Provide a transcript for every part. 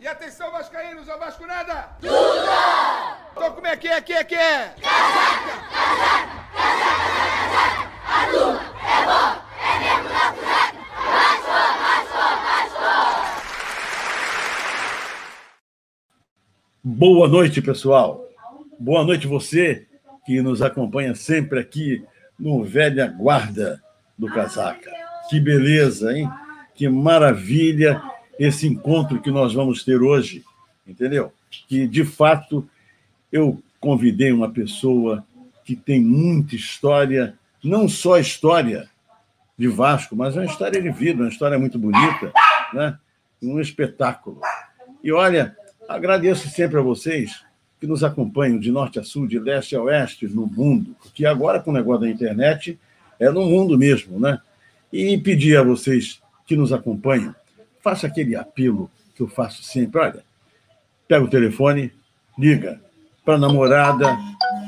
E atenção, Vascaínos, ao Vasco nada! Tudo! Então como é que é, que é, que é? Casaca, casaca, casaca, casaca, a turma é bom, é mesmo da casaca, Vasco, Vasco, Vasco! Boa noite, pessoal. Boa noite você que nos acompanha sempre aqui no Velha Guarda do Casaca. Que beleza, hein? Que maravilha esse encontro que nós vamos ter hoje, entendeu? Que, de fato, eu convidei uma pessoa que tem muita história, não só história de Vasco, mas uma história de vida, uma história muito bonita, né? um espetáculo. E olha, agradeço sempre a vocês que nos acompanham de norte a sul, de leste a oeste, no mundo, porque agora com o negócio da internet é no mundo mesmo, né? E pedir a vocês que nos acompanham faça aquele apelo que eu faço sempre. Olha, pega o telefone, liga para a namorada,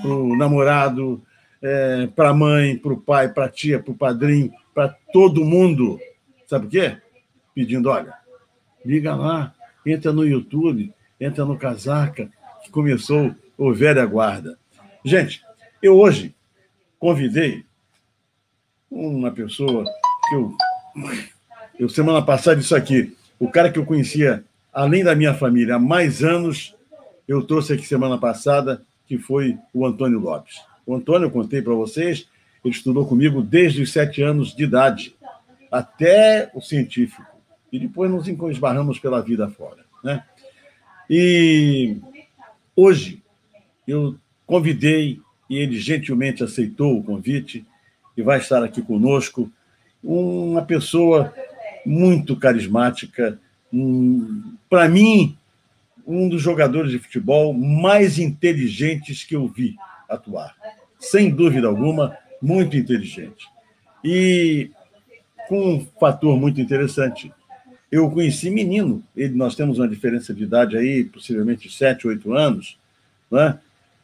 para o namorado, é, para a mãe, para o pai, para a tia, para o padrinho, para todo mundo. Sabe o quê? Pedindo, olha, liga lá, entra no YouTube, entra no Casaca, que começou o Velha Guarda. Gente, eu hoje convidei uma pessoa que eu eu, semana passada, isso aqui, o cara que eu conhecia, além da minha família, há mais anos, eu trouxe aqui semana passada, que foi o Antônio Lopes. O Antônio, eu contei para vocês, ele estudou comigo desde os sete anos de idade, até o científico. E depois nos esbarramos pela vida fora. Né? E hoje eu convidei, e ele gentilmente aceitou o convite, e vai estar aqui conosco, uma pessoa muito carismática. Um, Para mim, um dos jogadores de futebol mais inteligentes que eu vi atuar. Sem dúvida alguma, muito inteligente. E com um fator muito interessante. Eu o conheci menino, ele, nós temos uma diferença de idade aí, possivelmente de 7, 8 anos, né?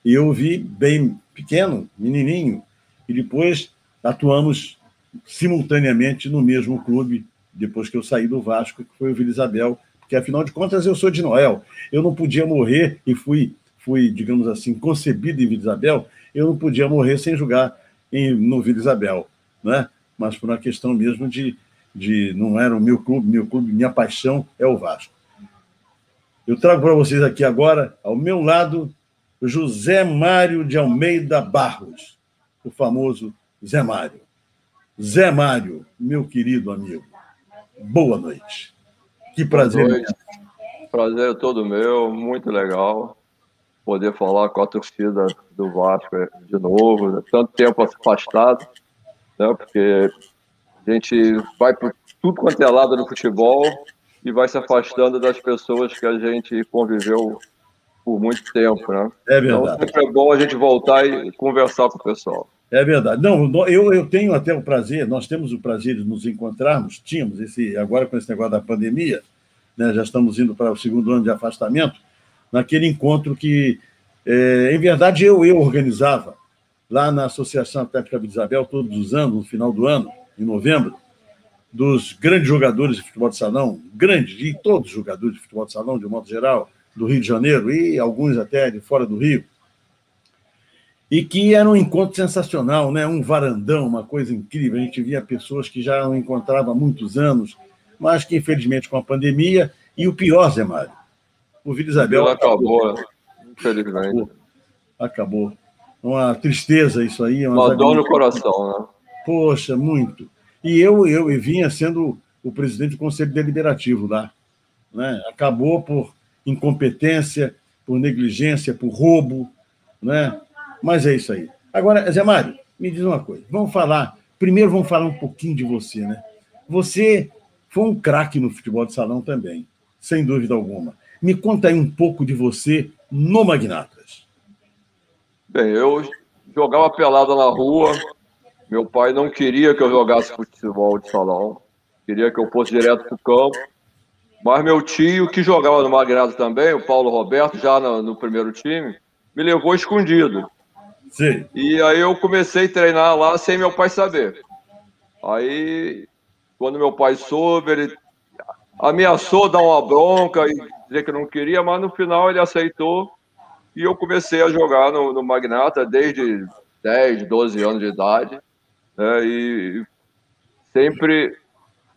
e eu o vi bem pequeno, menininho, e depois atuamos simultaneamente no mesmo clube, depois que eu saí do Vasco, que foi o Vila Isabel, porque afinal de contas eu sou de Noel. Eu não podia morrer e fui, fui digamos assim, concebido em Vila Isabel, eu não podia morrer sem jogar em, no Vila Isabel, né? mas por uma questão mesmo de, de. Não era o meu clube, meu clube, minha paixão é o Vasco. Eu trago para vocês aqui agora, ao meu lado, José Mário de Almeida Barros, o famoso Zé Mário. Zé Mário, meu querido amigo, boa noite. Que prazer. Boa noite. Prazer todo meu, muito legal poder falar com a torcida do Vasco de novo, né? tanto tempo afastado, né? porque a gente vai por tudo quanto é lado no futebol e vai se afastando das pessoas que a gente conviveu por muito tempo, né? É verdade. Então sempre é bom a gente voltar e conversar com o pessoal. É verdade. Não, eu, eu tenho até o prazer, nós temos o prazer de nos encontrarmos, tínhamos esse, agora com esse negócio da pandemia, né, já estamos indo para o segundo ano de afastamento, naquele encontro que, é, em verdade, eu, eu organizava lá na Associação Atlética de Isabel, todos os anos, no final do ano, em novembro, dos grandes jogadores de futebol de salão, grandes, e todos os jogadores de futebol de salão, de modo geral, do Rio de Janeiro, e alguns até de fora do Rio, e que era um encontro sensacional, né? um varandão, uma coisa incrível. A gente via pessoas que já não encontrava há muitos anos, mas que, infelizmente, com a pandemia, e o pior, Zé Mário, o Vila Isabel. Acabou, acabou, infelizmente. Acabou. acabou. Uma tristeza isso aí. Uma, uma dor no coração, né? Poxa, muito. E eu, eu, eu vinha sendo o presidente do Conselho Deliberativo lá. Né? Acabou por incompetência, por negligência, por roubo, né? Mas é isso aí. Agora, Zé Mário, me diz uma coisa. Vamos falar. Primeiro, vamos falar um pouquinho de você, né? Você foi um craque no futebol de salão também, sem dúvida alguma. Me conta aí um pouco de você no Magnatas. Bem, eu jogava pelada na rua. Meu pai não queria que eu jogasse futebol de salão. Queria que eu fosse direto para o campo. Mas meu tio, que jogava no Magnatas também, o Paulo Roberto, já no, no primeiro time, me levou escondido. Sim. E aí eu comecei a treinar lá sem meu pai saber. Aí, quando meu pai soube, ele ameaçou dar uma bronca e dizer que não queria, mas no final ele aceitou e eu comecei a jogar no, no Magnata desde 10, 12 anos de idade. Né, e sempre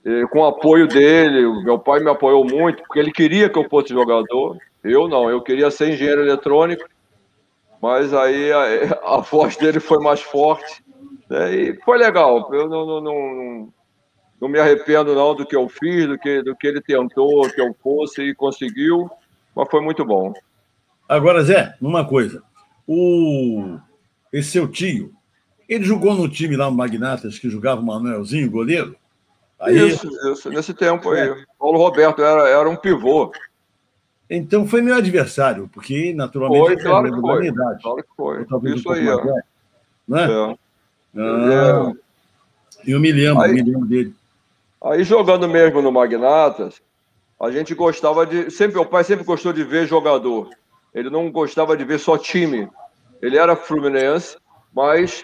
eh, com o apoio dele, meu pai me apoiou muito, porque ele queria que eu fosse jogador. Eu não, eu queria ser engenheiro eletrônico, mas aí a, a voz dele foi mais forte. Né, e foi legal. Eu não, não, não, não, me arrependo não do que eu fiz, do que, do que ele tentou que eu fosse e conseguiu, mas foi muito bom. Agora, Zé, uma coisa. O... Esse seu tio, ele jogou no time lá no Magnatas que jogava o Manuelzinho, goleiro? Aí... Isso, isso, nesse tempo aí. É. Paulo Roberto era, era um pivô. Então foi meu adversário, porque naturalmente foi, claro que foi. Idade. Claro que foi. Isso aí, ó. Né? É. Ah, é. Eu me lembro, aí, me lembro dele. Aí jogando mesmo no Magnatas, a gente gostava de. Sempre, o pai sempre gostou de ver jogador. Ele não gostava de ver só time. Ele era fluminense, mas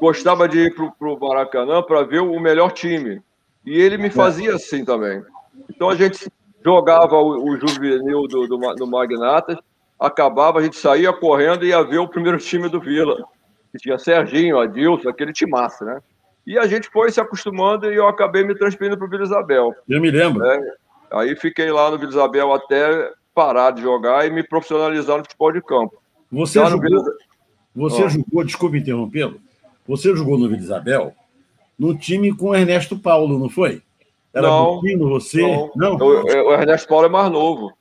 gostava de ir para o Maracanã para ver o melhor time. E ele me fazia assim também. Então a gente jogava o, o juvenil do, do, do Magnatas, acabava, a gente saía correndo e ia ver o primeiro time do Vila. Que tinha Serginho, Adilson, aquele timaço, né? E a gente foi se acostumando e eu acabei me transferindo para o Vila Isabel. Eu me lembro. É, aí fiquei lá no Vila Isabel até parar de jogar e me profissionalizar no futebol de campo. Você jogou, Vila... você oh. jogou, desculpa interrompê-lo, você jogou no Vila Isabel no time com o Ernesto Paulo, não foi? Era não, Butino, você? Não. não? O, o, Ernesto Paulo é mais novo.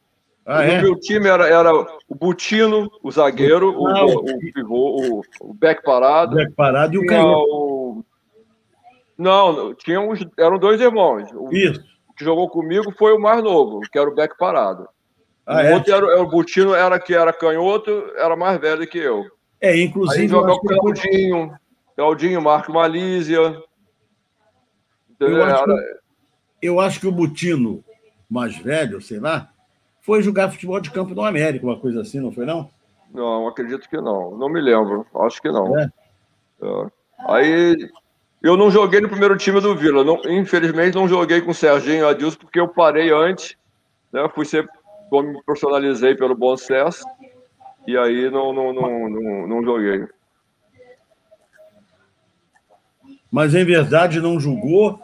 Ah, é? O meu time era, era o Butino, o zagueiro, ah, o, o, pivô, o, o back parado. O back parado e o canhoto. O... Não, tinha uns, eram dois irmãos. O Isso. que jogou comigo foi o mais novo, que era o back parado. Ah, o é? outro era, era, o Butino, era que era canhoto, era mais velho que eu. É, inclusive. Aí jogou com o Claudinho, Claudinho, Marco Malísia. Eu acho, que, eu acho que o Butino, mais velho, sei lá, foi jogar futebol de campo no América, uma coisa assim, não foi, não? Não, acredito que não. Não me lembro. Acho que não. É. É. Aí eu não joguei no primeiro time do Vila. Não, infelizmente não joguei com o Serginho e Adilson, porque eu parei antes. Né? Fui ser como me profissionalizei pelo Bom Sucesso, e aí não, não, não, não, não joguei. Mas, em verdade, não julgou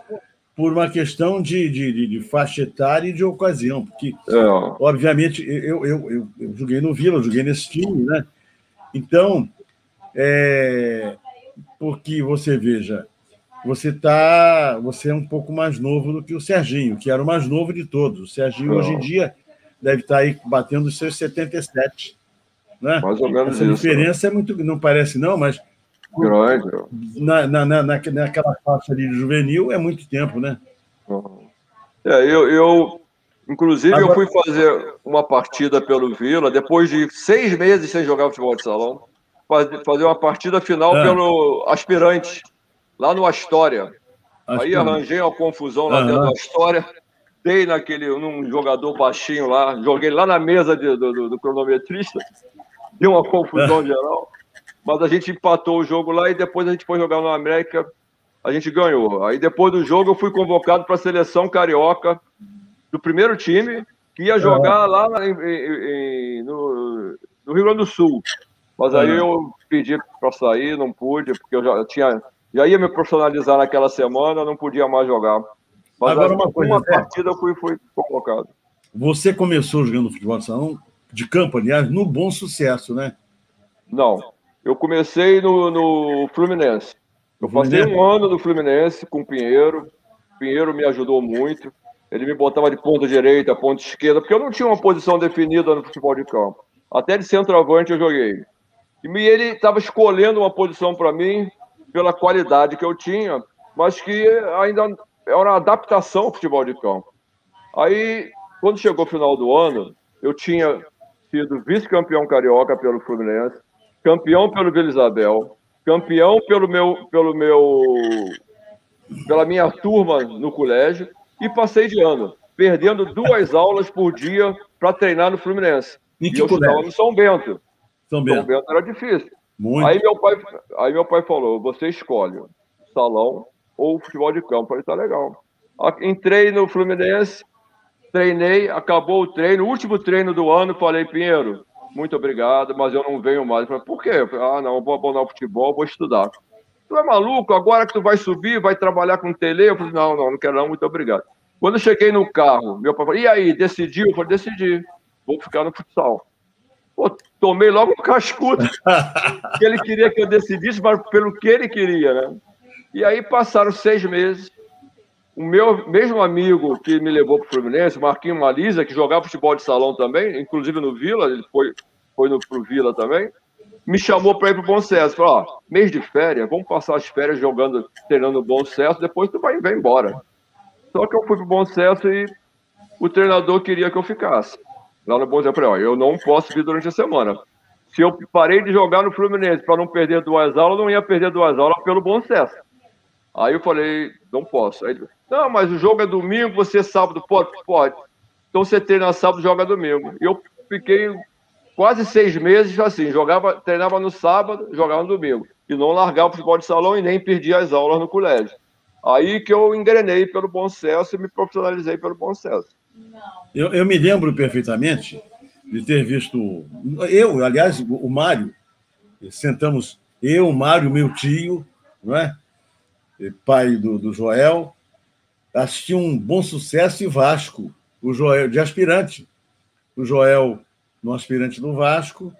por uma questão de, de, de, faixa etária e de ocasião, porque, é. obviamente, eu, eu, eu, eu, joguei no Vila, eu joguei nesse time, né? Então, é, porque você veja, você tá, você é um pouco mais novo do que o Serginho, que era o mais novo de todos. O Serginho, hoje em dia, deve estar aí batendo os seus 77. Né? Mais ou menos Essa isso. diferença é muito, não parece não, mas grande. Na, na, na, naquela faixa ali de juvenil é muito tempo, né? É, eu, eu inclusive Agora... eu fui fazer uma partida pelo Vila depois de seis meses sem jogar futebol de salão, fazer uma partida final é. pelo aspirante lá no Astoria. Aí arranjei uma confusão lá uhum. dentro da Astoria dei naquele, num jogador baixinho lá, joguei lá na mesa de, do, do, cronometrista, deu uma confusão geral, mas a gente empatou o jogo lá e depois a gente foi jogar no América, a gente ganhou. Aí depois do jogo eu fui convocado para a seleção carioca do primeiro time, que ia jogar lá em, em, em, no, no, Rio Grande do Sul. Mas aí eu pedi para sair, não pude, porque eu já tinha já ia me profissionalizar naquela semana, não podia mais jogar. Mas Agora, uma, coisa, uma partida eu fui, fui colocado. Você começou jogando futebol de salão, de campo, aliás, no bom sucesso, né? Não. Eu comecei no, no Fluminense. Eu passei um ano no Fluminense com o Pinheiro. O Pinheiro me ajudou muito. Ele me botava de ponta direita, ponta esquerda, porque eu não tinha uma posição definida no futebol de campo. Até de centroavante eu joguei. E ele estava escolhendo uma posição para mim pela qualidade que eu tinha, mas que ainda era uma adaptação ao futebol de campo. Aí, quando chegou o final do ano, eu tinha sido vice-campeão carioca pelo Fluminense, campeão pelo Vila Isabel, campeão pelo meu, pelo meu, pela minha turma no colégio e passei de ano, perdendo duas aulas por dia para treinar no Fluminense. E, e eu estava no São Bento. São Bento. São Bento era difícil. Muito. Aí meu pai, aí meu pai falou: você escolhe salão ou futebol de campo. Falei, tá legal. Entrei no Fluminense, treinei, acabou o treino, último treino do ano, falei, Pinheiro, muito obrigado, mas eu não venho mais. falei, por quê? Falei, ah, não, vou abandonar o futebol, vou estudar. Tu é maluco? Agora que tu vai subir, vai trabalhar com tele? Eu falei, não, não, não quero não, muito obrigado. Quando eu cheguei no carro, meu pai falou, e aí, decidiu? Eu falei, decidi, vou ficar no futsal. Pô, tomei logo um cascudo, que ele queria que eu decidisse, mas pelo que ele queria, né? E aí passaram seis meses, o meu mesmo amigo que me levou para o Fluminense, Marquinho Malisa, que jogava futebol de salão também, inclusive no Vila, ele foi, foi no, pro Vila também, me chamou para ir para o Bom Sucesso. Falou, ó, mês de férias, vamos passar as férias jogando, treinando o Bom Sucesso, depois tu vai, vai embora. Só que eu fui para o Bom Sucesso e o treinador queria que eu ficasse. Lá no Bom Sucesso, eu falei, ó, eu não posso vir durante a semana. Se eu parei de jogar no Fluminense para não perder duas aulas, eu não ia perder duas aulas pelo Bom Sucesso. Aí eu falei, não posso. Aí ele, não, mas o jogo é domingo, você é sábado pode? Pode. Então você treina sábado, joga domingo. E eu fiquei quase seis meses assim, jogava, treinava no sábado, jogava no domingo. E não largava o futebol de salão e nem perdia as aulas no colégio. Aí que eu engrenei pelo bom senso e me profissionalizei pelo bom senso. Eu, eu me lembro perfeitamente de ter visto. Eu, aliás, o Mário, sentamos, eu, o Mário, meu tio, não é? Pai do, do Joel, assistiu um bom sucesso e Vasco, o Joel de aspirante. O Joel no aspirante do Vasco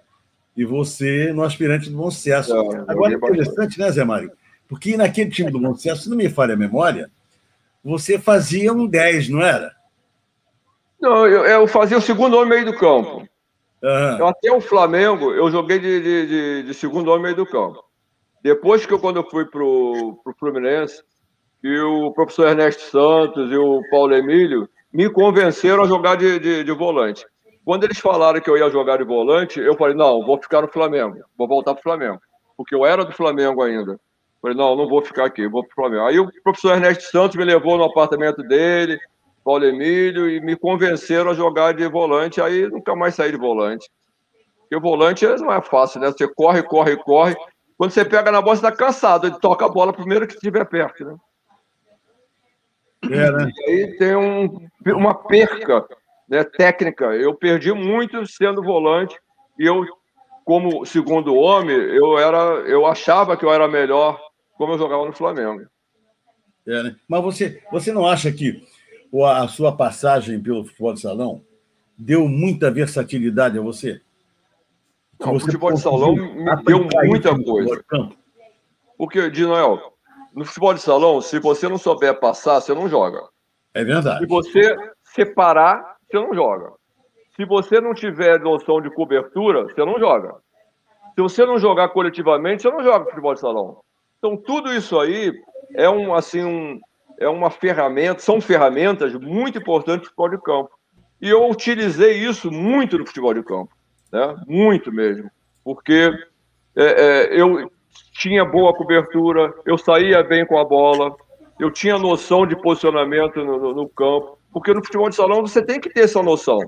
e você no aspirante do Bom Sucesso. Não, Agora, é interessante, né, Zé Mário? Porque naquele time do Bom Sucesso, se não me falha a memória, você fazia um 10, não era? Não, eu, eu fazia o segundo homem meio do campo. Uhum. até o Flamengo, eu joguei de, de, de, de segundo homem meio do campo. Depois que eu, quando eu fui para o Fluminense, e o professor Ernesto Santos e o Paulo Emílio me convenceram a jogar de, de, de volante. Quando eles falaram que eu ia jogar de volante, eu falei, não, vou ficar no Flamengo, vou voltar para o Flamengo. Porque eu era do Flamengo ainda. Falei, não, não vou ficar aqui, vou para o Flamengo. Aí o professor Ernesto Santos me levou no apartamento dele, Paulo Emílio, e me convenceram a jogar de volante, aí nunca mais saí de volante. Porque volante não é fácil, né? Você corre, corre, corre, quando você pega na bola, você está cansado. Ele toca a bola primeiro que estiver perto, né? É, né? E aí tem um, uma perca né, técnica. Eu perdi muito sendo volante e eu, como segundo homem, eu era, eu achava que eu era melhor como eu jogava no Flamengo. É, né? Mas você, você não acha que a sua passagem pelo futebol de salão deu muita versatilidade a você? Não, o futebol de salão me deu muita coisa. Porque, de Noel, no futebol de salão, se você não souber passar, você não joga. É verdade. Se você separar, você não joga. Se você não tiver noção de cobertura, você não joga. Se você não jogar coletivamente, você não joga futebol de salão. Então, tudo isso aí é um, assim, um, é uma ferramenta, são ferramentas muito importantes para o futebol de campo. E eu utilizei isso muito no futebol de campo né? muito mesmo, porque é, é, eu tinha boa cobertura, eu saía bem com a bola, eu tinha noção de posicionamento no, no, no campo, porque no futebol de salão você tem que ter essa noção.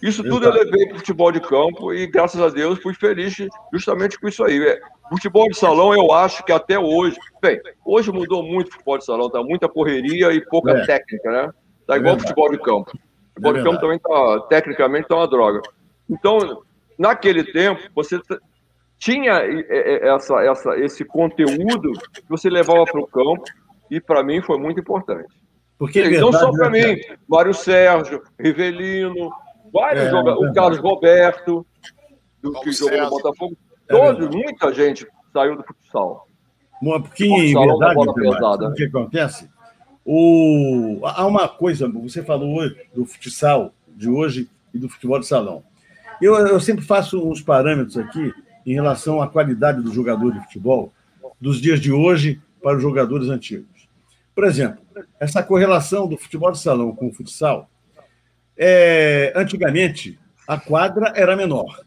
Isso tudo eu levei para o futebol de campo e, graças a Deus, fui feliz justamente com isso aí. É, futebol de salão, eu acho que até hoje. Bem, hoje mudou muito o futebol de salão, tá muita correria e pouca é. técnica, né? Tá igual é futebol de campo. Futebol de campo também tá, tecnicamente, tá uma droga. Então, naquele tempo, você tinha essa, essa, esse conteúdo que você levava para o campo e para mim foi muito importante. Porque é não só para né, mim, Mário Sérgio, Rivelino, vários é, jogadores, é o Carlos Roberto, do que jogou no Botafogo, é todos, muita gente saiu do futsal. Porque, em verdade, o que acontece? O... Há uma coisa, você falou do futsal de hoje e do futebol de salão. Eu, eu sempre faço uns parâmetros aqui em relação à qualidade do jogador de futebol dos dias de hoje para os jogadores antigos. Por exemplo, essa correlação do futebol de salão com o futsal, é, antigamente a quadra era menor.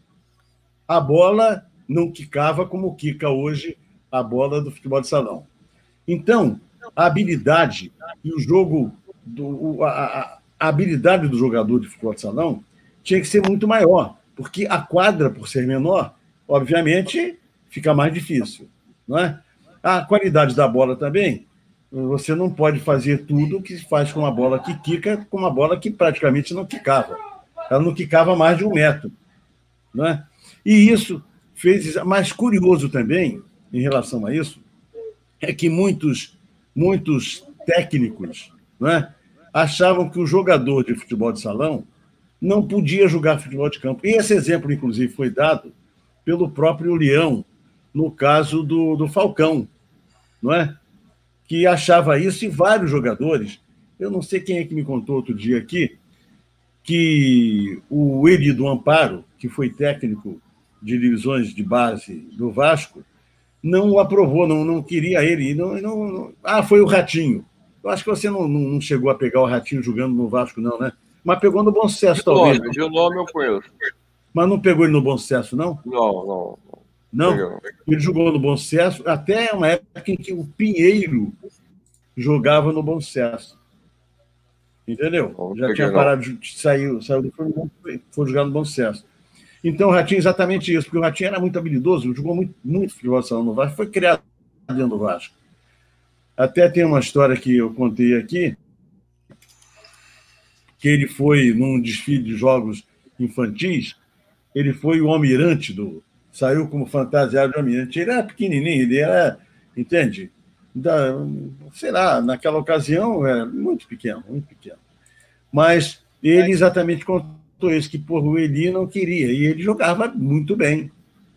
A bola não quicava como quica hoje a bola do futebol de salão. Então, a habilidade e o jogo, do, a, a habilidade do jogador de futebol de salão tinha que ser muito maior porque a quadra, por ser menor, obviamente fica mais difícil, não é? A qualidade da bola também você não pode fazer tudo o que faz com uma bola que quica, com uma bola que praticamente não quicava. Ela não quicava mais de um metro. Não é? E isso fez. Mas curioso também, em relação a isso, é que muitos, muitos técnicos não é, achavam que o jogador de futebol de salão não podia jogar futebol de campo. E esse exemplo, inclusive, foi dado pelo próprio Leão, no caso do, do Falcão, não é? Que achava isso, e vários jogadores. Eu não sei quem é que me contou outro dia aqui, que o Eli do Amparo, que foi técnico de divisões de base do Vasco, não aprovou, não, não queria ele. Não, não, não... Ah, foi o Ratinho. Eu acho que você não, não, chegou a pegar o Ratinho jogando no Vasco, não, né? Mas pegou no bom sucesso, talvez. Nome, de nome eu conheço. Mas não pegou ele no bom sucesso, não? Não, não. Não? Ele jogou no bom sucesso até uma época em que o Pinheiro jogava no bom sucesso. Entendeu? Não, Já tinha parado de sair, saiu do Fluminense, foi jogar no bom sucesso. Então, o Ratinho exatamente isso, porque o Ratinho era muito habilidoso, jogou muito, muito futebol no Vasco, foi criado dentro do Vasco. Até tem uma história que eu contei aqui, que ele foi num desfile de jogos infantis, ele foi o almirante do. Saiu como fantasiado de almirante. Ele era pequenininho, ele era, entende? Da, sei lá, naquela ocasião era muito pequeno, muito pequeno. Mas ele exatamente contou isso, que por o Eli não queria, e ele jogava muito bem.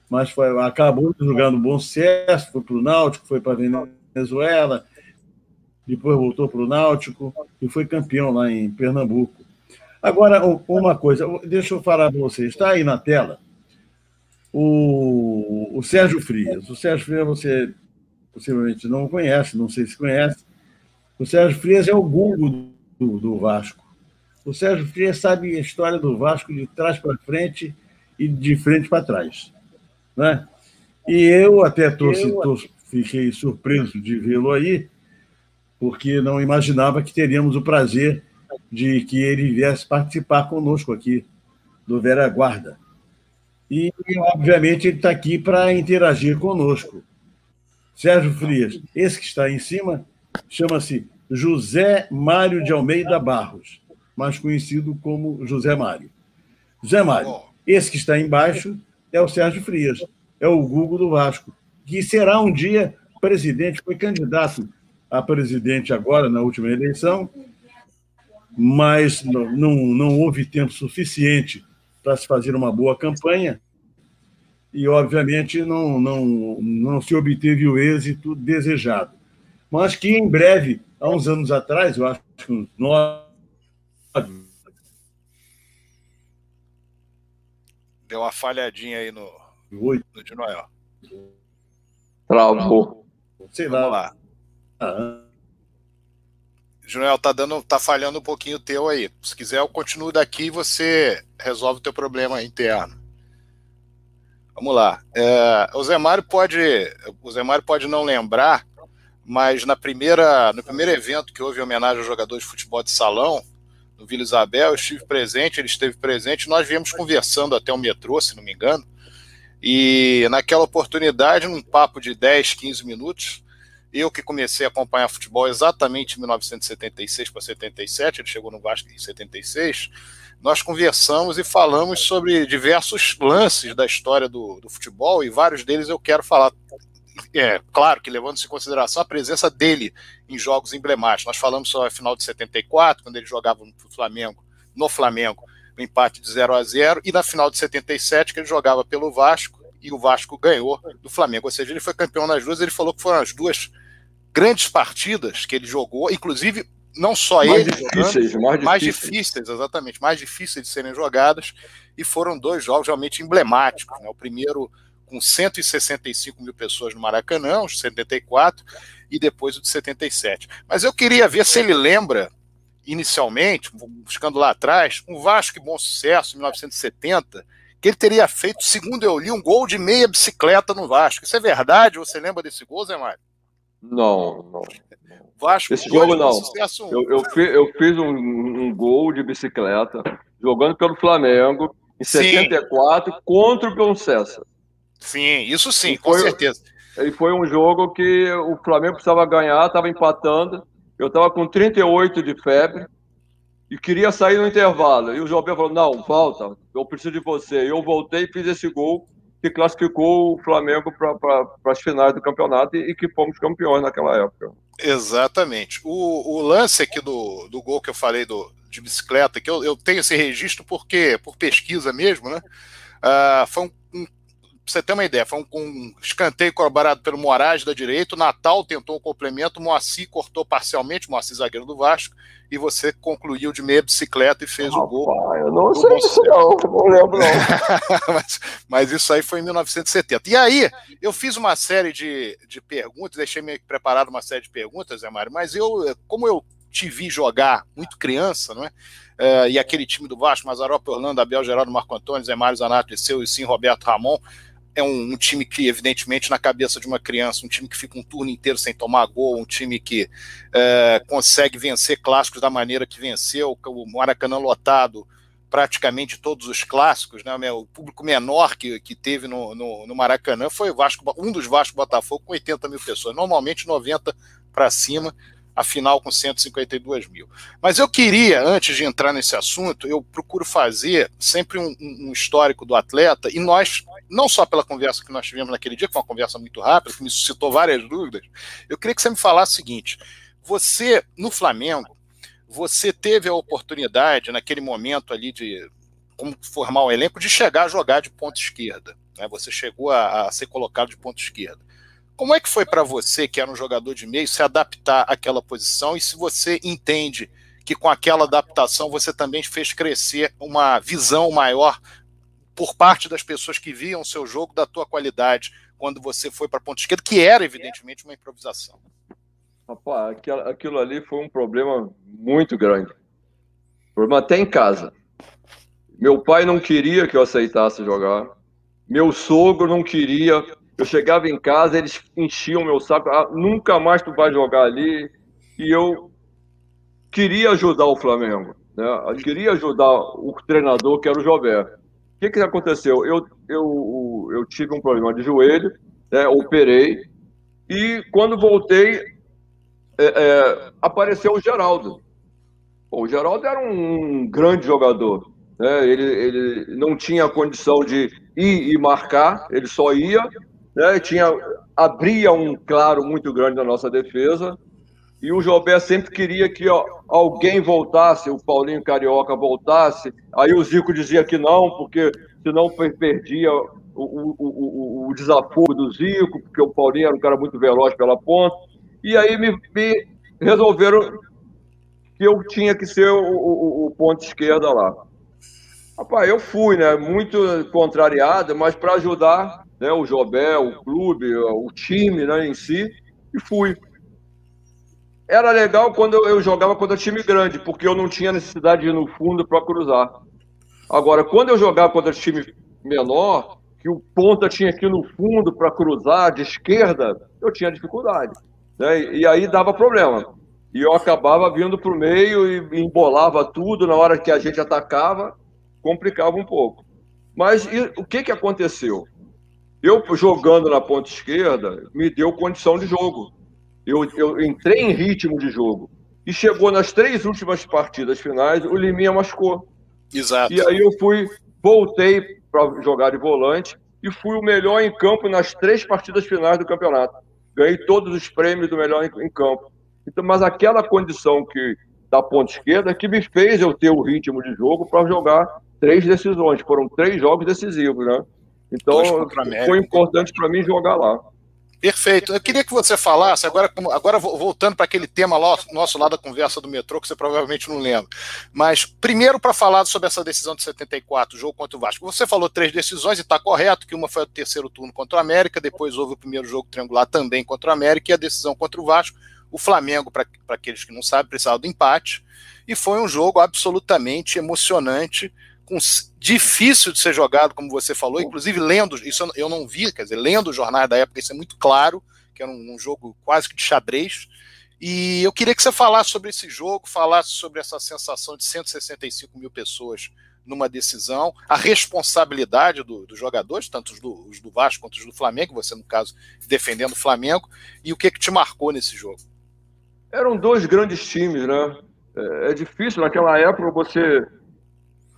Mas foi, acabou jogando bom sucesso, foi para o Náutico, foi para a Venezuela, depois voltou para o Náutico e foi campeão lá em Pernambuco. Agora, uma coisa, deixa eu falar para vocês, está aí na tela o, o Sérgio Frias. O Sérgio Frias você possivelmente não conhece, não sei se conhece. O Sérgio Frias é o Google do, do Vasco. O Sérgio Frias sabe a história do Vasco de trás para frente e de frente para trás. Né? E eu até eu... Tô, fiquei surpreso de vê-lo aí, porque não imaginava que teríamos o prazer de que ele viesse participar conosco aqui do Vera Guarda. E, obviamente, ele está aqui para interagir conosco. Sérgio Frias, esse que está aí em cima, chama-se José Mário de Almeida Barros, mais conhecido como José Mário. José Mário, esse que está embaixo é o Sérgio Frias, é o Google do Vasco, que será um dia presidente, foi candidato a presidente agora, na última eleição, mas não, não, não houve tempo suficiente para se fazer uma boa campanha e, obviamente, não, não, não se obteve o êxito desejado. Mas que em breve, há uns anos atrás, eu acho que uns nove. Deu uma falhadinha aí no, Oito. no de Noel. Travou. Sei Vamos lá. Lá. Ah, tá dando, tá falhando um pouquinho o teu aí. Se quiser, eu continuo daqui e você resolve o teu problema interno. Vamos lá. É, o Zé Mário pode, o Zé Mário pode não lembrar, mas na primeira, no primeiro evento que houve em homenagem ao jogador de futebol de salão, no Vila Isabel, eu estive presente, ele esteve presente, nós viemos conversando até o metrô, se não me engano, e naquela oportunidade, num papo de 10, 15 minutos, eu que comecei a acompanhar futebol exatamente em 1976 para 77, ele chegou no Vasco em 76, nós conversamos e falamos sobre diversos lances da história do, do futebol e vários deles eu quero falar. É, claro que levando-se em consideração a presença dele em jogos emblemáticos. Nós falamos sobre a final de 74, quando ele jogava no Flamengo, no Flamengo, o empate de 0 a 0 e na final de 77, que ele jogava pelo Vasco e o Vasco ganhou do Flamengo. Ou seja, ele foi campeão nas duas, ele falou que foram as duas grandes partidas que ele jogou, inclusive não só mais ele difíceis, jogando, mais, mais difíceis. difíceis, exatamente, mais difíceis de serem jogadas, e foram dois jogos realmente emblemáticos. Né? O primeiro com 165 mil pessoas no Maracanã, os 74, e depois o de 77. Mas eu queria ver se ele lembra, inicialmente, buscando lá atrás, um Vasco e Bom Sucesso, em 1970, que ele teria feito, segundo eu li, um gol de meia bicicleta no Vasco. Isso é verdade? Você lembra desse gol, Zé Mário? Não, não. Vasco, Esse jogo não. Eu, eu, fiz, eu fiz um, um, gol de bicicleta jogando pelo Flamengo em sim. 74 contra o César. Sim, isso sim, com certeza. E foi um jogo que o Flamengo precisava ganhar, estava empatando. Eu estava com 38 de febre e queria sair no intervalo. E o João falou: Não, volta, eu preciso de você. E eu voltei e fiz esse gol que classificou o Flamengo para as finais do campeonato e, e, que fomos campeões naquela época. Exatamente. O, o lance aqui do, do gol que eu falei do, de bicicleta, que eu, eu tenho esse registro porque por pesquisa mesmo, né? Uh, foi um, um você ter uma ideia, foi um, um escanteio corroborado pelo Moraes da direita, o Natal tentou um complemento, o Moacir cortou parcialmente, o Moacir zagueiro do Vasco, e você concluiu de meia bicicleta e fez o gol. Eu não sei disso não, não lembro não. mas, mas, isso aí foi em 1970. E aí, eu fiz uma série de, de perguntas, deixei meio preparado uma série de perguntas, Zé Mário, mas eu, como eu te vi jogar muito criança, não é? Uh, e aquele time do Vasco, Mazarop, Orlando, Abel, Geraldo, Marco Antônio, Zé Mário, Zanato, Liceu e sim Roberto Ramon, é um, um, time que, evidentemente, na cabeça de uma criança, um time que fica um turno inteiro sem tomar gol, um time que é, consegue vencer clássicos da maneira que venceu, o Maracanã lotado, praticamente todos os clássicos, né? O público menor que, que teve no, no, no Maracanã foi o Vasco, um dos Vasco Botafogo com 80 mil pessoas, normalmente 90 para cima a final com 152 mil. Mas eu queria, antes de entrar nesse assunto, eu procuro fazer sempre um, um, histórico do atleta, e nós, não só pela conversa que nós tivemos naquele dia, que foi uma conversa muito rápida, que me suscitou várias dúvidas, eu queria que você me falasse o seguinte: você, no Flamengo, você teve a oportunidade, naquele momento ali de como formar um elenco, de chegar a jogar de ponta esquerda. Né? Você chegou a, a ser colocado de ponta esquerda. Como é que foi para você, que era um jogador de meio, se adaptar àquela posição e se você entende que com aquela adaptação você também fez crescer uma visão maior por parte das pessoas que viam o seu jogo da tua qualidade quando você foi para a ponta esquerda, que era evidentemente uma improvisação? Rapaz, aquilo ali foi um problema muito grande. Problema até em casa. Meu pai não queria que eu aceitasse jogar. Meu sogro não queria eu chegava em casa, eles enchiam meu saco, ah, nunca mais tu vai jogar ali. E eu queria ajudar o Flamengo, né? Eu queria ajudar o treinador, que era o Jobé. Que, que aconteceu? Eu, eu, eu tive um problema de joelho, né? operei, e quando voltei, é, é, apareceu o Geraldo. o Geraldo era um grande jogador. Né? Ele, ele não tinha condição de ir e marcar, ele só ia né? Tinha, abria um claro muito grande na nossa defesa. E o Jobé sempre queria que ó, alguém voltasse, o Paulinho Carioca voltasse. Aí o Zico dizia que não, porque senão perdia o, o, o, o desafogo do Zico, porque o Paulinho era um cara muito veloz pela ponta. E aí me, me resolveram que eu tinha que ser o, o, o ponto esquerda lá. Rapaz, eu fui, né? Muito contrariado, mas para ajudar né, o Jobé, o clube, o time né, em si, e fui. Era legal quando eu jogava contra time grande, porque eu não tinha necessidade de ir no fundo para cruzar. Agora, quando eu jogava contra time menor, que o ponta tinha ir no fundo para cruzar de esquerda, eu tinha dificuldade. Né? E aí dava problema. E eu acabava vindo para o meio e embolava tudo na hora que a gente atacava, complicava um pouco. Mas e, o que, que aconteceu? Eu jogando na ponta esquerda me deu condição de jogo. Eu, eu entrei em ritmo de jogo. E chegou nas três últimas partidas finais, o Liminha machucou. Exato. E aí eu fui, voltei para jogar de volante e fui o melhor em campo nas três partidas finais do campeonato. Ganhei todos os prêmios do melhor em, em campo. Então, mas aquela condição que da ponta esquerda que me fez eu ter o ritmo de jogo para jogar três decisões. Foram três jogos decisivos, né? Então, foi importante para mim jogar lá. Perfeito. Eu queria que você falasse, agora, agora voltando para aquele tema lá, nosso lá da conversa do metrô, que você provavelmente não lembra. Mas, primeiro, para falar sobre essa decisão de 74, jogo contra o Vasco. Você falou três decisões e está correto, que uma foi o terceiro turno contra o América, depois houve o primeiro jogo triangular também contra o América e a decisão contra o Vasco. O Flamengo, para aqueles que não sabem, precisava do empate. E foi um jogo absolutamente emocionante com, difícil de ser jogado, como você falou, inclusive lendo, isso eu não vi, quer dizer, lendo os jornais da época, isso é muito claro, que era um, um jogo quase que de xadrez. E eu queria que você falasse sobre esse jogo, falasse sobre essa sensação de 165 mil pessoas numa decisão, a responsabilidade do, dos jogadores, tanto os do, os do, Vasco quanto os do Flamengo, você, no caso, defendendo o Flamengo, e o que, que te marcou nesse jogo? Eram dois grandes times, né? É, é difícil naquela época você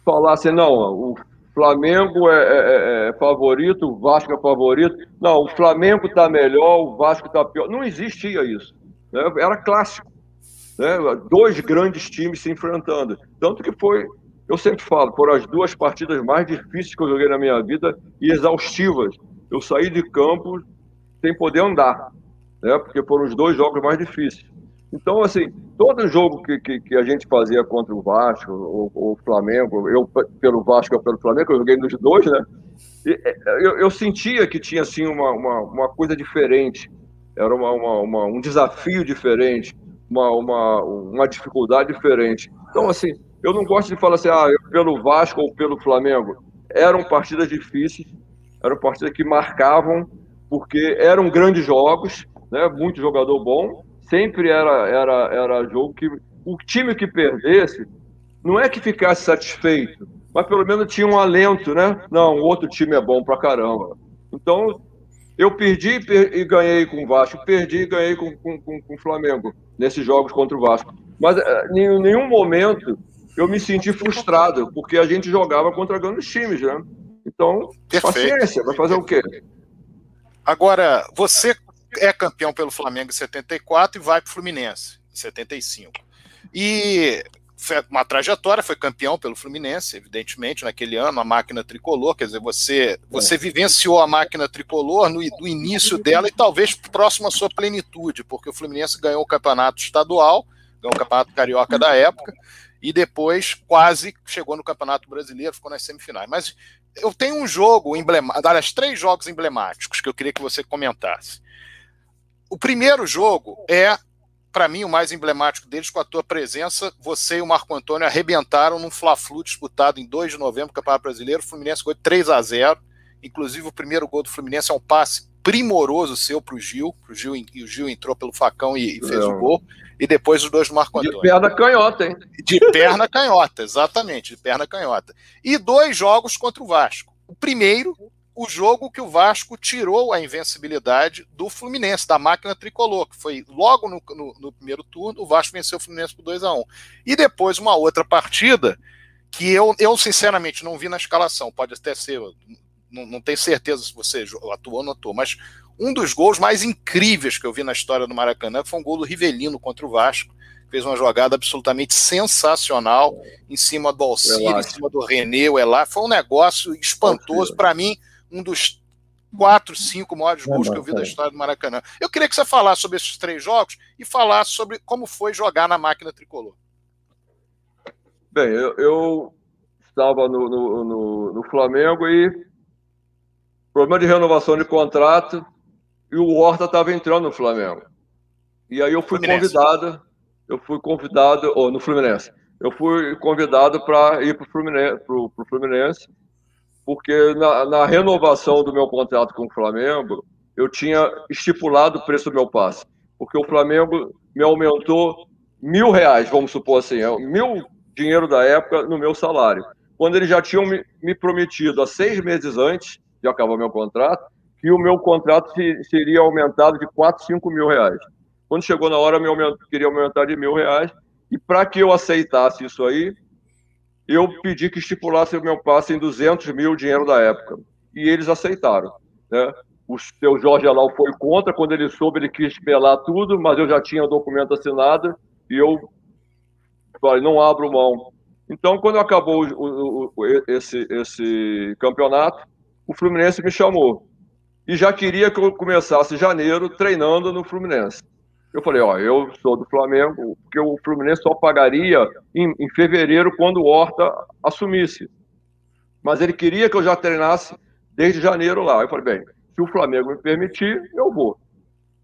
falar assim, não, o Flamengo é, é, é, é favorito, o Vasco é favorito. Não, o Flamengo está melhor, o Vasco está pior. Não existia isso. Né? Era clássico. Né? Dois grandes times se enfrentando. Tanto que foi eu sempre falo, foram as duas partidas mais difíceis que eu joguei na minha vida e exaustivas. Eu saí de campo sem poder andar, né? porque foram os dois jogos mais difíceis. Então, assim, todo jogo que, que, que a gente fazia contra o Vasco ou o Flamengo, eu pelo Vasco ou pelo Flamengo, eu joguei nos dois, né? É, eu, eu sentia que tinha, assim, uma, uma, uma coisa diferente. Era uma, uma, uma, um desafio diferente, uma, uma, uma dificuldade diferente. Então, assim, eu não gosto de falar assim, ah, pelo Vasco ou pelo Flamengo. Eram partidas difíceis, eram partidas que marcavam, porque eram grandes jogos, né? muito jogador bom. Sempre era, era, era jogo que o time que perdesse não é que ficasse satisfeito, mas pelo menos tinha um alento, né? Não, o outro time é bom pra caramba. Então, eu perdi e ganhei com o Vasco, perdi e ganhei com, com, com, com o Flamengo nesses jogos contra o Vasco. Mas eh, em nenhum momento eu me senti frustrado, porque a gente jogava contra grandes times, né? Então, Perfeito. paciência, vai fazer o quê? Agora, você é campeão pelo Flamengo em 74 e vai para o Fluminense em 75. E uma trajetória, foi campeão pelo Fluminense, evidentemente, naquele ano, a máquina tricolor, quer dizer, você, você vivenciou a máquina tricolor no, do início dela e talvez próximo à sua plenitude, porque o Fluminense ganhou o campeonato estadual, ganhou o campeonato carioca da época, e depois quase chegou no Campeonato Brasileiro, ficou nas semifinais. Mas eu tenho um jogo emblemático, aliás, três jogos emblemáticos que eu queria que você comentasse. O primeiro jogo é, para mim, o mais emblemático deles, com a tua presença. Você e o Marco Antônio arrebentaram num Fla-Flu disputado em 2 de novembro, Campeonato Brasileiro. O Fluminense ganhou 3 a 0 Inclusive, o primeiro gol do Fluminense é um passe primoroso seu para o Gil. Pro Gil. E o Gil entrou pelo facão e, e fez o gol. E depois os dois do Marco Antônio. De perna canhota, hein? De perna canhota, exatamente, de perna canhota. E dois jogos contra o Vasco. O primeiro, o jogo que o Vasco tirou a invencibilidade do Fluminense, da máquina tricolor, que foi logo no, no, no primeiro turno, o Vasco venceu o Fluminense por 2 a 1 um. E depois uma outra partida que eu, eu sinceramente não vi na escalação, pode até ser, não, não tenho certeza se você atuou ou não atuou, mas um dos gols mais incríveis que eu vi na história do Maracanã foi um gol do Rivelino contra o Vasco. Fez uma jogada absolutamente sensacional em cima do Alcide, em cima do René, o Elá. Foi um negócio espantoso. Para mim, um dos quatro, cinco maiores gols que eu vi da história do Maracanã. Eu queria que você falasse sobre esses três jogos e falasse sobre como foi jogar na máquina tricolor. Bem, eu, eu estava no, no, no, no Flamengo e problema de renovação de contrato e o Horta estava entrando no Flamengo. E aí eu fui Fluminense. convidado, eu fui convidado, ou no Fluminense, eu fui convidado para ir para o Fluminense, pro, pro Fluminense, porque na, na, renovação do meu contrato com o Flamengo, eu tinha estipulado o preço do meu passe, porque o Flamengo me aumentou mil reais, vamos supor assim, é mil dinheiro da época no meu salário, quando eles já tinham me, me prometido há seis meses antes de acabar meu contrato, que o meu contrato seria aumentado de 4, 5 mil reais. Quando chegou na hora, eu queria aumentar de mil reais, e para que eu aceitasse isso aí, eu pedi que estipulasse o meu passe em 200 mil dinheiro da época. E eles aceitaram. Né? O seu Jorge Alau foi contra, quando ele soube, ele quis pelar tudo, mas eu já tinha o documento assinado, e eu falei, não abro mão. Então, quando acabou o, o, esse, esse campeonato, o Fluminense me chamou e já queria que eu começasse janeiro treinando no Fluminense. Eu falei, ó, eu sou do Flamengo, porque o Fluminense só pagaria em, em fevereiro quando o Horta assumisse. Mas ele queria que eu já treinasse desde janeiro lá. Eu falei, bem, se o Flamengo me permitir, eu vou.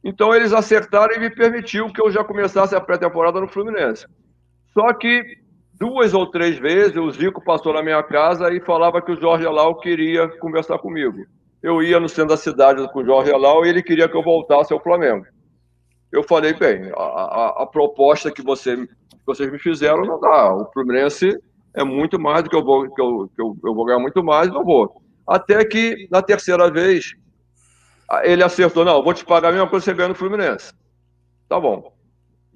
Então eles acertaram e me permitiu que eu já começasse a pré-temporada no Fluminense. Só que duas ou três vezes o Zico passou na minha casa e falava que o Jorge Alau queria conversar comigo eu ia no centro da cidade com o Jorge Alau e ele queria que eu voltasse ao Flamengo. Eu falei, bem, a, a, a proposta que, você, que vocês me fizeram não dá. O Fluminense é muito mais do que eu vou, que eu, que eu, eu vou ganhar muito mais, não vou. Até que, na terceira vez, ele acertou, não, vou te pagar a mesma coisa que você ganha no Fluminense. Tá bom.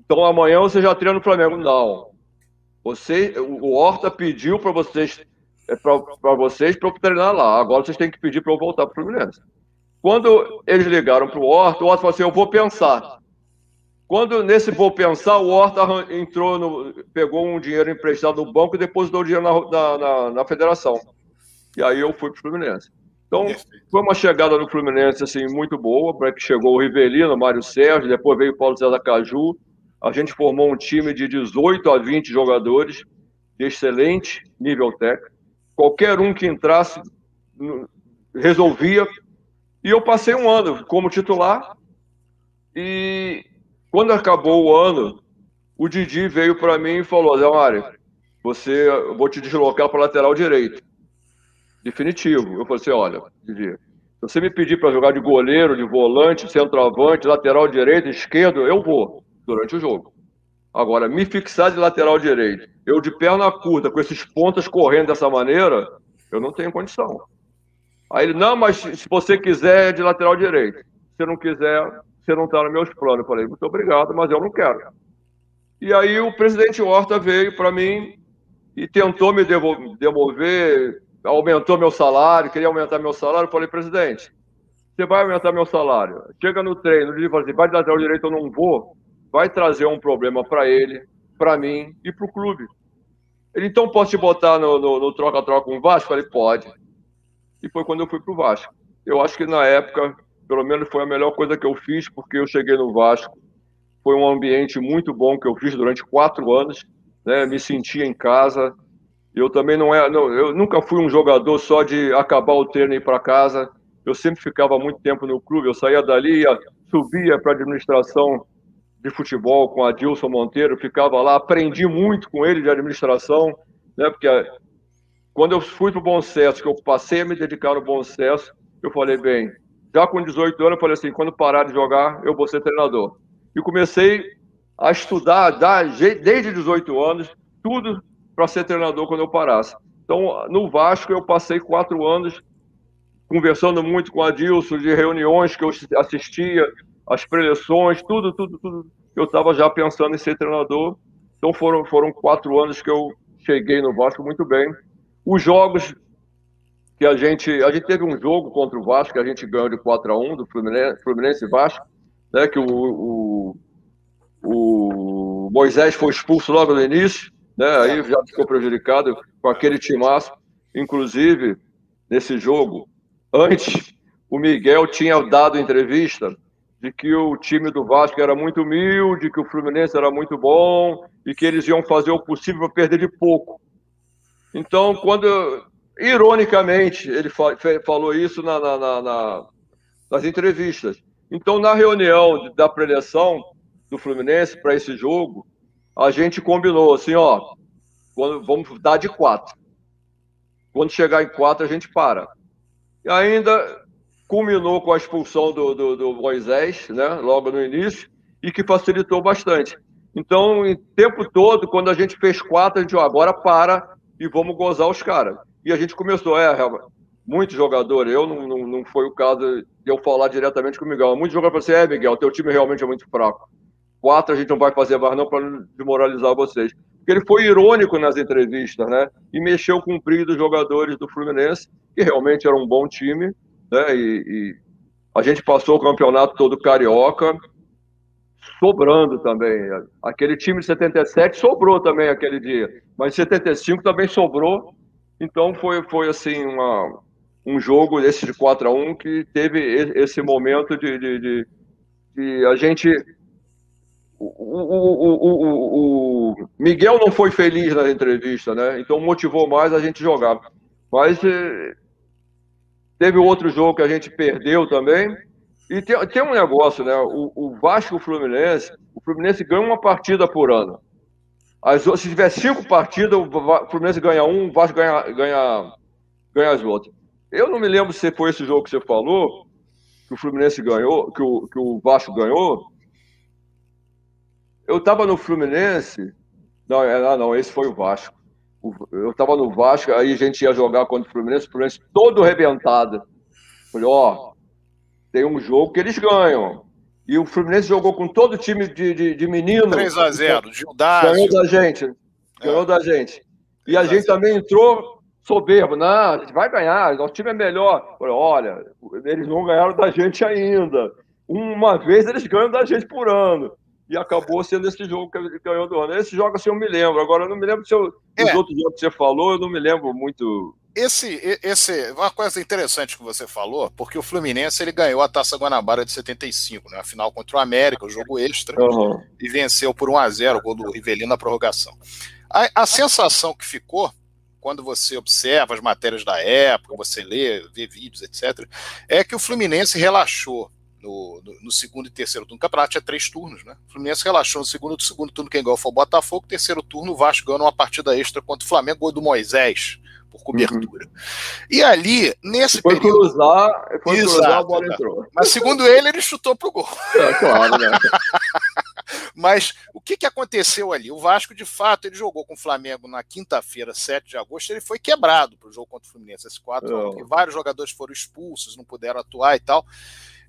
Então amanhã você já treina no Flamengo. Não. Você, o Horta pediu para vocês é para vocês para treinar lá. Agora vocês têm que pedir para eu voltar para o Fluminense. Quando eles ligaram para o Horta, o Horta falou assim: eu vou pensar. Quando nesse vou pensar, o Horta entrou no, pegou um dinheiro emprestado no banco e depositou o dinheiro na, na, na, federação. E aí eu fui para o Fluminense. Então, foi uma chegada no Fluminense assim, muito boa, para que chegou o Rivelino, o Mário Sérgio, depois veio o Paulo César Caju. A gente formou um time de 18 a 20 jogadores de excelente nível técnico. Qualquer um que entrasse resolvia. E eu passei um ano como titular. E quando acabou o ano, o Didi veio para mim e falou: Zé Mário, você, eu vou te deslocar para lateral direito. Definitivo. Eu falei assim: olha, Didi, se você me pedir para jogar de goleiro, de volante, centroavante, lateral direito, esquerdo, eu vou durante o jogo. Agora, me fixar de lateral direito, eu de perna curta, com esses pontas correndo dessa maneira, eu não tenho condição. Aí ele, não, mas se você quiser é de lateral direito. Se não quiser, você não está nos meus planos. Eu falei, muito obrigado, mas eu não quero. E aí o presidente Horta veio para mim e tentou me devolver, aumentou meu salário, queria aumentar meu salário. Eu falei, presidente, você vai aumentar meu salário. Chega no treino, ele fala assim, vai de lateral direito, eu não vou vai trazer um problema para ele, para mim e para o clube. Ele, então, posso te botar no troca-troca com o Vasco? Eu falei, pode. E foi quando eu fui para o Vasco. Eu acho que na época, pelo menos foi a melhor coisa que eu fiz, porque eu cheguei no Vasco. Foi um ambiente muito bom que eu fiz durante quatro anos. Né? Me sentia em casa. Eu também não é, não, eu nunca fui um jogador só de acabar o treino e ir para casa. Eu sempre ficava muito tempo no clube. Eu saía dali, ia, subia para a administração de futebol com a Dilson Monteiro, ficava lá, aprendi muito com ele de administração, né? Porque quando eu fui para o Bom Sucesso, que eu passei a me dedicar no Bom Sucesso, eu falei, bem, já com 18 anos, eu falei assim, quando parar de jogar, eu vou ser treinador. E comecei a estudar desde 18 anos, tudo para ser treinador quando eu parasse. Então, no Vasco, eu passei quatro anos conversando muito com a Dilson, de reuniões que eu assistia, as preleções, tudo, tudo, tudo. Eu estava já pensando em ser treinador. Então foram, foram quatro anos que eu cheguei no Vasco muito bem. Os jogos que a gente. A gente teve um jogo contra o Vasco que a gente ganhou de 4 a 1 do Fluminense, Fluminense Vasco, né? Que o, o, o Moisés foi expulso logo no início, né? Aí já ficou prejudicado com aquele timaço. Inclusive, nesse jogo, antes, o Miguel tinha dado entrevista de que o time do Vasco era muito humilde, que o Fluminense era muito bom e que eles iam fazer o possível para perder de pouco. Então, quando, ironicamente, ele falou isso na, na, na, nas entrevistas. Então, na reunião da preleção do Fluminense para esse jogo, a gente combinou assim, ó, quando, vamos dar de quatro. Quando chegar em quatro, a gente para. E ainda culminou com a expulsão do, do, do Moisés, né, logo no início, e que facilitou bastante. Então, o tempo todo, quando a gente fez quatro, a gente, ó, agora para e vamos gozar os caras. E a gente começou, é, muitos jogadores, eu não, não, não foi o caso de eu falar diretamente com o Miguel, muitos jogadores falaram assim, é, Miguel, teu time realmente é muito fraco. Quatro a gente não vai fazer mais não para desmoralizar vocês. Porque ele foi irônico nas entrevistas, né? E mexeu com o brilho dos jogadores do Fluminense, que realmente era um bom time, né? E, e a gente passou o campeonato todo carioca, sobrando também. Aquele time de 77 sobrou também aquele dia, mas 75 também sobrou. Então foi, foi assim uma, um jogo desse de 4 a 1 que teve esse momento de, de, de, de a gente. O, o, o, o, Miguel não foi feliz na entrevista, né? Então motivou mais a gente jogar. Mas eh, Teve outro jogo que a gente perdeu também. E tem, tem um negócio, né? O, o Vasco Fluminense, o Fluminense ganha uma partida por ano. As, se tiver cinco partidas, o Fluminense ganha um, o Vasco ganha, ganha, ganha as outras. Eu não me lembro se foi esse jogo que você falou, que o Fluminense ganhou, que o, que o Vasco ganhou. Eu estava no Fluminense. Não, é, não, esse foi o Vasco. eu estava no Vasco, aí a gente ia jogar contra o Fluminense, o Fluminense todo arrebentado. Falei, ó, tem um jogo que eles ganham. E o Fluminense jogou com todo o time de, de, de menino. 3x0, Gildásio. Ganhou da gente. Ganhou é. da gente. E a gente também entrou soberbo. Não, a gente vai ganhar, nosso time é melhor. Olha, eles não ganharam da gente ainda. Uma vez eles ganham da gente por ano e acabou sendo esse jogo que ele ganhou do ano. Esse jogo assim eu me lembro. Agora eu não me lembro se eu, é. dos outros jogos que você falou, eu não me lembro muito. Esse, esse, uma coisa interessante que você falou, porque o Fluminense ele ganhou a Taça Guanabara de 75, né? A final contra o América, o jogo extra, uhum. e venceu por 1 a 0 o gol do Rivelino na prorrogação. A, a sensação que ficou quando você observa as matérias da época, você lê, vê vídeos, etc., é que o Fluminense relaxou no, no, no, segundo e terceiro turno. O campeonato tinha três turnos, né? O Fluminense relaxou no segundo, segundo turno, quem ganhou foi o Botafogo. Terceiro turno, o Vasco ganhou uma partida extra contra o Flamengo, gol do Moisés, por cobertura. Uhum. E ali, nesse foi período. Cruzar, foi Exato, cruzar, a bola entrou. Mas segundo ele, ele chutou pro gol. É, claro, né? Mas o que, que aconteceu ali? O Vasco, de fato, ele jogou com o Flamengo na quinta-feira, 7 de agosto, ele foi quebrado para o jogo contra o Fluminense, esse 4 é. vários jogadores foram expulsos, não puderam atuar e tal.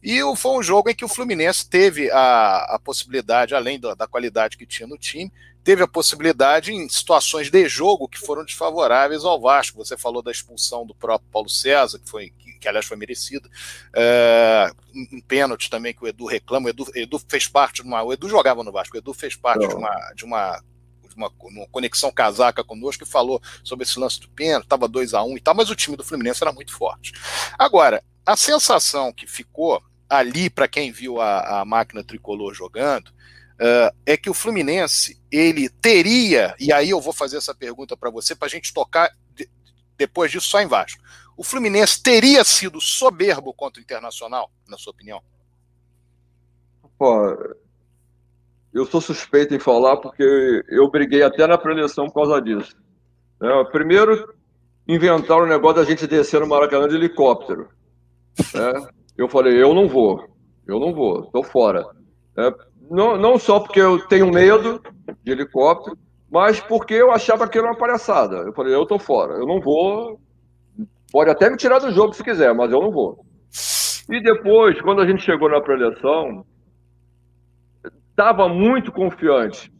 E foi um jogo em que o Fluminense teve a, a possibilidade, além da, da qualidade que tinha no time, teve a possibilidade em situações de jogo que foram desfavoráveis ao Vasco. Você falou da expulsão do próprio Paulo César, que foi que, que aliás foi merecida, é, um, pênalti também que o Edu reclama. O Edu, Edu, fez parte de uma. O Edu jogava no Vasco, o Edu fez parte de uma, de uma uma, uma, conexão casaca conosco e falou sobre esse lance do pênalti, estava 2 a 1 um e tal, mas o time do Fluminense era muito forte. Agora, a sensação que ficou ali, para quem viu a, a, máquina tricolor jogando, uh, é que o Fluminense ele teria, e aí eu vou fazer essa pergunta para você, para a gente tocar de, depois disso só em Vasco. O Fluminense teria sido soberbo contra o Internacional, na sua opinião? Pô, eu sou suspeito em falar porque eu briguei até na preleção por causa disso. É, primeiro, inventaram o negócio da gente descer no Maracanã de helicóptero. É, eu falei, eu não vou, eu não vou, estou fora. É, não, não só porque eu tenho medo de helicóptero, mas porque eu achava que era uma palhaçada. Eu falei, eu estou fora, eu não vou. Pode até me tirar do jogo se quiser, mas eu não vou. E depois, quando a gente chegou na preleção, estava muito confiante.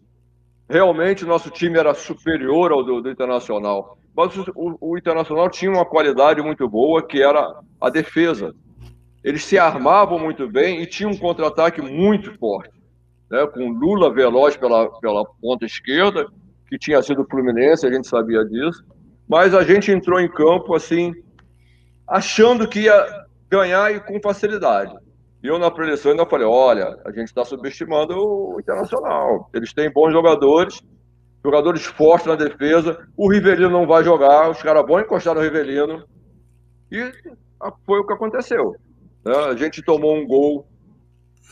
Realmente, nosso time era superior ao do, do Internacional. Mas o, o Internacional tinha uma qualidade muito boa, que era a defesa eles se armavam muito bem e tinham um contra-ataque muito forte, né? com Lula veloz pela, pela ponta esquerda, que tinha sido Fluminense, a gente sabia disso, mas a gente entrou em campo assim, achando que ia ganhar e com facilidade. E eu na preleção ainda falei, olha, a gente está subestimando o Internacional, eles têm bons jogadores, jogadores fortes na defesa, o Rivelino não vai jogar, os caras vão encostar no Rivelino, e foi o que aconteceu. Né? A gente tomou um gol.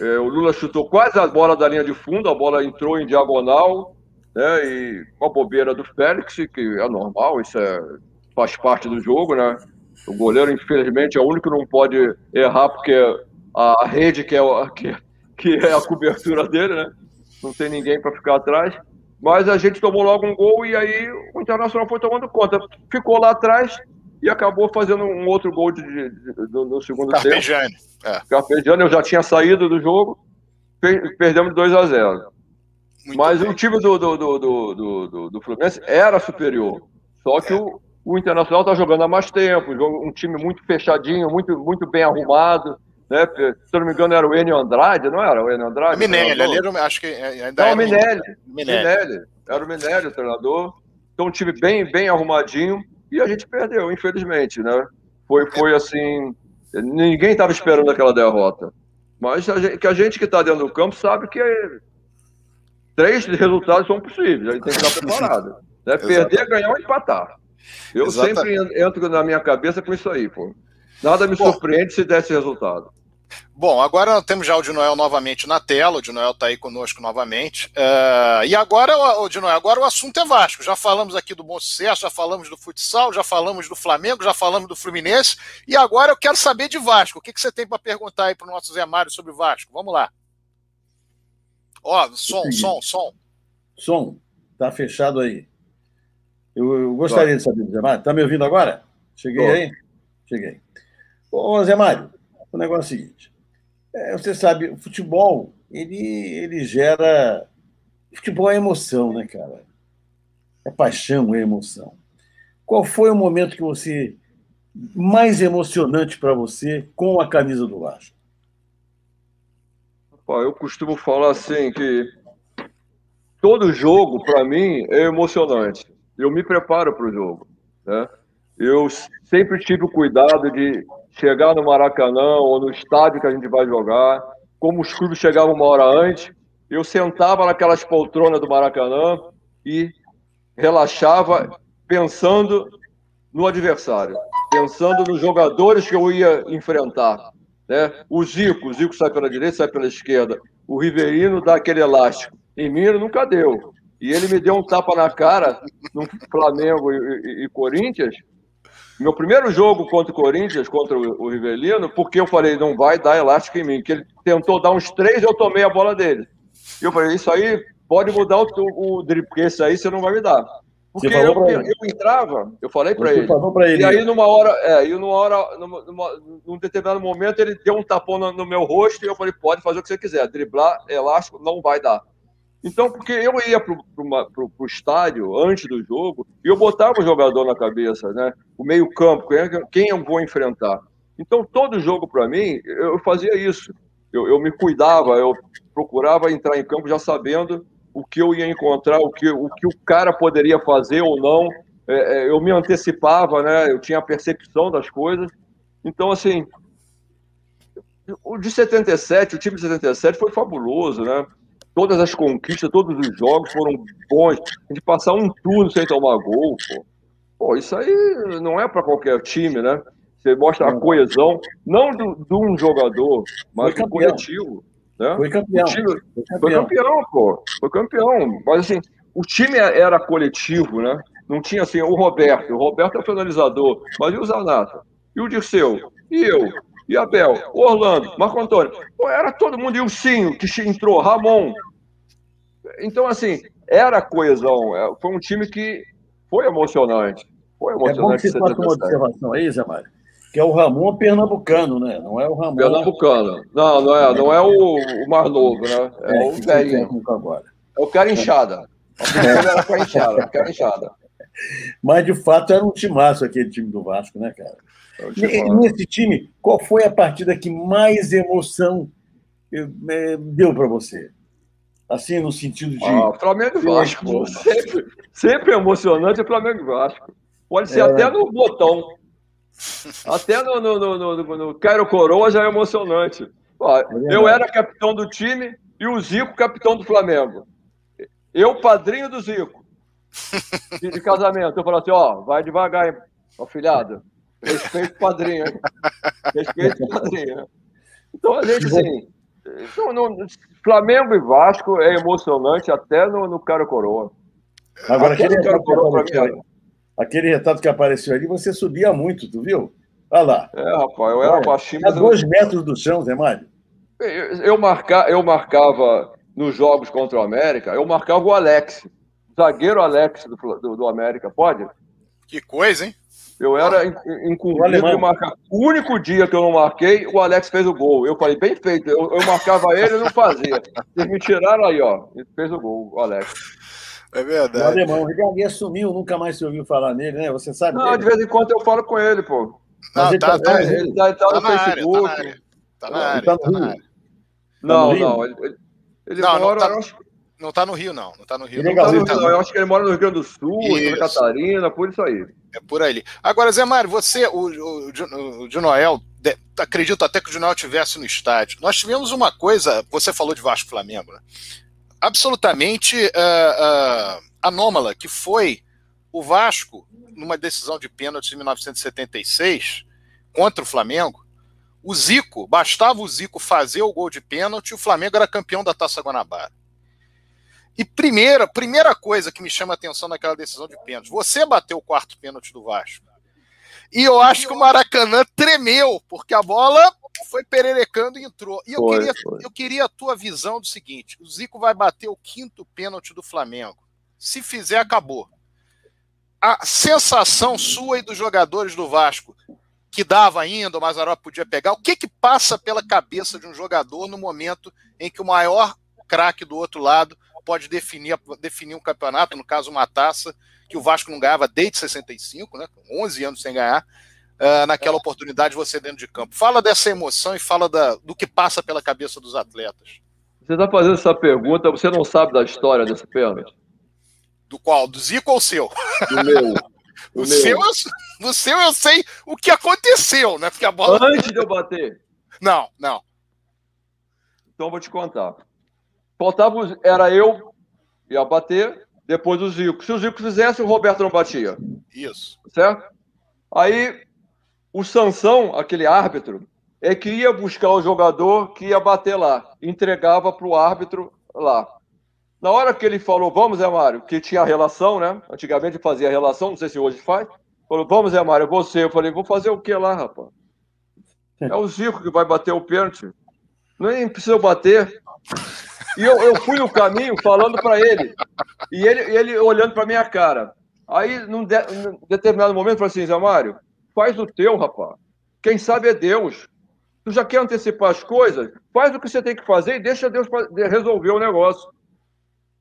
É, o Lula chutou quase a bola da linha de fundo, a bola entrou em diagonal, né? E uma bobeira do Félix, que é normal, isso é, faz parte do jogo, né? O goleiro, infelizmente, é o único que não pode errar, porque a rede que é, que, que é a cobertura dele, né? Não tem ninguém para ficar atrás. Mas a gente tomou logo um gol e aí o Internacional foi tomando conta. Ficou lá atrás, e acabou fazendo um outro gol de, de, de, no segundo tempo. É. Carpegiani, eu já tinha saído do jogo, per, perdemos 2 a 0 Mas bem. o time do, do, do, do, do, do Fluminense era superior. Só que é. o, o Internacional está jogando há mais tempo, um time muito fechadinho, muito, muito bem arrumado. Né? Se eu não me engano, era o Enio Andrade, não era o Enio Andrade? Minelli, ali era, acho que ainda não, é Minelli, Minelli. Minelli. Era o Minelli, o treinador. Então, um time bem, bem arrumadinho e a gente perdeu, infelizmente, né? Foi, foi assim, ninguém estava esperando aquela derrota. Mas a gente, que a gente que está dentro do campo sabe que três resultados são possíveis, a gente tem que estar preparado. Né? Perder, ganhar ou empatar. Eu Exatamente. sempre entro na minha cabeça com isso aí, pô. Nada me surpreende se desse resultado. Bom, agora temos já o de Noel novamente na tela, o de Noel está aí conosco novamente. Uh, e agora, o de Noel, agora o assunto é Vasco. Já falamos aqui do bom sucesso, já falamos do futsal, já falamos do Flamengo, já falamos do Fluminense. E agora eu quero saber de Vasco. O que, que você tem para perguntar aí para o nosso Zé Mário sobre Vasco? Vamos lá. Ó, som, som, som. Som, tá fechado aí. Eu, eu gostaria de saber, Zé Mário. Está me ouvindo agora? Cheguei aí? Cheguei. Ô, Zé Mário, o negócio é o seguinte. É, você sabe, o futebol, ele, ele gera... Futebol é emoção, né, cara? É paixão, é emoção. Qual foi o momento que você mais emocionante para você com a camisa do Vasco? Eu costumo falar assim que todo jogo para mim é emocionante. Eu me preparo para o jogo, né? Eu sempre tive o cuidado de chegar no Maracanã ou no estádio que a gente vai jogar. Como os clubes chegavam uma hora antes, eu sentava naquelas poltronas do Maracanã e relaxava pensando no adversário, pensando nos jogadores que eu ia enfrentar. Né? O Zico, o Zico sai pela direita, sai pela esquerda. O Riverino dá aquele elástico. Em mim nunca deu. E ele me deu um tapa na cara no Flamengo e, e, e Corinthians. Meu primeiro jogo contra o Corinthians, contra o, Rivelino, porque eu falei, não vai dar elástico em mim. Que ele tentou dar uns três, eu tomei a bola dele. E eu falei, isso aí pode mudar o, o, o drible, porque esse aí você não vai me dar. Porque eu, eu, entrava, eu falei para ele. ele. E aí, numa hora, é, e numa hora, numa, numa, num determinado momento, ele deu um tapão no, no, meu rosto e eu falei: pode fazer o que você quiser, driblar, elástico, não vai dar. Então, porque eu ia para o estádio antes do jogo e eu botava o jogador na cabeça, né? O meio-campo, quem eu vou enfrentar. Então, todo jogo para mim, eu fazia isso. Eu, eu me cuidava, eu procurava entrar em campo já sabendo o que eu ia encontrar, o que o, que o cara poderia fazer ou não. É, é, eu me antecipava, né? Eu tinha a percepção das coisas. Então, assim, o de 77, o time de 77 foi fabuloso, né? Todas as conquistas, todos os jogos foram bons. A gente passar um turno sem tomar gol, pô. Pô, isso aí não é para qualquer time, né? Você mostra a coesão, não de um jogador, mas do coletivo. Né? Foi campeão. Time, foi campeão. Foi campeão, pô. Foi campeão. Mas assim, o time era coletivo, né? Não tinha assim, o Roberto. O Roberto é o finalizador. Mas e o Zanata? E o Dirceu? E eu? E Abel? O Orlando? Marco Antônio? Pô, era todo mundo. E o Cinho, que entrou, Ramon. Então, assim, era coesão. É, foi um time que foi emocionante. Foi emocionante. É bom que você faça uma observação aí, Zé Mário que é o Ramon pernambucano, né? Não é o Ramon. Pernambucano. Não, não é, não é o, o mais novo, né? É, é o velhinho. Agora. Eu quero inchada. Quero inchada. Mas de fato era um timaço aquele time do Vasco, né, cara? Nesse time, qual foi a partida que mais emoção é, deu para você? Assim, no sentido de. Ah, Flamengo e Vasco. Sempre, sempre emocionante é Flamengo e Vasco. Pode ser é... até no botão. Até no, no, no, no, no Cairo Coroa já é emocionante. Ó, é eu era capitão do time e o Zico capitão do Flamengo. Eu, padrinho do Zico. De, de casamento. Eu falo assim, ó, vai devagar, hein, ó, filhado. Respeito o padrinho, hein? Respeito o padrinho. Então, a gente, assim... Então, no, Flamengo e Vasco é emocionante até no, no Caro Coroa. Agora, aquele Caro Coroa, pra mim, aquele retrato que apareceu ali, você subia muito, tu viu? Olha lá. É, rapaz, eu era baixinho. A dois eu... metros do chão, Zé Mário. Eu, eu, marca, eu marcava nos jogos contra o América, eu marcava o Alex, zagueiro Alex do, do, do América, pode? Que coisa, hein? Eu era incumbido de marcar. O único dia que eu não marquei, o Alex fez o gol. Eu falei, bem feito. Eu, eu marcava ele e não fazia. Eles me tiraram aí, ó. Ele fez o gol, o Alex. É verdade. O alemão, o sumiu, nunca mais se ouviu falar nele, né? Você sabe? Não, dele? de vez em quando eu falo com ele, pô. Não, ele tá, tá, ele tá, tá, tá no Facebook. Área, tá na área. Tá, tá na área. Não, não. Ele, ele não, mora. Não tá, não tá no Rio, não. Não tá no Rio. Ele não, tá no Rio, não. Eu acho que ele mora no Rio Grande do Sul, Santa Catarina, por isso aí. É por aí. Agora, Zé Mário, você, o, o, o, acredito até que o Noel estivesse no estádio. Nós tivemos uma coisa, você falou de Vasco Flamengo, né? absolutamente uh, uh, anômala, que foi o Vasco, numa decisão de pênalti em 1976, contra o Flamengo, o Zico, bastava o Zico fazer o gol de pênalti o Flamengo era campeão da Taça Guanabara. E primeira, primeira coisa que me chama a atenção naquela decisão de pênalti, você bateu o quarto pênalti do Vasco. E eu acho que o Maracanã tremeu, porque a bola foi pererecando e entrou. E eu, foi, queria, foi. eu queria a tua visão do seguinte: o Zico vai bater o quinto pênalti do Flamengo. Se fizer, acabou. a sensação sua e dos jogadores do Vasco que dava ainda, o Mazarop podia pegar, o que que passa pela cabeça de um jogador no momento em que o maior craque do outro lado pode definir, definir um campeonato, no caso uma taça, que o Vasco não ganhava desde 65, né, 11 anos sem ganhar, uh, naquela oportunidade você dentro de campo. Fala dessa emoção e fala da, do que passa pela cabeça dos atletas. Você está fazendo essa pergunta, você não sabe da história desse pênalti? Do qual? Do Zico ou o seu? Do meu. Do o, seu, eu, o seu eu sei o que aconteceu, né? Porque a bola. Antes de eu bater? Não, não. Então vou te contar. Faltava, era eu, ia bater, depois o Zico. Se o Zico fizesse, o Roberto não batia. Isso. Certo? Aí o Sansão, aquele árbitro, é que ia buscar o jogador que ia bater lá, entregava para o árbitro lá. Na hora que ele falou, vamos, Zé Mário, que tinha relação, né? Antigamente fazia relação, não sei se hoje faz. Falou, vamos, Zé Mário, você. Eu falei, vou fazer o que lá, rapaz? É o Zico que vai bater o pênalti. Nem precisa bater. E eu, eu fui no caminho falando para ele. E ele, ele olhando para minha cara. Aí, num, de, num determinado momento, falou assim, Zé Mário, faz o teu, rapaz. Quem sabe é Deus. Tu já quer antecipar as coisas? Faz o que você tem que fazer e deixa Deus resolver o negócio.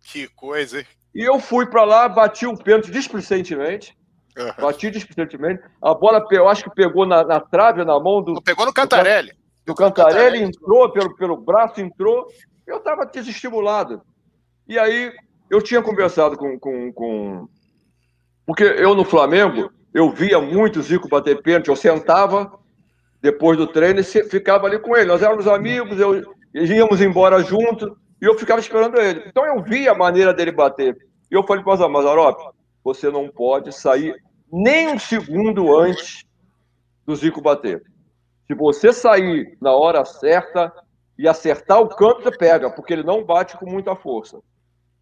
Que coisa, hein? E eu fui para lá, bati o pênalti displicentemente. Uhum. Bati displicentemente. A bola, eu acho que pegou na, na trave, na mão do. Pegou no Cantarelli. Do, do Cantarelli, Cantarelli, entrou pelo, pelo braço, entrou. Eu estava desestimulado. E aí eu tinha conversado com, com, com. Porque eu no Flamengo, eu via muito Zico bater pênalti, eu sentava depois do treino e ficava ali com ele. Nós éramos amigos, eu, íamos embora juntos e eu ficava esperando ele. Então eu via a maneira dele bater. E eu falei para o Mazarop, você não pode sair nem um segundo antes do Zico bater. Se você sair na hora certa e acertar o canto, você pega, porque ele não bate com muita força.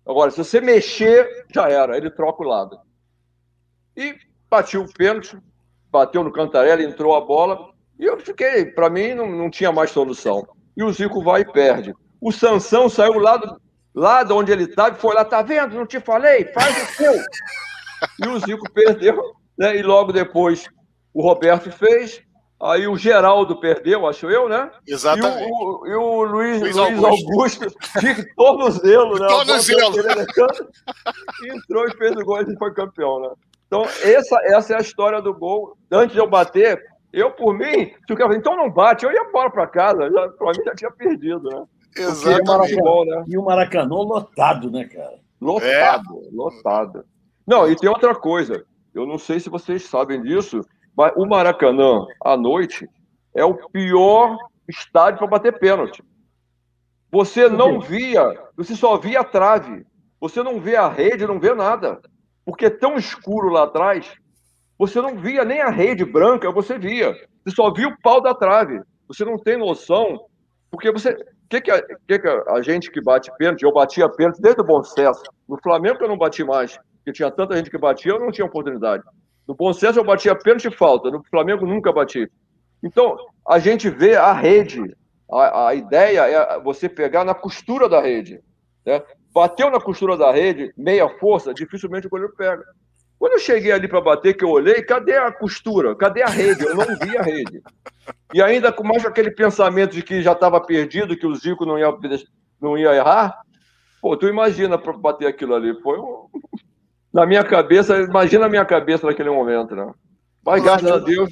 Agora, se você mexer, já era, ele troca o lado. E batiu o pênalti, bateu no Cantarela, entrou a bola, e eu fiquei, para mim não, não tinha mais solução. E o Zico vai e perde. O Sansão saiu lá, do, lá de onde ele estava e foi lá, tá vendo? Não te falei? Faz o seu. e o Zico perdeu, né? E logo depois o Roberto fez, Aí o Geraldo perdeu, acho eu, né? Exatamente. E o, e o Luiz, Luiz, Augusto, Augusto de tornozelo, né? Tornozelo. Entrou e fez o gol e foi campeão, né? Então, essa, essa é a história do gol. Antes de eu bater, eu, por mim, se o cara então não bate, eu ia embora para casa. Já, pra mim já tinha perdido, né? Exatamente. né? E o Maracanã lotado, né, cara? Lotado, é. lotado. Não, e tem outra coisa. Eu não sei se vocês sabem disso, mas o Maracanã, à noite, é o pior estádio para bater pênalti. Você não via, você só via a trave. Você não vê a rede, não vê nada. Porque é tão escuro lá atrás, você não via nem a rede branca, você via. Você só via o pau da trave. Você não tem noção. Porque você. O que, que, a, que, que a gente que bate pênalti, eu batia pênalti desde o bom sucesso. No Flamengo eu não bati mais, porque tinha tanta gente que batia, eu não tinha oportunidade. No Bom Senso eu batia pênalti e falta, no Flamengo nunca bati. Então, a gente vê a rede. A, a ideia é você pegar na costura da rede. Né? Bateu na costura da rede, meia força, dificilmente o goleiro pega. Quando eu cheguei ali para bater, que eu olhei, cadê a costura? Cadê a rede? Eu não vi a rede. E ainda com mais aquele pensamento de que já estava perdido, que o Zico não ia, não ia errar. Pô, tu imagina para bater aquilo ali. Foi um, na minha cabeça, imagina a minha cabeça naquele momento, né? Mas graças a Deus,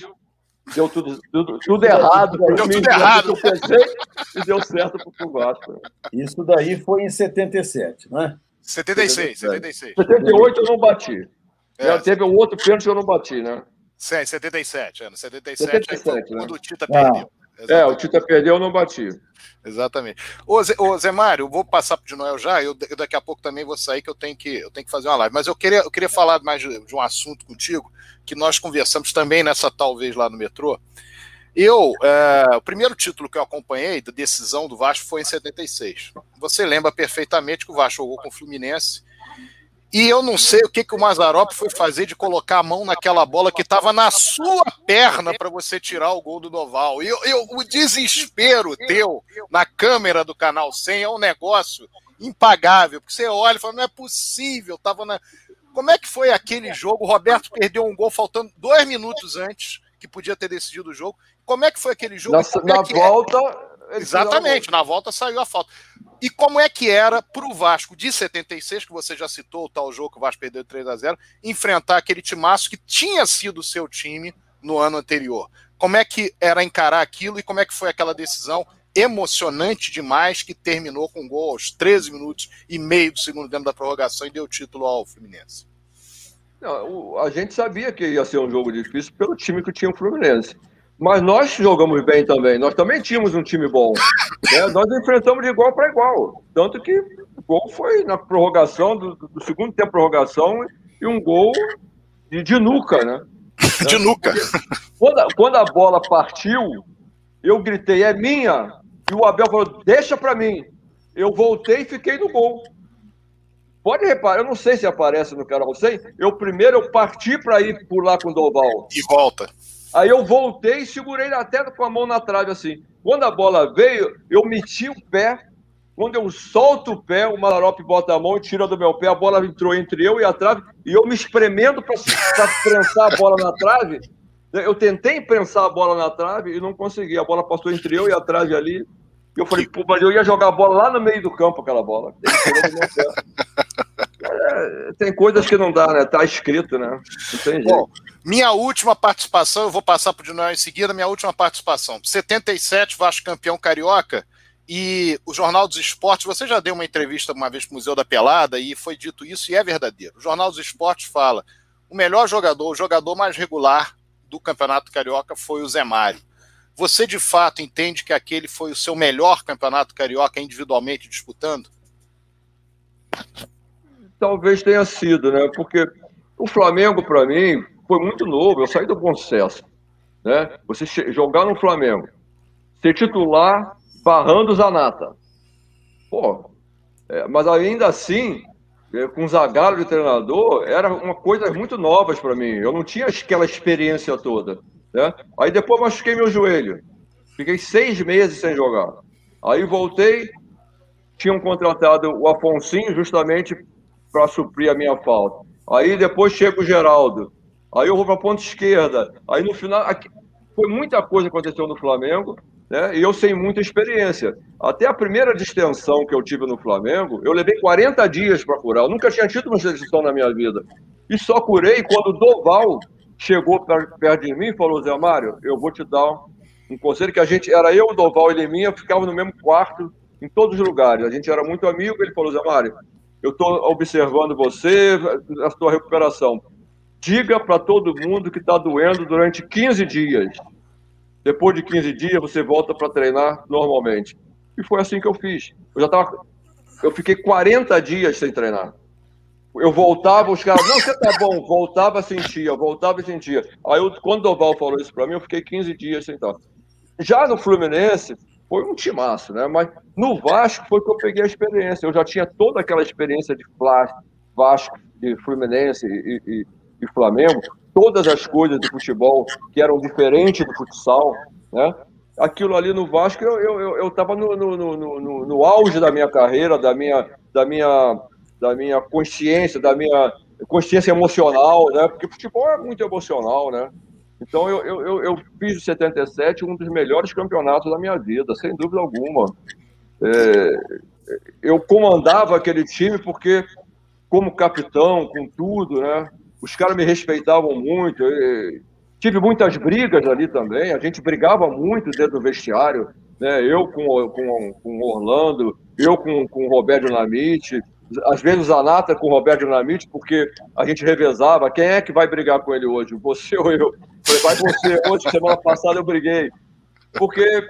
deu tudo, tudo, tudo errado. Deu mim, tudo errado. Eu pensei, e deu certo para o Vasco. Isso daí foi em 77, né? 76, 76. 78 eu não bati. É, teve um outro pênalti que eu não bati, né? Sim, 77, ano. 77, 77 aí, né? quando o Tita ah. perdeu. É, o Tita perdeu, eu não bati. Exatamente. Ô Zé, ô, Zé Mário, eu vou passar para o de Noel já, eu, eu, daqui a pouco também vou sair que eu tenho que, eu tenho que fazer uma live. Mas eu queria, eu queria falar mais de, de um assunto contigo, que nós conversamos também nessa talvez lá no metrô. Eu, é, o primeiro título que eu acompanhei da decisão do Vasco foi em 76. Você lembra perfeitamente que o Vasco jogou com o Fluminense e eu não sei o que, que o Mazarop foi fazer de colocar a mão naquela bola que estava na sua perna para você tirar o gol do Noval. E eu, eu, o desespero teu na câmera do Canal 100 é um negócio impagável, porque você olha e fala, não é possível, tava na... Como é que foi aquele jogo? O Roberto perdeu um gol faltando dois minutos antes, que podia ter decidido o jogo. Como é que foi aquele jogo? Na, na é volta. É? Exatamente, na volta saiu a falta. E como é que era para o Vasco de 76, que você já citou, o tal jogo que o Vasco perdeu 3 a 0 enfrentar aquele timaço que tinha sido o seu time no ano anterior? Como é que era encarar aquilo e como é que foi aquela decisão emocionante demais que terminou com um gol aos 13 minutos e meio do segundo tempo da prorrogação e deu título ao Fluminense? Não, a gente sabia que ia ser um jogo difícil pelo time que tinha o Fluminense. Mas nós jogamos bem também. Nós também tínhamos um time bom. Né? Nós enfrentamos de igual para igual. Tanto que o gol foi na prorrogação, do, do segundo tempo de prorrogação, e um gol de, de nuca, né? de nuca. Quando, quando a bola partiu, eu gritei, é minha. E o Abel falou, deixa para mim. Eu voltei e fiquei no gol. Pode reparar, eu não sei se aparece no canal 100. Eu primeiro eu parti para ir pular com o Doval. E volta. Aí eu voltei e segurei até com a mão na trave assim. Quando a bola veio, eu meti o pé. Quando eu solto o pé, o Malarope bota a mão e tira do meu pé. A bola entrou entre eu e a trave. E eu me espremendo para prensar a bola na trave. Eu tentei prensar a bola na trave e não consegui. A bola passou entre eu e a trave ali. E eu falei, pô, mas eu ia jogar a bola lá no meio do campo, aquela bola. É, tem coisas que não dá, né? Tá escrito, né? Bom, minha última participação, eu vou passar para o Dinoel em seguida, minha última participação. 77, Vasco campeão carioca. E o Jornal dos Esportes, você já deu uma entrevista uma vez para o Museu da Pelada e foi dito isso e é verdadeiro. O Jornal dos Esportes fala: o melhor jogador, o jogador mais regular do Campeonato Carioca foi o Zé Mário. Você de fato entende que aquele foi o seu melhor Campeonato Carioca individualmente disputando? Talvez tenha sido, né? Porque o Flamengo, para mim, foi muito novo. Eu saí do bom sucesso. Né? Você jogar no Flamengo, ser titular, barrando Zanata. Pô, é, mas ainda assim, é, com o Zagallo de treinador, era uma coisa muito novas para mim. Eu não tinha aquela experiência toda. Né? Aí depois machuquei meu joelho. Fiquei seis meses sem jogar. Aí voltei, tinham contratado o Afonsinho justamente para suprir a minha falta. Aí depois chega o Geraldo. Aí eu vou para a ponta esquerda. Aí no final, aqui, foi muita coisa que aconteceu no Flamengo, né? E eu sem muita experiência. Até a primeira distensão que eu tive no Flamengo, eu levei 40 dias para curar. Eu nunca tinha tido uma distensão na minha vida. E só curei quando o Doval chegou perto de mim e falou: Zé Mário, eu vou te dar um conselho que a gente, era eu, o Doval e Leminha, ficava no mesmo quarto, em todos os lugares. A gente era muito amigo. Ele falou: Zé Mário, eu estou observando você, a sua recuperação. Diga para todo mundo que está doendo durante 15 dias. Depois de 15 dias, você volta para treinar normalmente. E foi assim que eu fiz. Eu já tava. Eu fiquei 40 dias sem treinar. Eu voltava, os caras, não, você tá bom, voltava, sentia, voltava e sentia. Aí, eu, quando o Doval falou isso para mim, eu fiquei 15 dias sem estar. Já no Fluminense, foi um timaço, né? Mas no Vasco foi que eu peguei a experiência. Eu já tinha toda aquela experiência de Vasco, de Fluminense e, e, e Flamengo, todas as coisas do futebol que eram diferentes do futsal, né? Aquilo ali no Vasco, eu estava eu, eu, eu no, no, no, no, auge da minha carreira, da minha, da, minha, da minha consciência, da minha consciência emocional, né? Porque futebol é muito emocional, né? Então eu, eu, eu fiz o 77 um dos melhores campeonatos da minha vida, sem dúvida alguma. É, eu comandava aquele time porque, como capitão, com tudo, né? Os caras me respeitavam muito. tive muitas brigas ali também. A gente brigava muito dentro do vestiário. Né? Eu com, com, com Orlando, eu com, com o Roberto Dinamite, às vezes o Zanata com o Roberto Dinamite, porque a gente revezava. Quem é que vai brigar com ele hoje? Você ou eu? Falei, vai você. Hoje, semana passada, eu briguei. Porque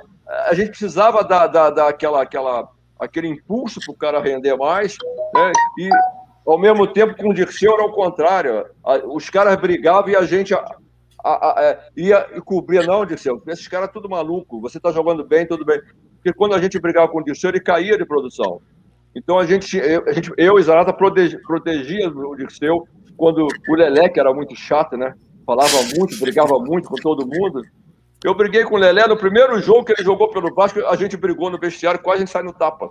a gente precisava dar, dar, dar aquela, aquela, aquele impulso para o cara render mais. Né? E ao mesmo tempo, com o Dirceu era o contrário. Os caras brigavam e a gente a, a, a, é, ia e cobria. Não, Dirceu, esses caras tudo maluco. Você está jogando bem, tudo bem. Porque quando a gente brigava com o Dirceu, ele caía de produção. Então a gente, eu, a gente, eu e Zanata protegi, protegia o Dirceu quando o Lelé, que era muito chato, né? Falava muito, brigava muito com todo mundo. Eu briguei com o Lelé no primeiro jogo que ele jogou pelo Vasco, a gente brigou no vestiário, quase a gente sai no tapa.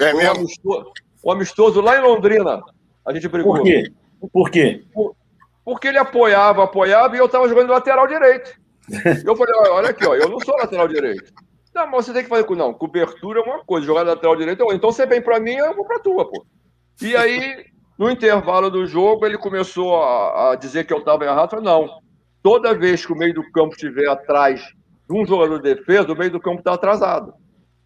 É mesmo? Um amistoso, um amistoso lá em Londrina. A gente brigou. Por quê? Por quê? Por, porque ele apoiava, apoiava e eu estava jogando lateral direito. Eu falei, olha aqui, ó, eu não sou lateral direito. Não, mas você tem que fazer com. Não, cobertura é uma coisa, jogar lateral direito, então você vem para mim, eu vou para tua, pô. E aí, no intervalo do jogo, ele começou a, a dizer que eu estava errado. Eu falei, não, toda vez que o meio do campo estiver atrás de um jogador de defesa, o meio do campo está atrasado.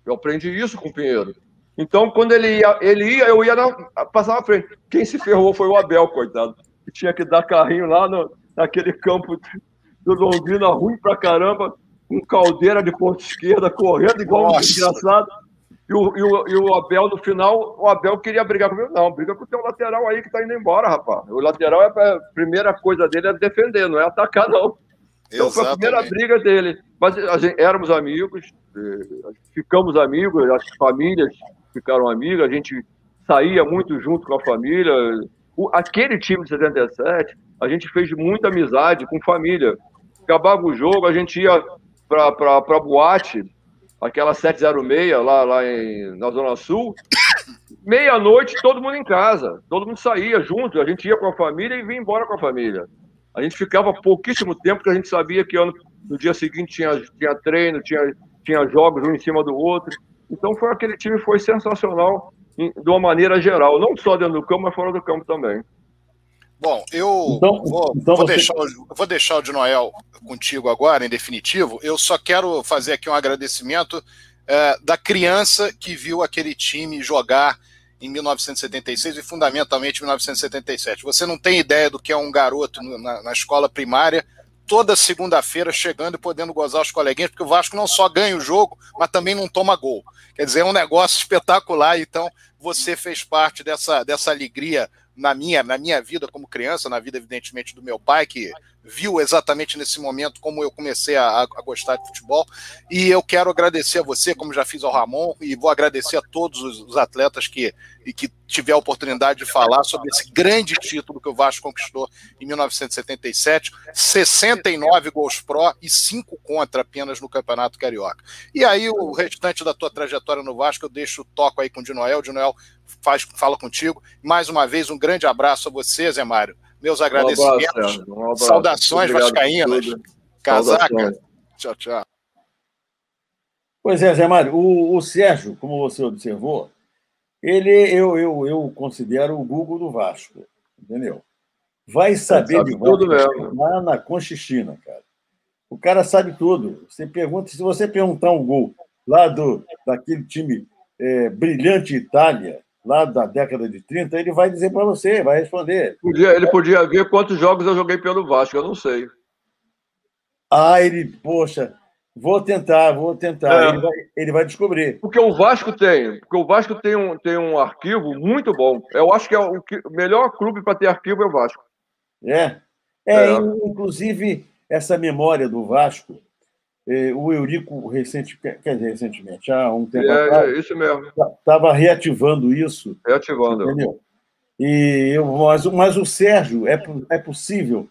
Eu aprendi isso com o Pinheiro. Então, quando ele ia, ele ia eu ia na, passar na frente. Quem se ferrou foi o Abel, coitado. Que tinha que dar carrinho lá no, naquele campo do Londrina ruim pra caramba, com caldeira de ponta esquerda, correndo igual Nossa. um desgraçado. E o, e, o, e o Abel, no final, o Abel queria brigar comigo. Não, briga com o teu lateral aí que tá indo embora, rapaz. O lateral, é a primeira coisa dele é defender, não é atacar, não. Então foi a primeira briga dele. Mas a gente, éramos amigos, ficamos amigos, as famílias ficaram amigas, a gente saía muito junto com a família. O, aquele time de 77, a gente fez muita amizade com família. Acabava o jogo, a gente ia para a boate, aquela 706 lá, lá em, na Zona Sul. Meia-noite, todo mundo em casa, todo mundo saía junto, a gente ia com a família e vinha embora com a família. A gente ficava pouquíssimo tempo, porque a gente sabia que ano, no dia seguinte tinha, tinha treino, tinha, tinha jogos um em cima do outro. Então foi aquele time foi sensacional de uma maneira geral, não só dentro do campo, mas fora do campo também. Bom, eu então, vou, então vou, você... deixar, vou deixar o de Noel contigo agora, em definitivo. Eu só quero fazer aqui um agradecimento é, da criança que viu aquele time jogar em 1976 e fundamentalmente em 1977. Você não tem ideia do que é um garoto na, na escola primária toda segunda-feira chegando e podendo gozar os coleguinhas, porque o Vasco não só ganha o jogo, mas também não toma gol. Quer dizer, é um negócio espetacular. Então, você fez parte dessa, dessa alegria na minha, na minha vida como criança, na vida, evidentemente, do meu pai, que viu exatamente nesse momento como eu comecei a, a, gostar de futebol. E eu quero agradecer a você, como já fiz ao Ramon, e vou agradecer a todos os, atletas que, que tiver a oportunidade de falar sobre esse grande título que o Vasco conquistou em 1977, 69 gols pró e 5 contra apenas no Campeonato Carioca. E aí o restante da tua trajetória no Vasco eu deixo o toco aí com o Dinoel. O Dinoel faz, fala contigo. Mais uma vez, um grande abraço a você, Zé Mário meus agradecimentos. Um abraço, um abraço. Saudações vascaínas. Casaca. Tchau, tchau. Pois é, Zé Mário, o, o, Sérgio, como você observou, ele eu, eu, eu considero o Google do Vasco, entendeu? Vai saber sabe de tudo mesmo. lá na Conchichina, cara. O cara sabe tudo. Você pergunta, se você perguntar um gol lá do, daquele time é, brilhante Itália, lá da década de 30, ele vai dizer para você, vai responder. Podia, ele podia ver quantos jogos eu joguei pelo Vasco, eu não sei. Ah, ele, poxa, vou tentar, vou tentar. É. Ele, vai, ele, vai, descobrir. Porque o Vasco tem, porque o Vasco tem um, tem um arquivo muito bom. Eu acho que é o, o melhor clube para ter arquivo é o Vasco. É. é. É, inclusive essa memória do Vasco o Eurico recente, quer dizer, recentemente, há um tempo é, atrás, é isso mesmo. Estava reativando isso. Reativando. Entendeu? E eu, mas, mas o Sérgio, é, é possível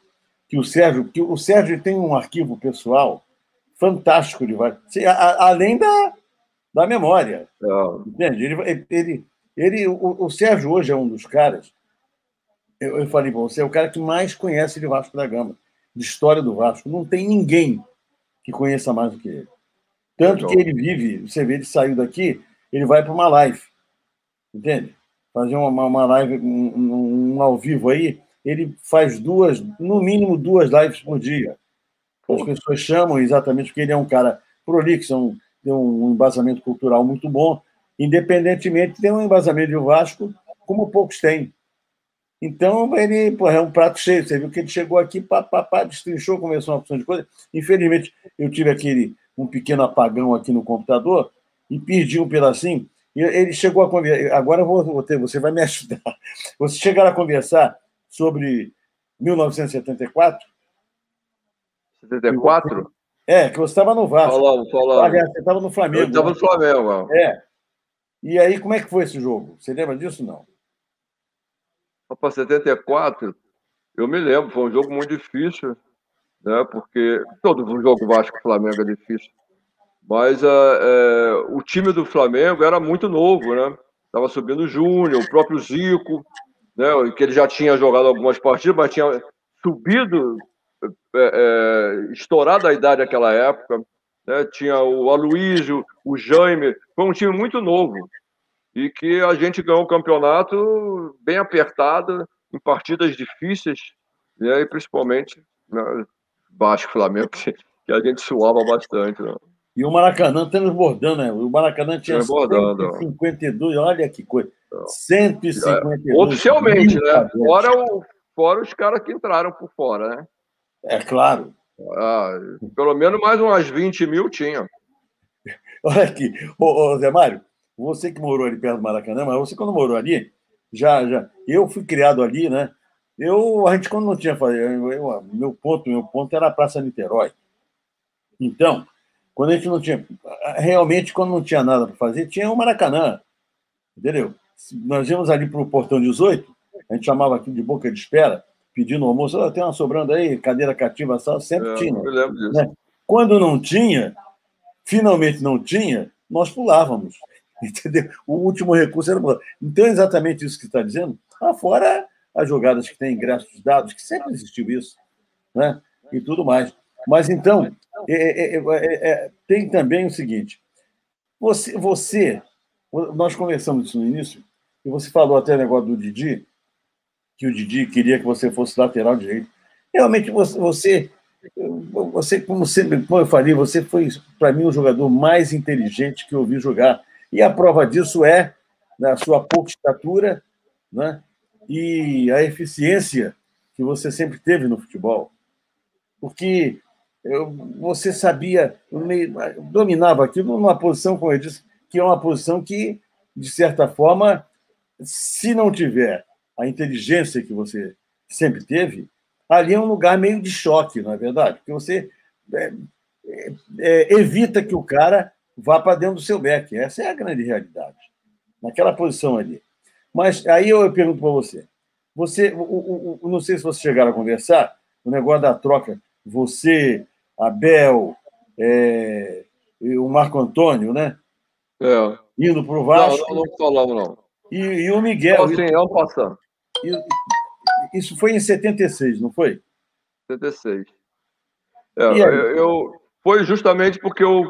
que o Sérgio, que o Sérgio tem um arquivo pessoal fantástico de além da, da memória. É. Entende? Ele, ele, ele, o, o, Sérgio hoje é um dos caras. Eu, eu falei para você, é o cara que mais conhece de Vasco da Gama, de história do Vasco. Não tem ninguém que conheça mais do que ele. Tanto que ele vive, você vê, ele saiu daqui, ele vai para uma live, entende? Fazer uma, uma live, um, um, ao vivo aí, ele faz duas, no mínimo duas lives por dia. As pessoas chamam exatamente porque ele é um cara prolixo, é um, tem um embasamento cultural muito bom, independentemente tem um embasamento de Vasco como poucos têm. Então, ele pô, é um prato cheio. Você viu que ele chegou aqui, pá, pá, pá, destrinchou, começou uma opção de coisa. Infelizmente, eu tive aquele um pequeno apagão aqui no computador e perdi um pedacinho. E ele chegou a conversar. Agora eu vou ter, você vai me ajudar. Você chegaram a conversar sobre 1974? 74? É, que você estava no Vasco. Falamos, você estava no Flamengo. Eu estava no Flamengo. É. E aí, como é que foi esse jogo? Você lembra disso não? Para 74, eu me lembro, foi um jogo muito difícil, né? Porque todo jogo Vasco Flamengo é difícil. Mas é, o time do Flamengo era muito novo, né? Tava subindo o Júnior, o próprio Zico, né, que ele já tinha jogado algumas partidas, mas tinha subido, é, é, estourado a idade naquela época. Né, tinha o Aloysio, o Jaime, foi um time muito novo e que a gente ganhou o campeonato bem apertado, em partidas difíceis, e aí principalmente né, Vasco Flamengo, que, que, a gente suava bastante. Né? E o Maracanã transbordando, né? O Maracanã tinha 152, olha que coisa. 152. É, oficialmente, né? Fora, o, fora os caras que entraram por fora, né? É claro. Ah, pelo menos mais umas 20 mil tinha. Olha aqui, ô, ô, Zé Mário, você que morou ali perto do Maracanã, mas você quando morou ali, já, já, eu fui criado ali, né? Eu, a gente quando não tinha, eu, eu, meu ponto, meu ponto era a Praça Niterói. Então, quando a gente não tinha, realmente quando não tinha nada para fazer, tinha o Maracanã, entendeu? Nós íamos ali para o portão 18, a gente chamava aquilo de boca de espera, pedindo almoço, oh, tem uma sobrando aí, cadeira cativa, só, sempre é, tinha. Né? Quando não tinha, finalmente não tinha, nós pulávamos. Entendeu? O último recurso era pular. Então, é exatamente isso que está dizendo. Fora as jogadas que têm ingressos dados, que sempre existiu isso, né? e tudo mais. Mas então, é, é, é, é, tem também o seguinte: você, você, nós conversamos isso no início, e você falou até o negócio do Didi, que o Didi queria que você fosse lateral direito. Realmente, você, você, você como, sempre, como eu falei, você foi, para mim, o jogador mais inteligente que eu vi jogar. E a prova disso é a sua pouca estatura né? e a eficiência que você sempre teve no futebol. Porque eu, você sabia, dominava aquilo numa posição, como eu disse, que é uma posição que, de certa forma, se não tiver a inteligência que você sempre teve, ali é um lugar meio de choque, não é verdade? Porque você é, é, é evita que o cara vá para dentro do seu back. Essa é a grande realidade, naquela posição ali. Mas aí eu pergunto para você: você, o, o, não sei se vocês chegaram a conversar, o negócio da troca, você, Abel, é, o Marco Antônio, né? É. Indo para o Vasco. Não, não, não falamos, não. E, e o Miguel. Assim, um passando. Isso foi em 76, não foi? 76. É, eu, eu, foi justamente porque eu,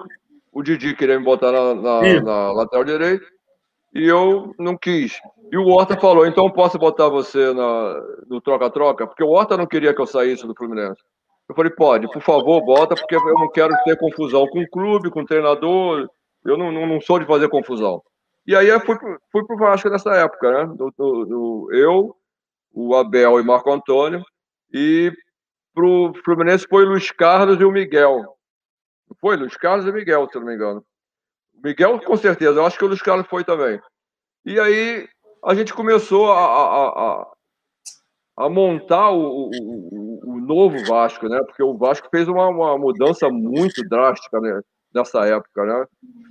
o Didi queria me botar na, na, na lateral direita e eu não quis. E o Horta falou: então posso botar você na, no troca-troca? Porque o Horta não queria que eu saísse do Fluminense. Eu falei: pode, por favor, bota, porque eu não quero ter confusão com o clube, com o treinador. Eu não, não, não sou de fazer confusão. E aí eu fui, fui pro Vasco nessa época, né? Do, do, do, eu, o Abel e Marco Antônio. E pro Fluminense foi o Luiz Carlos e o Miguel. Foi Luiz Carlos e Miguel, se não me engano. Miguel, com certeza. Eu acho que o Luiz Carlos foi também. E aí a gente começou a, a, a, a montar o, o, o, novo Vasco, né? Porque o Vasco fez uma, uma mudança muito drástica né? nessa época, né?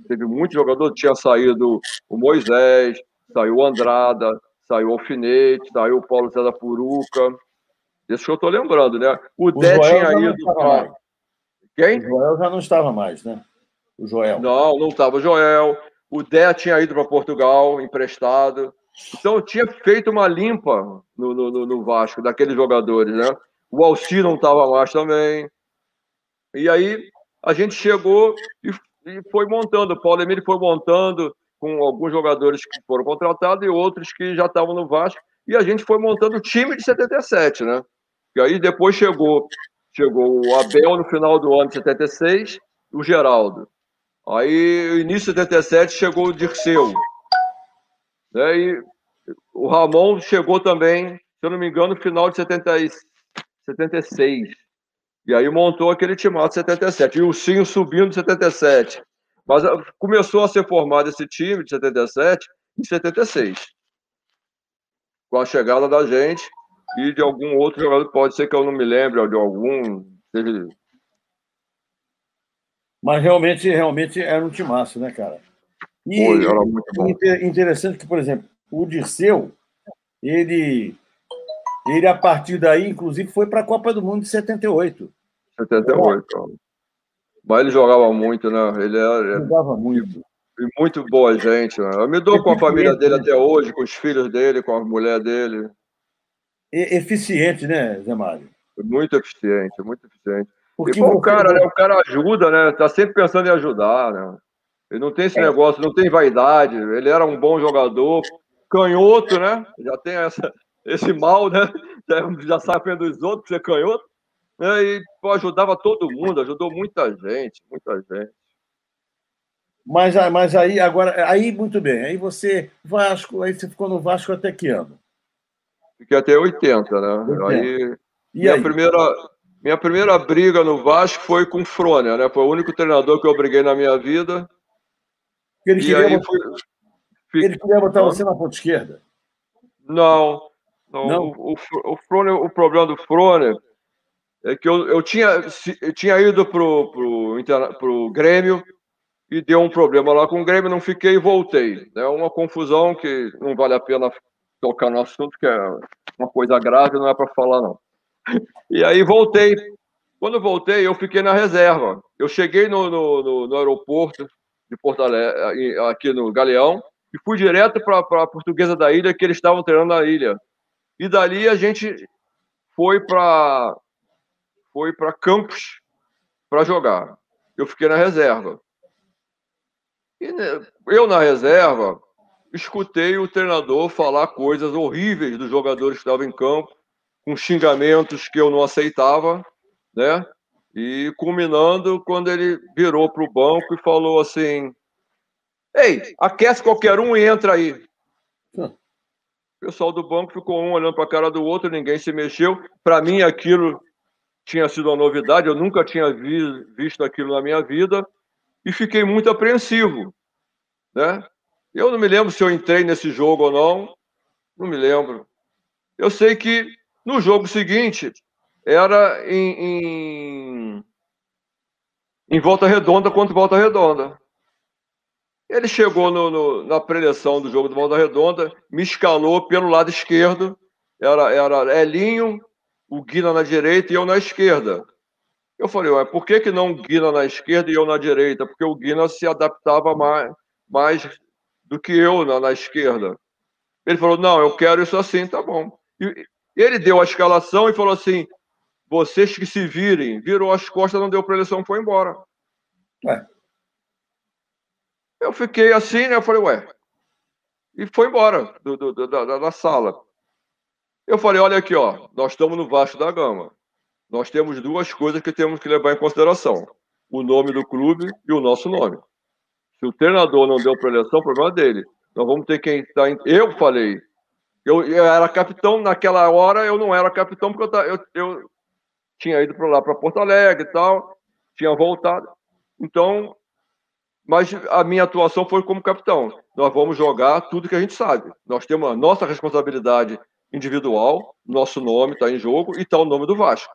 Teve muito jogador, tinha saído o Moisés, saiu o Andrada, saiu o Alfinete, saiu o Paulo César Puruca. Esse que eu tô lembrando, né? O, Dé tinha ido para. Quem? O Joel já não estava mais, né? O Joel. Não, não estava o Joel. O Dé tinha ido para Portugal, emprestado. Então eu tinha feito uma limpa no, no, no Vasco, daqueles jogadores, né? O Alci não estava mais também. E aí a gente chegou e, e foi montando. O Paulo Emílio foi montando com alguns jogadores que foram contratados e outros que já estavam no Vasco. E a gente foi montando o time de 77, né? E aí depois chegou, chegou o Abel no final do ano de 76, o Geraldo. Aí, no início de 77, chegou o Dirceu. Né? E o Ramon chegou também, se eu não me engano, no final de 70, 76. E aí montou aquele timato de 77. E o Cinho subindo de 77. Mas ah, começou a ser formado esse time de 77 em 76. Com a chegada da gente e de algum outro jogador, pode ser que eu não me lembre, de algum. Mas realmente, realmente era um timaço, né, cara? E Foi, era muito bom. interessante que, por exemplo, o Dirceu, ele, ele a partir daí, inclusive, foi para a Copa do Mundo de 78. 78. Então. Mas ele jogava muito, né? Ele era. Jogava muito. E muito boa gente. Né? Eu me dou com a família dele até hoje, com os filhos dele, com a mulher dele. Eficiente, né, Zé Mário? Muito eficiente, muito eficiente. Porque e, bom, o cara, né, o cara ajuda, né? Tá sempre pensando em ajudar, né? Ele não tem esse é. negócio, não tem vaidade. Ele era um bom jogador, canhoto, né? Já tem essa, esse mal, né? Já sabe dos outros que você é canhoto. Né? E pô, ajudava todo mundo, ajudou muita gente, muita gente. Mas, mas aí, agora, aí muito bem. Aí você, Vasco, aí você ficou no Vasco até que ano? Fiquei até 80, né? 80. Aí, e minha, aí? Primeira, minha primeira briga no Vasco foi com o Frônia, né? Foi o único treinador que eu briguei na minha vida. Ele queria, botar, fui, ele queria botar você na ponta esquerda? Não. não, não? O, o, o, Frônia, o problema do Frônia é que eu, eu, tinha, eu tinha ido pro, pro, pro Grêmio e deu um problema lá com o Grêmio, não fiquei e voltei. É uma confusão que não vale a pena tocar no assunto, que é uma coisa grave, não é para falar, não. E aí voltei. Quando voltei, eu fiquei na reserva. Eu cheguei no, no, no, no aeroporto de Porto Alegre, aqui no Galeão, e fui direto para a Portuguesa da Ilha, que eles estavam treinando na ilha. E dali a gente foi para foi para Campos para jogar. Eu fiquei na reserva. E né, eu, na reserva, escutei o treinador falar coisas horríveis dos jogadores que estavam em campo, com xingamentos que eu não aceitava, né? E culminando quando ele virou para o banco e falou assim: Ei, aquece qualquer um e entra aí. O pessoal do banco ficou um olhando para a cara do outro, ninguém se mexeu. Para mim, aquilo tinha sido uma novidade, eu nunca tinha vi, visto aquilo na minha vida e fiquei muito apreensivo, né? Eu não me lembro se eu entrei nesse jogo ou não, não me lembro. Eu sei que no jogo seguinte era em, em, em Volta Redonda contra Volta Redonda. Ele chegou no, no, na preleção do jogo do Volta Redonda, me escalou pelo lado esquerdo, era, era Elinho, o Guina na direita e eu na esquerda. Eu falei, ué, por que, que não Guina na esquerda e eu na direita? Porque o Guina se adaptava mais, mais do que eu na, na esquerda. Ele falou, não, eu quero isso assim, tá bom. E ele deu a escalação e falou assim, vocês que se virem, virou as costas, não deu para eleição, foi embora. É. Eu fiquei assim, né? Eu falei, ué. E foi embora do, do, da, da sala. Eu falei, olha aqui, ó, nós estamos no Vasco da Gama nós temos duas coisas que temos que levar em consideração: o nome do clube e o nosso nome. Se o treinador não deu para eleição, o problema é dele. Nós vamos ter quem está. Em... Eu falei, eu, eu, era capitão naquela hora, eu não era capitão porque eu, eu, eu tinha ido para lá para Porto Alegre e tal, tinha voltado. Então, mas a minha atuação foi como capitão. Nós vamos jogar tudo que a gente sabe. Nós temos a nossa responsabilidade individual, nosso nome está em jogo e está o nome do Vasco.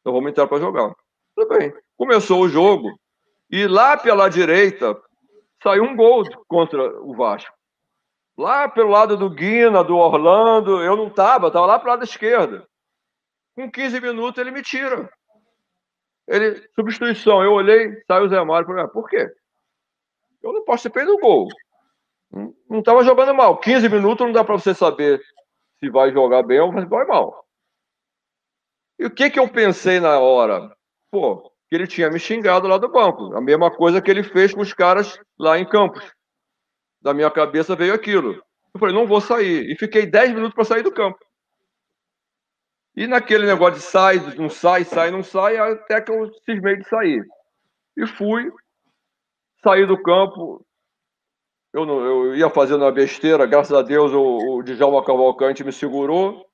Então vamos entrar para jogar. Tudo bem. Começou o jogo e lá pela direita saiu um gol contra o Vasco. Lá pelo lado do Guina, do Orlando, eu não estava, estava lá para o lado esquerdo. Com 15 minutos ele me tira. Ele, substituição, eu olhei, saiu o Zé Mário, falei, ah, por quê? Eu não posso ter perdido o gol. Não estava jogando mal. 15 minutos não dá para você saber se vai jogar bem ou vai mal. E o que, que eu pensei na hora? Pô, que ele tinha me xingado lá do banco. A mesma coisa que ele fez com os caras lá em Campos. Da minha cabeça veio aquilo. Eu falei, não vou sair. E fiquei 10 minutos para sair do campo. E naquele negócio de sai, não sai, sai, não sai, até que eu cismei de sair. E fui, saí do campo. Eu, não, eu ia fazendo uma besteira, graças a Deus o, o Djalma Cavalcante me segurou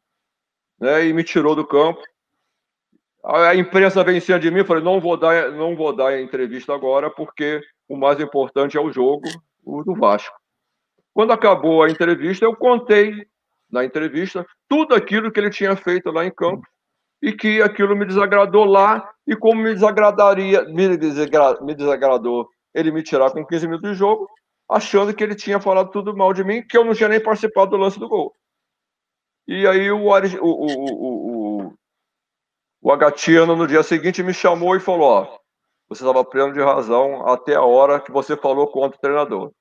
né, e me tirou do campo. A imprensa vem em cima de mim, falei, não vou dar, não vou dar a entrevista agora, porque o mais importante é o jogo, o do Vasco. Quando acabou a entrevista, eu contei na entrevista tudo aquilo que ele tinha feito lá em campo e que aquilo me desagradou lá e como me desagradaria, me, desagra, me desagradou ele me tirar com 15 minutos de jogo, achando que ele tinha falado tudo mal de mim, que eu não tinha nem participado do lance do gol. E aí o, o, o, o o Agatiano, no dia seguinte, me chamou e falou: Ó, você estava pleno de razão até a hora que você falou contra o treinador.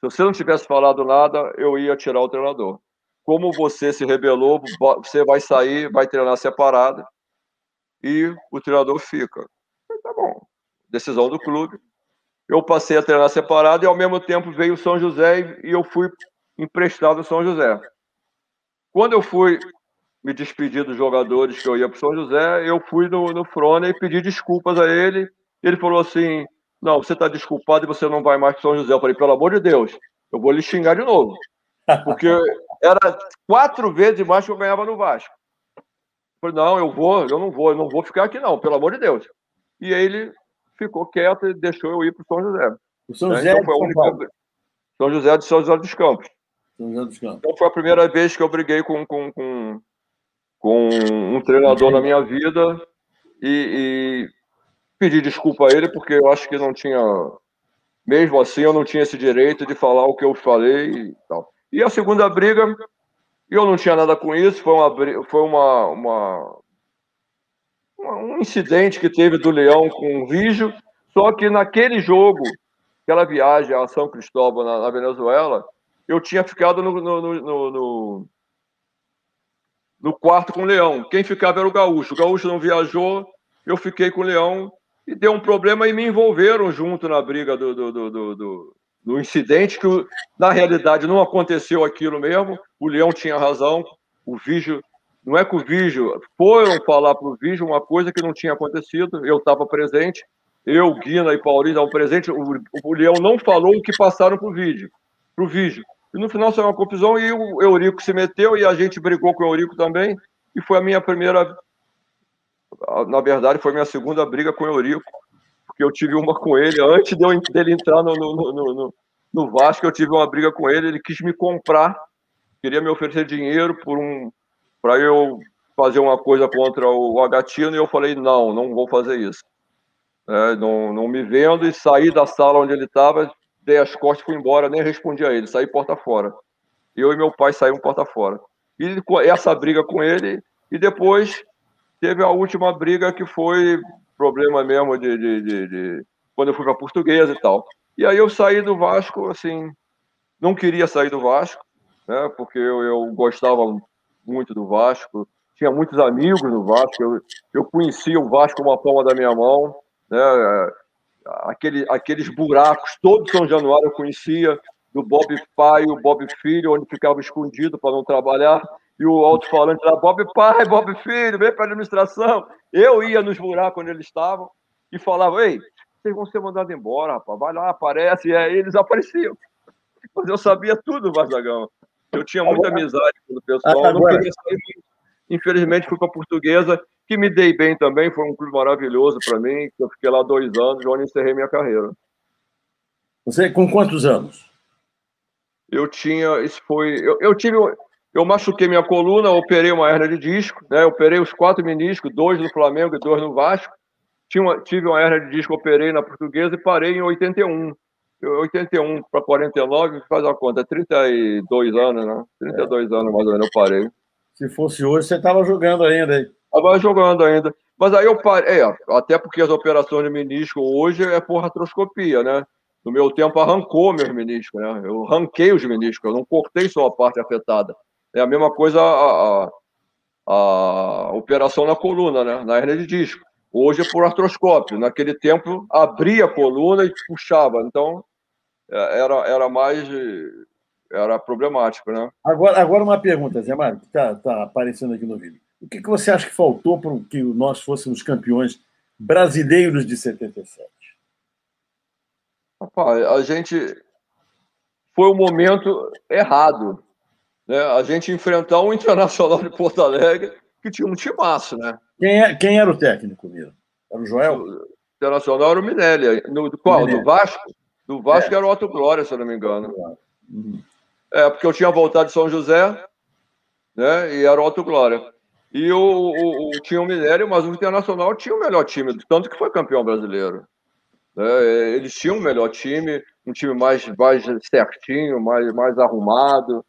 Se você não tivesse falado nada, eu ia tirar o treinador. como você se rebelou, você vai sair, vai treinar separado e o treinador fica. Tá bom, decisão do clube. Eu passei a treinar separado e ao mesmo tempo veio o São José e eu fui emprestado ao São José. Quando eu fui me despedir dos jogadores que eu ia para São José, eu fui no, no Frona e pedi desculpas a ele. Ele falou assim: Não, você está desculpado e você não vai mais para São José. Eu falei: Pelo amor de Deus, eu vou lhe xingar de novo. Porque era quatro vezes mais que eu ganhava no Vasco. Eu falei: Não, eu vou, eu não vou, eu não vou ficar aqui, não, pelo amor de Deus. E ele ficou quieto e deixou eu ir para São José. O São José então, foi a única... São José de São José dos Campos. São José dos Campos. Então foi a primeira vez que eu briguei com, com, com, com um treinador na minha vida e, e pedi desculpa a ele porque eu acho que não tinha, mesmo assim, eu não tinha esse direito de falar o que eu falei e tal. E a segunda briga, eu não tinha nada com isso, foi uma, foi uma, uma um incidente que teve do Leão com o Vígio, só que naquele jogo, aquela viagem a São Cristóvão, na, na Venezuela, eu tinha ficado no, no, no, no, no quarto com o Leão. Quem ficava era o Gaúcho. O Gaúcho não viajou, eu fiquei com o Leão e deu um problema e me envolveram junto na briga do, do, do, do, do incidente, que na realidade não aconteceu aquilo mesmo. O Leão tinha razão, o Vígio. Não é que o Vígio foram falar para o Vígio uma coisa que não tinha acontecido, eu estava presente, eu, Guina e Paulinho estavam presentes, o, o Leão não falou o que passaram para o vídeo, para o Vígio. E no final saiu uma confusão e o Eurico se meteu e a gente brigou com o Eurico também. E foi a minha primeira. Na verdade, foi a minha segunda briga com o Eurico, porque eu tive uma com ele antes de eu, dele entrar no, no, no, no, Vasco. Eu tive uma briga com ele, ele quis me comprar, queria me oferecer dinheiro um para eu fazer uma coisa contra o Agatino e eu falei: não, não vou fazer isso. É, não, não me vendo e saí da sala onde ele estava, dei as costas, fui embora, nem respondi a ele, saí porta fora. Eu e meu pai saímos porta fora. E essa briga com ele, e depois teve a última briga que foi problema mesmo de, de, de, de quando eu fui para Portuguesa e tal. E aí eu saí do Vasco, assim, não queria sair do Vasco, né, porque eu, eu gostava muito do Vasco, tinha muitos amigos no Vasco, eu, eu conhecia o Vasco com uma palma da minha mão, né, aquele, aqueles buracos, todo São Januário eu conhecia, do Bob pai, o Bob filho, onde ficava escondido para não trabalhar, e o alto-falante lá, Bob pai, Bob filho, vem para a administração. Eu ia nos buracos onde eles estavam e falava, ei, vocês vão ser mandados embora, rapaz, vai lá, aparece, e aí eles apareciam. Mas eu sabia tudo, Vazagão. Eu tinha muita amizade com o pessoal, não queria sair muito. Infelizmente fui para a portuguesa, que me dei bem também, foi um clube maravilhoso para mim, eu fiquei lá dois anos, onde encerrei minha carreira. Você com quantos anos? Eu tinha, isso foi, eu, eu tive, eu machuquei minha coluna, operei uma hernia de disco, né? operei os quatro meniscos, dois no Flamengo e dois no Vasco. Tinha uma, tive uma hernia de disco, operei na portuguesa e parei em 81. 81 para 49, faz a conta, 32 anos, né? 32 é. anos mais ou menos eu parei. Se fosse hoje, você estava jogando ainda, hein? Estava jogando ainda. Mas aí eu parei, é, até porque as operações de menisco hoje é por artroscopia, né? No meu tempo arrancou meus meniscos, né? Eu arranquei os meniscos, eu não cortei só a parte afetada. É a mesma coisa a, a, a operação na coluna, né? Na hernia de disco. Hoje é por artroscópio. Naquele tempo abria a coluna e puxava. Então é, era, era mais era problemático, né? Agora, agora uma pergunta, Zé Mário, que está tá aparecendo aqui no vídeo. O que, que você acha que faltou para que nós fôssemos campeões brasileiros de 77? Rapaz, a gente foi o um momento errado. Né? A gente enfrentar um Internacional de Porto Alegre que tinha um timaço, né? Quem, é, quem era o técnico, Miro? Era o Joel? O Internacional era o Minelli. No, qual? Minelli. Do Vasco? Do Vasco é. era o Otto Glória, se eu não me engano. Uhum. É, porque eu tinha voltado de São José, né? E era o Otto Glória. E o, o, o, tinha o Minério, mas o Internacional tinha o melhor time, tanto que foi campeão brasileiro. É, eles tinham o melhor time, um time mais, mais certinho, mais, mais arrumado.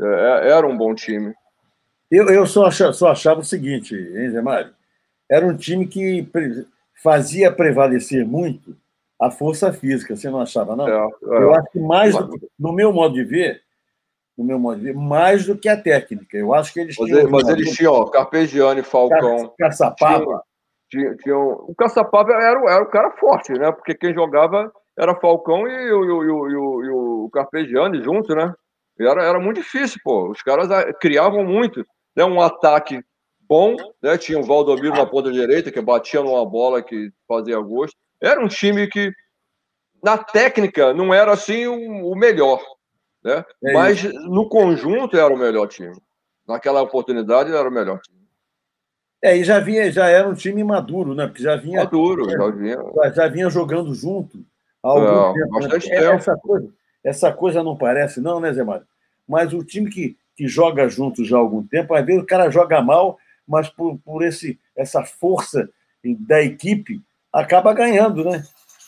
É, é era um bom time. Eu, eu só, achava, só achava o seguinte, hein, Zé Mário? Era um time que fazia prevalecer muito a força física, você não achava, não? É, é. Eu acho que mais, no meu modo de ver, meu modo de ver, mais do que a técnica. Eu acho que eles mas tinham. Mas eles tinham, ó, Carpegiani, Falcão. Caçapava. Tinha, tinha, o Caçapava era, era o cara forte, né? Porque quem jogava era Falcão e, e, e, e o Carpegiani junto, né? Era, era muito difícil, pô. Os caras ah, criavam muito. Né? Um ataque bom, né? Tinha o Valdomiro na ponta direita, que batia numa bola que fazia gosto. Era um time que, na técnica, não era assim o, o melhor, né? É Mas no conjunto era o melhor time. Naquela oportunidade era o melhor time. É, e já vinha, já era um time maduro, né? Porque já vinha. Maduro, já vinha. Já, vinha jogando junto há algum é, tempo. Né? É, essa, coisa, essa coisa não parece, não, né, Zé Mário? Mas o time que, que joga junto já há algum tempo, às vezes o cara joga mal, mas por, por esse, essa força da equipe, acaba ganhando, né?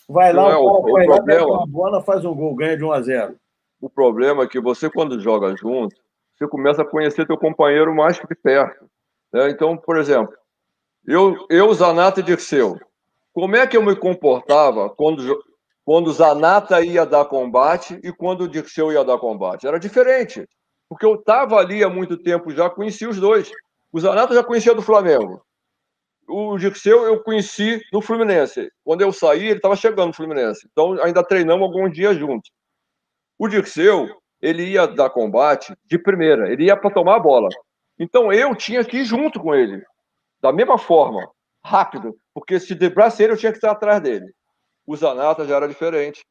Vai lá, é, o cara vai lá, pega uma bola, faz um gol, ganha de 1 a 0. O problema é que você, quando joga junto, você começa a conhecer teu companheiro mais de perto. Né? Então, por exemplo, eu, eu Zanata e Dirceu, como é que eu me comportava quando, quando Zanata ia dar combate e quando o Dirceu ia dar combate? Era diferente, porque eu estava ali há muito tempo, já conhecia os dois. O Zanata já conhecia do Flamengo. O Dirceu eu conheci no Fluminense. Quando eu saí, ele estava chegando no Fluminense. Então ainda treinamos alguns dias juntos. O Dirceu, ele ia dar combate de primeira, ele ia para tomar a bola. Então eu tinha que ir junto com ele, da mesma forma, rápido, porque se debrasse ele, eu tinha que estar atrás dele. O Zanata já era diferente.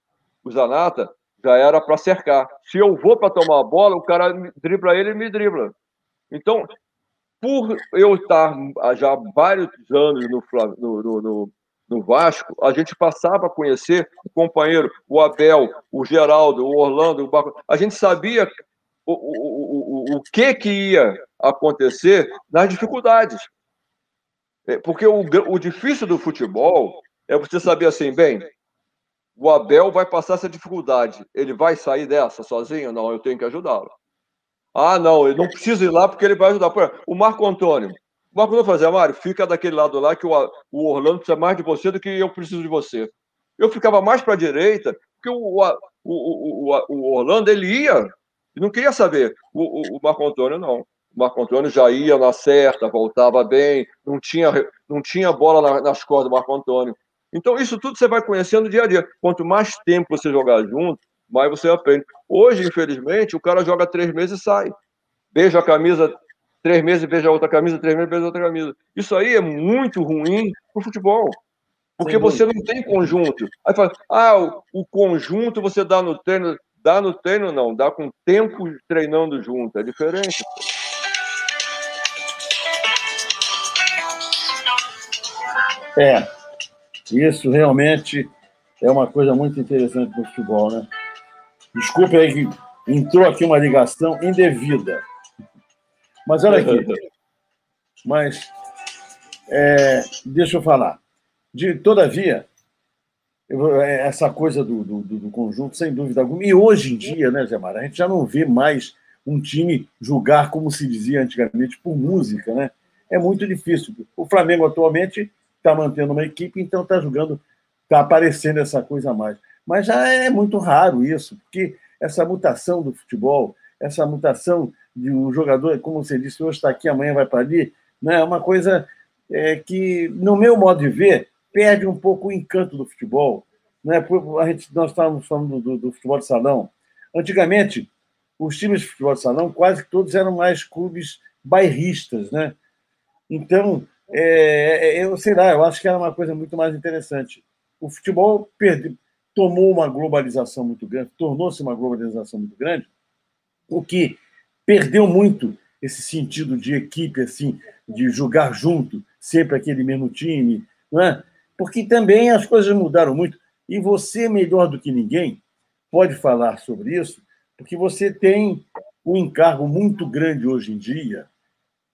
O Zanata já era para cercar. Se eu vou para tomar a bola, o cara dribla ele e me dribla. Então, por eu estar já vários anos no, no, no, no Vasco, a gente passava a conhecer o companheiro, o Abel, o Geraldo, o Orlando, o Baco. A gente sabia o, o, o, o que, que ia acontecer nas dificuldades. É, porque o, o difícil do futebol é você saber assim, bem, o Abel vai passar essa dificuldade, ele vai sair dessa sozinho? Não, eu tenho que ajudá-lo. Ah, não, ele não precisa ir lá porque ele vai ajudar. O Marco Antônio. O Marco Antônio fazia, Mário, fica daquele lado lá que o, Orlando precisa mais de você do que eu preciso de você. Eu ficava mais para a direita, porque o, o, o, o, Orlando ele ia não queria saber. O, o, Marco Antônio não. O Marco Antônio já ia na certa, voltava bem, não tinha, não tinha bola nas costas do Marco Antônio. Então, isso tudo você vai conhecendo dia a dia. Quanto mais tempo você jogar junto, mais você aprende. Hoje, infelizmente, o cara joga três meses e sai. Beija a camisa três meses, beija outra camisa, três meses, beija outra camisa. Isso aí é muito ruim para o futebol. Porque você não tem conjunto. Aí fala, ah, o, o, conjunto você dá no treino. Dá no treino, não. Dá com tempo treinando junto. É diferente. É. Isso realmente é uma coisa muito interessante no futebol, né? Desculpe aí que entrou aqui uma ligação indevida. Mas olha aqui. Mas é, deixa eu falar. De, todavia, eu, é, essa coisa do, do, do, conjunto, sem dúvida alguma. E hoje em dia, né, Zé Mara, a gente já não vê mais um time julgar, como se dizia antigamente, por música, né? É muito difícil. O Flamengo atualmente está mantendo uma equipe, então está jogando, está aparecendo essa coisa a mais. Mas já é muito raro isso, porque essa mutação do futebol, essa mutação de um jogador, como você disse, hoje está aqui, amanhã vai para ali, né? é uma coisa é, que, no meu modo de ver, perde um pouco o encanto do futebol. Né? A gente, nós estávamos falando do, do futebol de salão. Antigamente, os times de futebol de salão quase todos eram mais clubes bairristas, né? Então, é, é, eu sei lá, eu acho que era uma coisa muito mais interessante. O futebol perde, tomou uma globalização muito grande, tornou-se uma globalização muito grande, o que perdeu muito esse sentido de equipe, assim, de jogar junto, sempre aquele mesmo time, não é? Porque também as coisas mudaram muito. E você, melhor do que ninguém, pode falar sobre isso, porque você tem um encargo muito grande hoje em dia,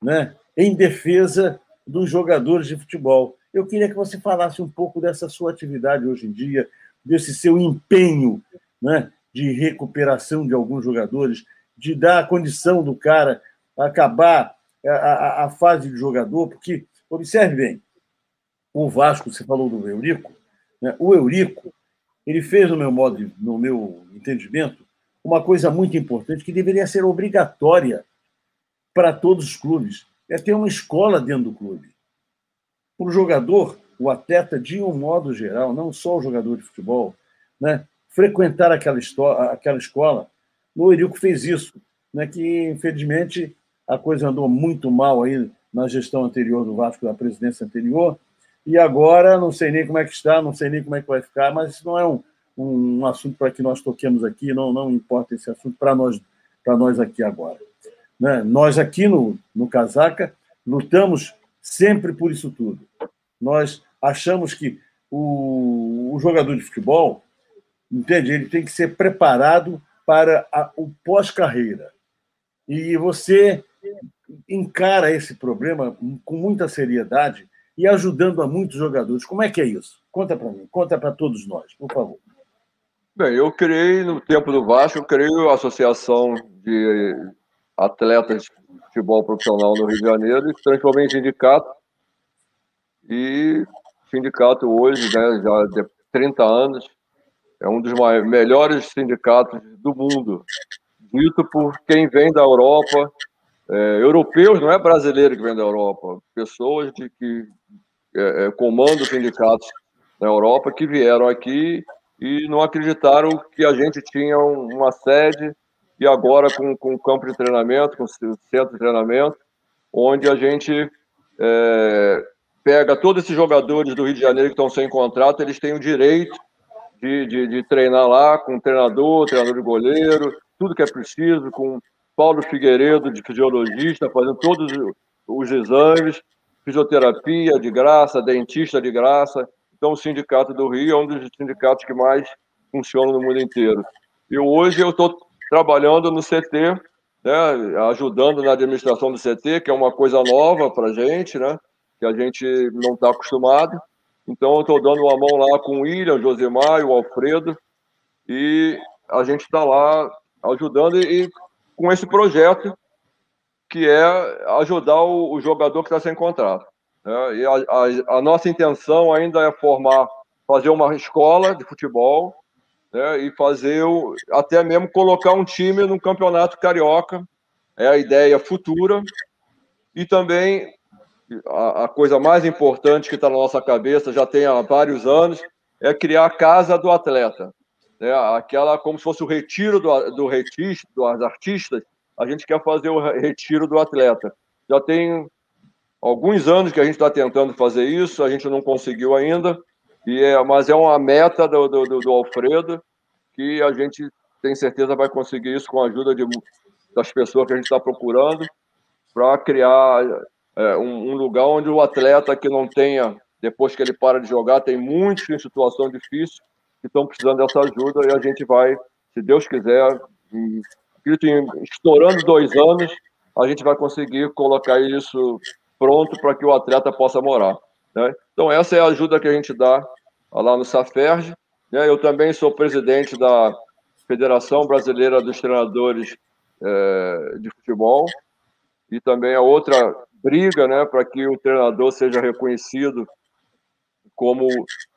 né, em defesa dos jogadores de futebol. Eu queria que você falasse um pouco dessa sua atividade hoje em dia, desse seu empenho né, de recuperação de alguns jogadores, de dar a condição do cara acabar a, a, a fase de jogador, porque, observe bem, o Vasco, você falou do Eurico, né, o Eurico, ele fez, no meu modo, no meu entendimento, uma coisa muito importante que deveria ser obrigatória para todos os clubes: é ter uma escola dentro do clube. O jogador, o atleta, de um modo geral, não só o jogador de futebol, né, frequentar aquela, aquela escola. O Eurico fez isso, né, que infelizmente a coisa andou muito mal aí na gestão anterior do Vasco, da presidência anterior, e agora não sei nem como é que está, não sei nem como é que vai ficar, mas isso não é um, um assunto para que nós toquemos aqui, não, não importa esse assunto para nós, nós aqui agora. Né? Nós aqui no, no Casaca lutamos sempre por isso tudo. Nós achamos que o, o jogador de futebol, entende? Ele tem que ser preparado para a, o pós-carreira. E você encara esse problema com muita seriedade e ajudando a muitos jogadores. Como é que é isso? Conta para mim, conta para todos nós, por favor. Bem, eu criei, no tempo do Vasco, eu criei a Associação de Atletas de Futebol Profissional no Rio de Janeiro e transformei em sindicato. E sindicato hoje, né, já de 30 anos, é um dos maiores, melhores sindicatos do mundo, dito por quem vem da Europa, é, europeus, não é brasileiro que vem da Europa, pessoas de que é, é, comandam sindicatos na Europa que vieram aqui e não acreditaram que a gente tinha uma sede e agora com, com campo de treinamento, com centro de treinamento, onde a gente é, pega todos esses jogadores do Rio de Janeiro que estão sem contrato, eles têm o direito de, de, de treinar lá com treinador, treinador de goleiro, tudo que é preciso, com Paulo Figueiredo, de fisiologista, fazendo todos os exames, fisioterapia de graça, dentista de graça. Então, o Sindicato do Rio é um dos sindicatos que mais funcionam no mundo inteiro. E hoje eu estou trabalhando no CT, né, ajudando na administração do CT, que é uma coisa nova para a gente, né, que a gente não está acostumado. Então, eu estou dando uma mão lá com o William, o Josemar e o Alfredo, e a gente está lá ajudando e com esse projeto que é ajudar o, o jogador que está sem contrato. Né? E a, a, a, nossa intenção ainda é formar, fazer uma escola de futebol né? e fazer, o, até mesmo colocar um time no campeonato carioca, é a ideia futura. E também a, a coisa mais importante que está na nossa cabeça, já tem há vários anos, é criar a casa do atleta né, aquela como se fosse o retiro do, do retista, dos artistas, a gente quer fazer o retiro do atleta. Já tem alguns anos que a gente está tentando fazer isso, a gente não conseguiu ainda, e é, mas é uma meta do, do, do Alfredo que a gente tem certeza vai conseguir isso com a ajuda de, das pessoas que a gente está procurando para criar é, um, um, lugar onde o atleta que não tenha, depois que ele para de jogar, tem muitos em situação difícil, que estão precisando dessa ajuda e a gente vai, se Deus quiser, em, estourando dois anos, a gente vai conseguir colocar isso pronto para que o atleta possa morar. Né? Então, essa é a ajuda que a gente dá lá no Saferj. Né? Eu também sou presidente da Federação Brasileira dos Treinadores é, de Futebol e também a outra briga né, para que o treinador seja reconhecido como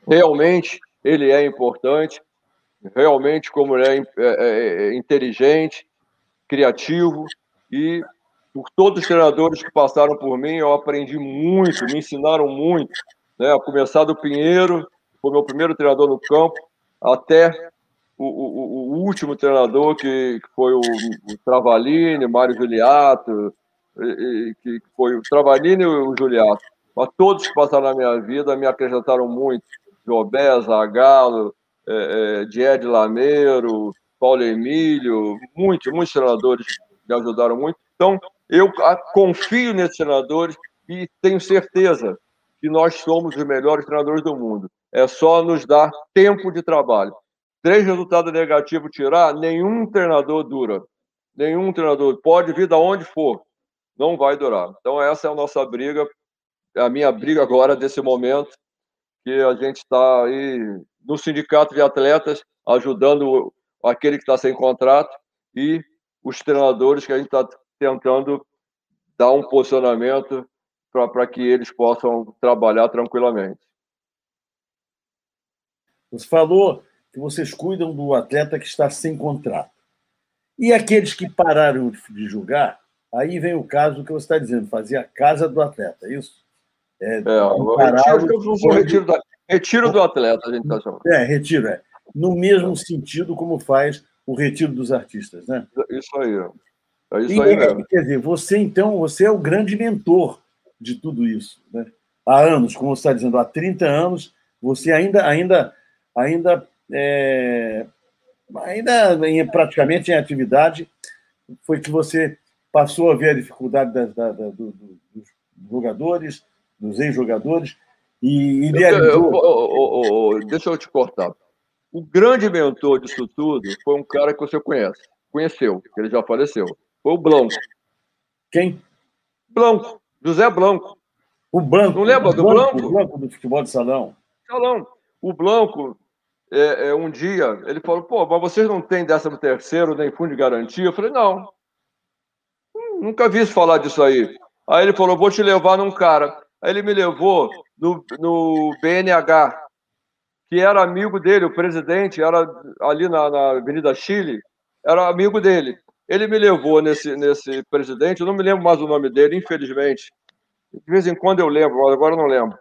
realmente ele é importante, realmente como ele é, é, é, é inteligente, criativo e por todos os treinadores que passaram por mim, eu aprendi muito, me ensinaram muito, né? A começar do Pinheiro, foi meu primeiro treinador no campo, até o, o, o último treinador que, que foi o, o, Travalini, Mário Juliato, e, que foi o Travalini e o Juliato. Mas todos que passaram na minha vida me acrescentaram muito. Jobé, Zagallo, é, é, Lameiro, Paulo Emílio, muitos, muitos treinadores me ajudaram muito. Então, eu confio nesses treinadores e tenho certeza que nós somos os melhores treinadores do mundo. É só nos dar tempo de trabalho. Três resultados negativos tirar, nenhum treinador dura. Nenhum treinador. Pode vir de onde for, não vai durar. Então, essa é a nossa briga, a minha briga agora, desse momento, que a gente está aí no sindicato de atletas, ajudando aquele que está sem contrato e os treinadores que a gente está tentando dar um posicionamento para que eles possam trabalhar tranquilamente. Você falou que vocês cuidam do atleta que está sem contrato. E aqueles que pararam de jogar, aí vem o caso que você está dizendo, fazer a casa do atleta, é isso? É, é retiro, retiro, da, retiro do atleta, a gente está chamando. É, retiro, é. No mesmo sentido como faz o retiro dos artistas, né? Isso aí. É isso e, aí mesmo. Quer dizer, você então, você é o grande mentor de tudo isso, né? Há anos, como você está dizendo, há 30 anos, você ainda, ainda, ainda, é, ainda em, praticamente em atividade, foi que você passou a ver a dificuldade das, da, da, do, dos jogadores, dos ex-jogadores, e idealizou... Eu, eu, eu, deixa eu te cortar. O grande mentor disso tudo foi um cara que você conhece, conheceu, ele já faleceu. Foi o Blanco. Quem? Blanco, José Blanco. O Blanco. Não lembra do Blanco? O Blanco do futebol de salão. Salão. O Blanco, é, é, um dia, ele falou, pô, mas vocês não têm décimo terceiro nem fundo de garantia? Eu falei, não. Nunca vi falar disso aí. Aí ele falou, vou te levar num cara. Aí ele me levou no, no BNH, que era amigo dele, o presidente, era ali na, na Avenida Chile, era amigo dele. Ele me levou nesse, nesse presidente, eu não me lembro mais o nome dele, infelizmente. De vez em quando eu lembro, agora eu não lembro.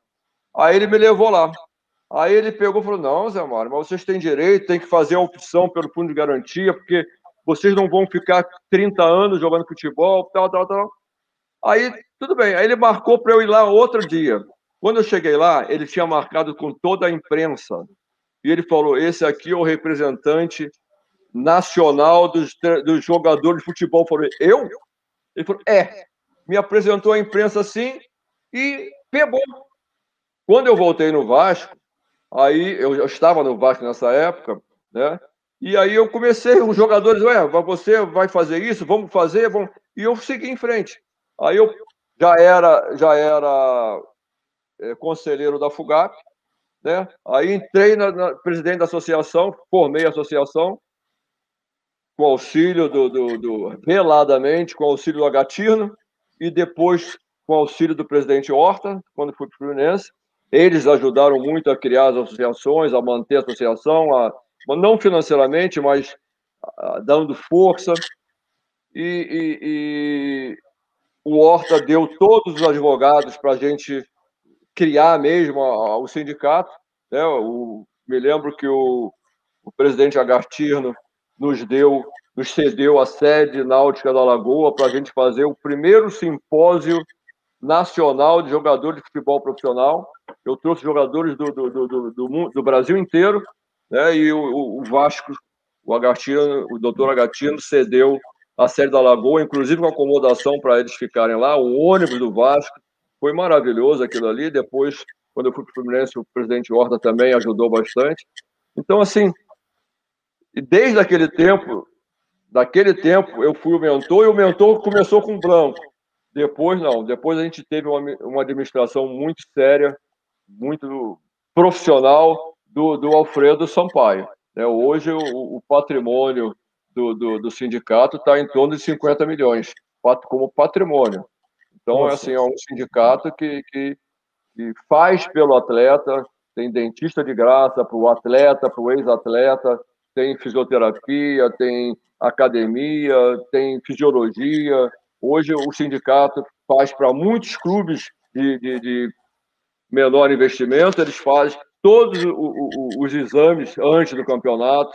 Aí ele me levou lá. Aí ele pegou e falou: Não, Zé Mário, mas vocês têm direito, tem que fazer a opção pelo fundo de garantia, porque vocês não vão ficar 30 anos jogando futebol, tal, tal, tal. Aí, tudo bem. Aí ele marcou para eu ir lá outro dia. Quando eu cheguei lá, ele tinha marcado com toda a imprensa. E ele falou: Esse aqui é o representante nacional dos, dos jogadores de futebol. Eu falei: Eu? Ele falou: É. Me apresentou a imprensa assim e pegou. Quando eu voltei no Vasco, aí eu, eu estava no Vasco nessa época, né? E aí eu comecei, os jogadores, ué, você vai fazer isso? Vamos fazer? Vamos... E eu segui em frente. Aí eu já era, já era é, conselheiro da FUGAP, né? Aí entrei na, na, presidente da associação, formei a associação, com auxílio do, do, do veladamente, com auxílio do Agatino, e depois com auxílio do presidente Horta, quando fui para o Fluminense. Eles ajudaram muito a criar as associações, a manter a associação, a, não financeiramente, mas a, dando força. E, e, e, o Horta deu todos os advogados para a gente criar mesmo o sindicato. Né? O, me lembro que o, o presidente Agartirno nos deu, nos cedeu a sede náutica da Lagoa para a gente fazer o primeiro simpósio nacional de jogadores de futebol profissional. Eu trouxe jogadores do, do, do, do, do Brasil inteiro, né? E o, o Vasco, o Agatino, o doutor Agatino cedeu a sede da Lagoa, inclusive com acomodação para eles ficarem lá, o ônibus do Vasco. Foi maravilhoso aquilo ali. Depois, quando eu fui para o Fluminense, o presidente Horta também ajudou bastante. Então, assim, desde aquele tempo, daquele tempo, eu fui o mentor e o mentor começou com o Branco. Depois, não. Depois a gente teve uma, uma administração muito séria, muito profissional do, do Alfredo Sampaio. É, hoje, o, o patrimônio do, do, do sindicato está em torno de 50 milhões, como patrimônio. Então, é assim, é um sindicato que, que, que faz pelo atleta, tem dentista de graça para o atleta, para o ex-atleta, tem fisioterapia, tem academia, tem fisiologia, Hoje o sindicato faz para muitos clubes de, de, de, menor investimento, eles fazem todos os exames antes do campeonato,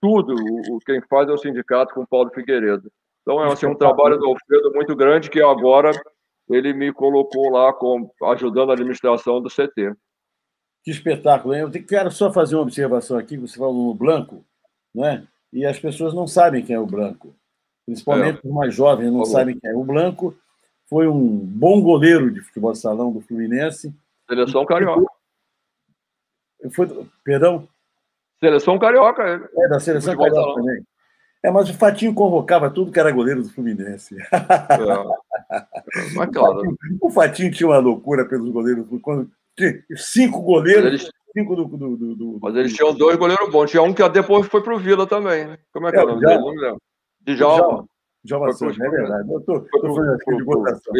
tudo o, quem faz é o sindicato com Paulo Figueiredo. Então é assim, um trabalho do Alfredo muito grande que agora ele me colocou lá com, ajudando a administração do CT. Que espetáculo, hein? Eu quero só fazer uma observação aqui, você falou no Blanco, né? e as pessoas não sabem quem é o Blanco principalmente é. os mais jovens não sabem quem é. O Blanco foi um bom goleiro de futebol de salão do Fluminense. Seleção carioca. Foi, perdão? Seleção carioca. É, é da seleção carioca também. É, mas o Fatinho convocava tudo que era goleiro do Fluminense. É. Mas, claro. O Fatinho tinha uma loucura pelos goleiros. Quando, cinco goleiros, eles... cinco do, do, do, do, Mas eles tinham dois goleiros bons. Tinha um que depois foi pro Vila também. Como é que é, é o nome dele? Não me lembro. Djalma. Djalma Santos, é verdade. Eu estou fazendo aqui de votação.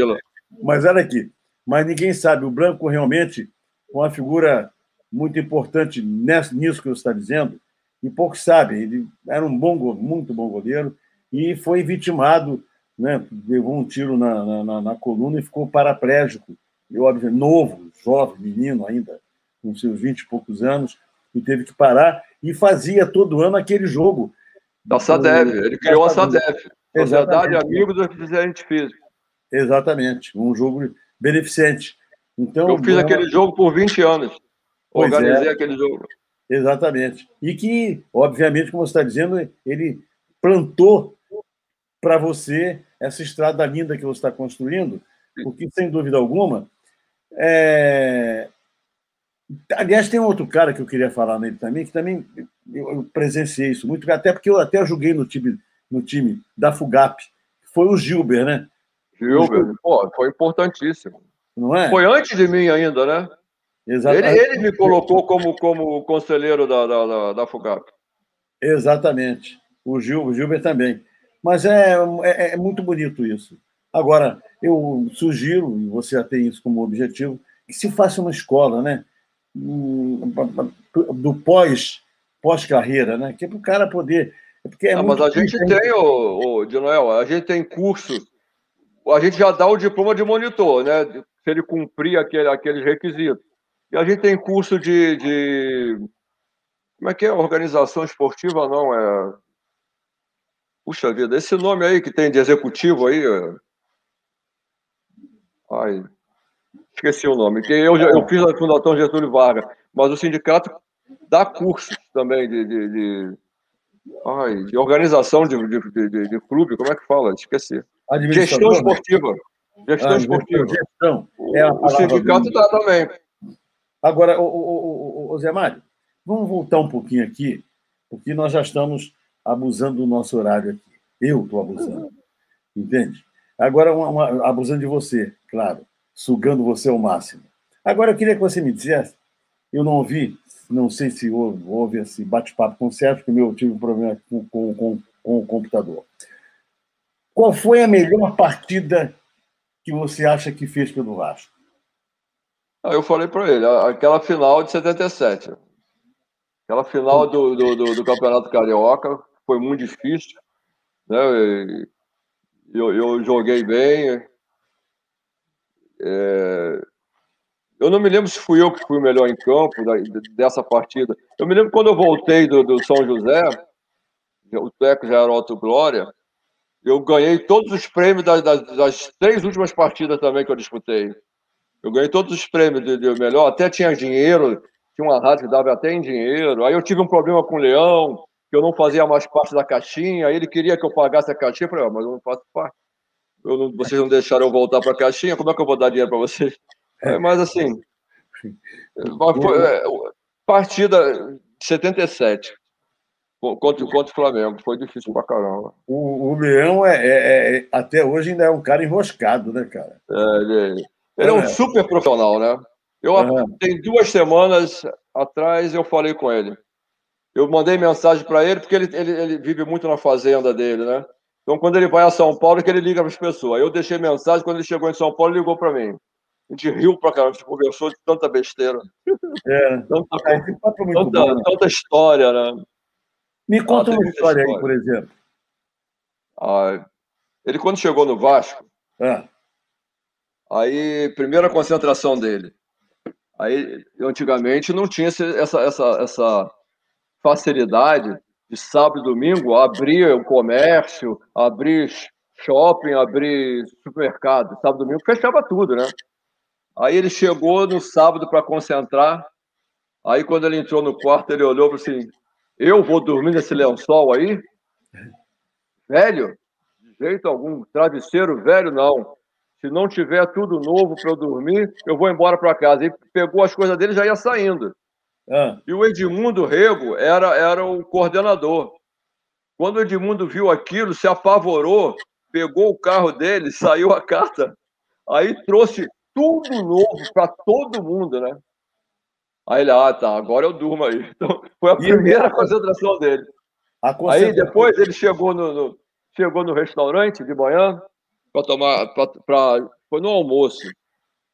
Mas olha aqui, mas ninguém sabe, o Branco realmente é uma figura muito importante nisso que você está dizendo, e pouco sabe. Ele era um bom, muito bom goleiro e foi vitimado, né? levou um tiro na, na, na coluna e ficou paraplégico. E, óbvio, novo, jovem, menino ainda, com seus vinte e poucos anos, e teve que parar e fazia todo ano aquele jogo. Da SADEV, ele criou a SADEV, Sociedade Amigos do Deficiente Físico. Exatamente, um jogo beneficente. Então, Eu fiz aquele jogo por 20 anos. Pois Organizei é. aquele jogo. Exatamente. E que, obviamente, como você está dizendo, ele plantou para você essa estrada linda que você está construindo, porque, sem dúvida alguma, é... aliás, tem um outro cara que eu queria falar nele também, que também eu presenciei isso muito, até porque eu até joguei no time, no time da FUGAP, foi o Gilber, né? Gilber, pô, foi importantíssimo. Não é? Foi antes de mim ainda, né? Exatamente. Ele, ele me colocou como, como conselheiro da, da, da, da FUGAP. Exatamente. O, Gil, o Gilber também. Mas é, é, é, muito bonito isso. Agora, eu sugiro, e você já tem isso como objetivo, que se faça uma escola, né? Hum, do pós, pós-carreira, né? Que é para o cara poder. É porque é ah, mas a gente tem, o, o, de Noel, a gente tem curso, a gente já dá o diploma de monitor, né? Se ele cumprir aquele, aqueles requisitos. E a gente tem curso de, de. Como é que é? Organização esportiva, não? É. Puxa vida, esse nome aí que tem de executivo aí. É... Ai, esqueci o nome. Que eu, eu fiz a Fundação Getúlio Vargas, mas o sindicato dá cursos também de, de, de, ai, de organização de, de, de, de, clube, como é que fala? Esqueci. Gestão esportiva. Gestão ah, esportiva. Gestão. É o sindicato dá também. Agora, o, o, Zé Mário, vamos voltar um pouquinho aqui, porque nós já estamos abusando do nosso horário aqui. Eu estou abusando, entende? Agora, uma, uma, abusando de você, claro, sugando você ao máximo. Agora, eu queria que você me dissesse, eu não ouvi, não sei se houve, houve esse bate-papo com o Sérgio, porque eu tive um problema com, com, com, com o computador. Qual foi a melhor partida que você acha que fez pelo Vasco? Eu falei para ele, aquela final de 77. Aquela final do, do, do, do, Campeonato Carioca foi muito difícil. Né? Eu, eu joguei bem. É... Eu não me lembro se fui eu que fui o melhor em campo dessa partida. Eu me lembro quando eu voltei do, do São José, o Teco já era Otto Glória, eu ganhei todos os prêmios das, das, das três últimas partidas também que eu disputei. Eu ganhei todos os prêmios de, de melhor, até tinha dinheiro, tinha uma rádio que dava até em dinheiro. Aí eu tive um problema com o Leão, que eu não fazia mais parte da caixinha, aí ele queria que eu pagasse a caixinha, eu falei, oh, mas eu não faço parte. Não, vocês não deixaram eu voltar para a caixinha, como é que eu vou dar dinheiro para vocês? É, mas assim, foi, é, partida de 77 contra, contra o Flamengo, foi difícil pra caramba. O, o Leão é, é, é, até hoje ainda é um cara enroscado, né, cara? É, ele, ele é um super profissional, né? Eu, uhum. tem duas semanas atrás, eu falei com ele. Eu mandei mensagem para ele, porque ele, ele, ele, vive muito na fazenda dele, né? Então, quando ele vai a São Paulo, é que ele liga para as pessoas. Eu deixei mensagem, quando ele chegou em São Paulo, ele ligou para mim. A gente riu pra caramba, a gente conversou de tanta besteira. É. tanta, é, tanta, tanta, história, né? Me conta ah, uma história, história, aí, por exemplo. Ah, ele, quando chegou no Vasco, é. Aí, primeira concentração dele. Aí, antigamente, não tinha essa, essa, essa facilidade de sábado e domingo abrir o comércio, abrir shopping, abrir supermercado. Sábado e domingo fechava tudo, né? Aí ele chegou no sábado para concentrar. Aí, quando ele entrou no quarto, ele olhou para assim: Eu vou dormir nesse lençol aí? Velho? De jeito algum. Travesseiro velho, não. Se não tiver tudo novo para eu dormir, eu vou embora para casa. E pegou as coisas dele e já ia saindo. Ah. E o Edmundo Rego era, era o coordenador. Quando o Edmundo viu aquilo, se apavorou, pegou o carro dele, saiu a carta, aí trouxe tudo novo para todo mundo, né? Aí ele, ah, tá, agora eu durmo aí. Então, foi a primeira concentração dele. Concentração... Aí depois ele chegou no, no, chegou no restaurante de manhã, para tomar, pra, pra, foi no almoço.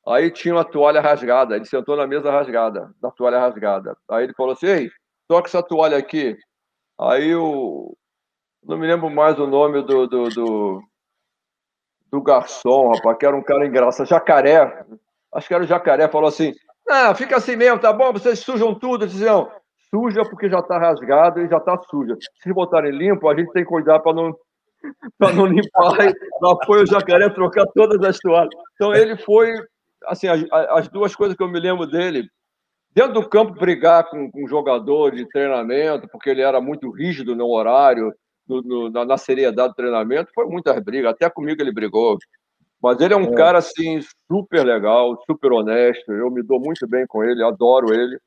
Aí tinha uma toalha rasgada, ele sentou na mesa rasgada, na toalha rasgada. Aí ele falou assim: Ei, toca essa toalha aqui. Aí o. Não me lembro mais o nome do, do, do, do garçom, rapaz, que era um cara engraçado. Jacaré. Acho que era o jacaré, falou assim: ah, fica assim mesmo, tá bom? Vocês sujam tudo. Diziam, suja porque já está rasgado e já está suja. Se botarem limpo, a gente tem que cuidar para não, para não limpar. Lá foi o jacaré trocar todas as toalhas. Então ele foi, assim, as, as duas coisas que eu me lembro dele, dentro do campo brigar com, com um jogador de treinamento, porque ele era muito rígido no horário, no, no, na, na, seriedade do treinamento, foi muitas brigas, até comigo ele brigou. Mas ele é um é. cara, assim, super legal, super honesto, eu me dou muito bem com ele, adoro ele.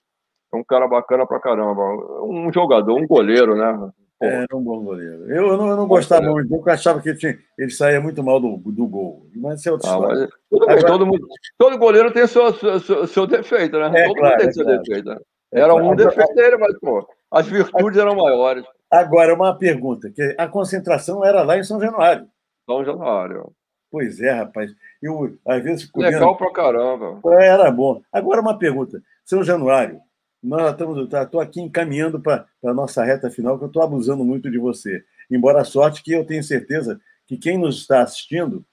É um cara bacana pra caramba. Um jogador, um goleiro, né? É, era um bom goleiro. Eu, eu não, eu não gostava muito, porque eu achava que ele, tinha, ele saía muito mal do, do gol. Mas isso é outra ah, história. Todo, Agora... todo, mundo, todo goleiro tem seu, seu, seu defeito, né? É, todo claro, mundo tem é seu claro. defeito. Né? É era um defeito dele, mas, pô, as virtudes eram maiores. Agora, uma pergunta: que a concentração era lá em São Januário. São Januário. Pois é, rapaz. Eu, às vezes. Legal vendo... pra caramba. Era bom. Agora, uma pergunta: São Januário, nós estamos, estou tá, aqui encaminhando para a nossa reta final, que eu estou abusando muito de você. Embora a sorte que eu tenho certeza que quem nos está assistindo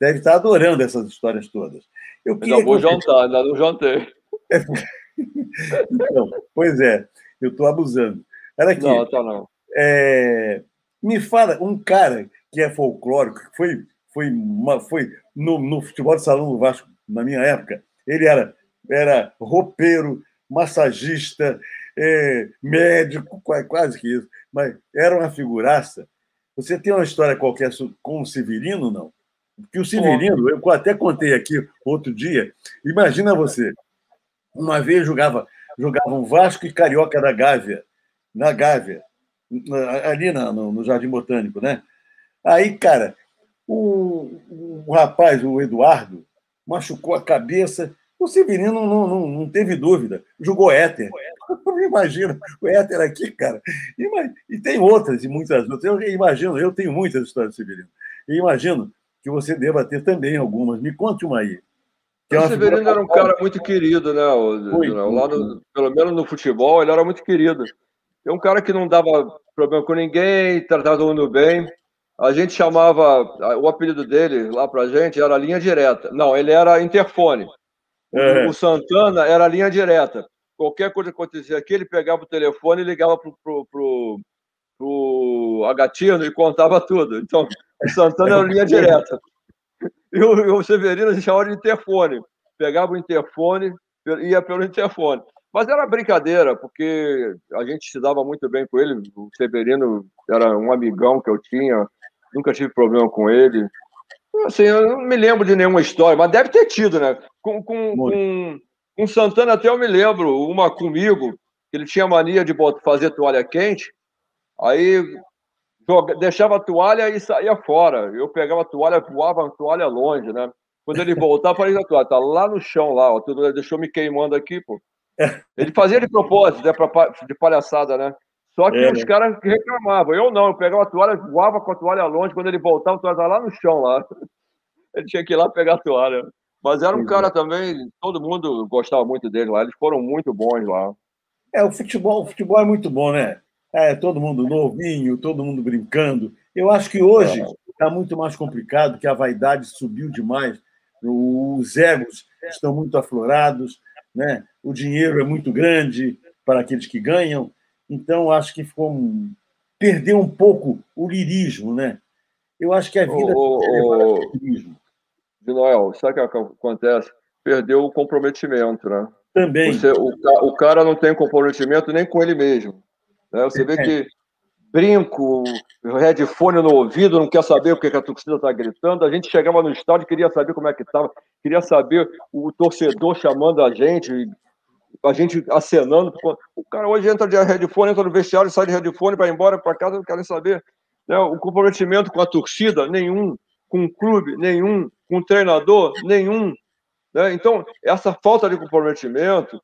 deve estar adorando essas histórias todas. Eu ainda vou jantar, ainda não jantei. então, pois é, eu estou abusando. Olha aqui. Não, tá não. É, me fala, um cara que é folclórico, que foi, foi, uma, foi no, no futebol de salão do Vasco, na minha época, ele era, era roupeiro, massagista, é, médico, quase que isso, mas era uma figuraça. Você tem uma história qualquer com o Severino, não? Porque o Severino, eu até contei aqui outro dia, imagina você, uma vez jogava, jogava um Vasco e Carioca da Gávea, na Gávea, ali no, no Jardim Botânico, né? Aí, cara, o, o rapaz, o Eduardo, machucou a cabeça, o Severino não, não, não teve dúvida, jogou éter. Imagina, o éter aqui, cara. E tem outras, e muitas outras. Eu imagino, eu tenho muitas histórias do Severino. E imagino que você deva ter também algumas. Me conte uma aí. É o Severino era um cara muito querido, né? Foi, Lá no, pelo menos no futebol, ele era muito querido. É um cara que não dava problema com ninguém, tratava todo mundo bem. A gente chamava, o apelido dele lá pra gente era linha direta. Não, ele era interfone. É. O Santana era linha direta. Qualquer coisa que acontecia aqui, ele pegava o telefone e ligava pro, pro, pro, pro Agatino e contava tudo. Então, o Santana era linha direta. E o, o Severino a gente chamava de interfone. Pegava o interfone, ia pelo interfone. Mas era brincadeira, porque a gente se dava muito bem com ele. O Severino era um amigão que eu tinha, nunca tive problema com ele. Assim, eu não me lembro de nenhuma história, mas deve ter tido, né? Com, com, com, com Santana até eu me lembro, uma comigo, que ele tinha mania de botar, fazer toalha quente, aí joga, deixava a toalha e saía fora. Eu pegava a toalha, voava a toalha longe, né? Quando ele voltava, falei, a toalha tá lá no chão, lá, ó, tudo, deixou me queimando aqui, pô. Ele fazia de propósito, né, pra, de palhaçada, né? Só que é, os né? caras reclamavam. Eu não, eu pegava a toalha, voava com a toalha longe. Quando ele voltava, a toalha estava lá no chão. lá. Ele tinha que ir lá pegar a toalha. Mas era um cara também, todo mundo gostava muito dele lá. Eles foram muito bons lá. É, o futebol, o futebol é muito bom, né? É, todo mundo novinho, todo mundo brincando. Eu acho que hoje está é. muito mais complicado, que a vaidade subiu demais, os egos estão muito aflorados, né? o dinheiro é muito grande para aqueles que ganham. Então, acho que ficou um... perdeu um pouco o lirismo, né? Eu acho que a vida o, o, o lirismo. De Noel, sabe o que acontece? Perdeu o comprometimento, né? Também. Você, o, o, cara não tem comprometimento nem com ele mesmo. Né? Você vê é. que brinco, headphone no ouvido, não quer saber o que a torcida está gritando. A gente chegava no estádio, queria saber como é que estava, queria saber o torcedor chamando a gente, a gente acenando. O cara hoje entra de headphone, entra no vestiário, sai de headphone, vai embora para casa, não quer nem saber. Né? O comprometimento com a torcida, nenhum. Com o clube, nenhum. Com o treinador, nenhum. Né? Então, essa falta de comprometimento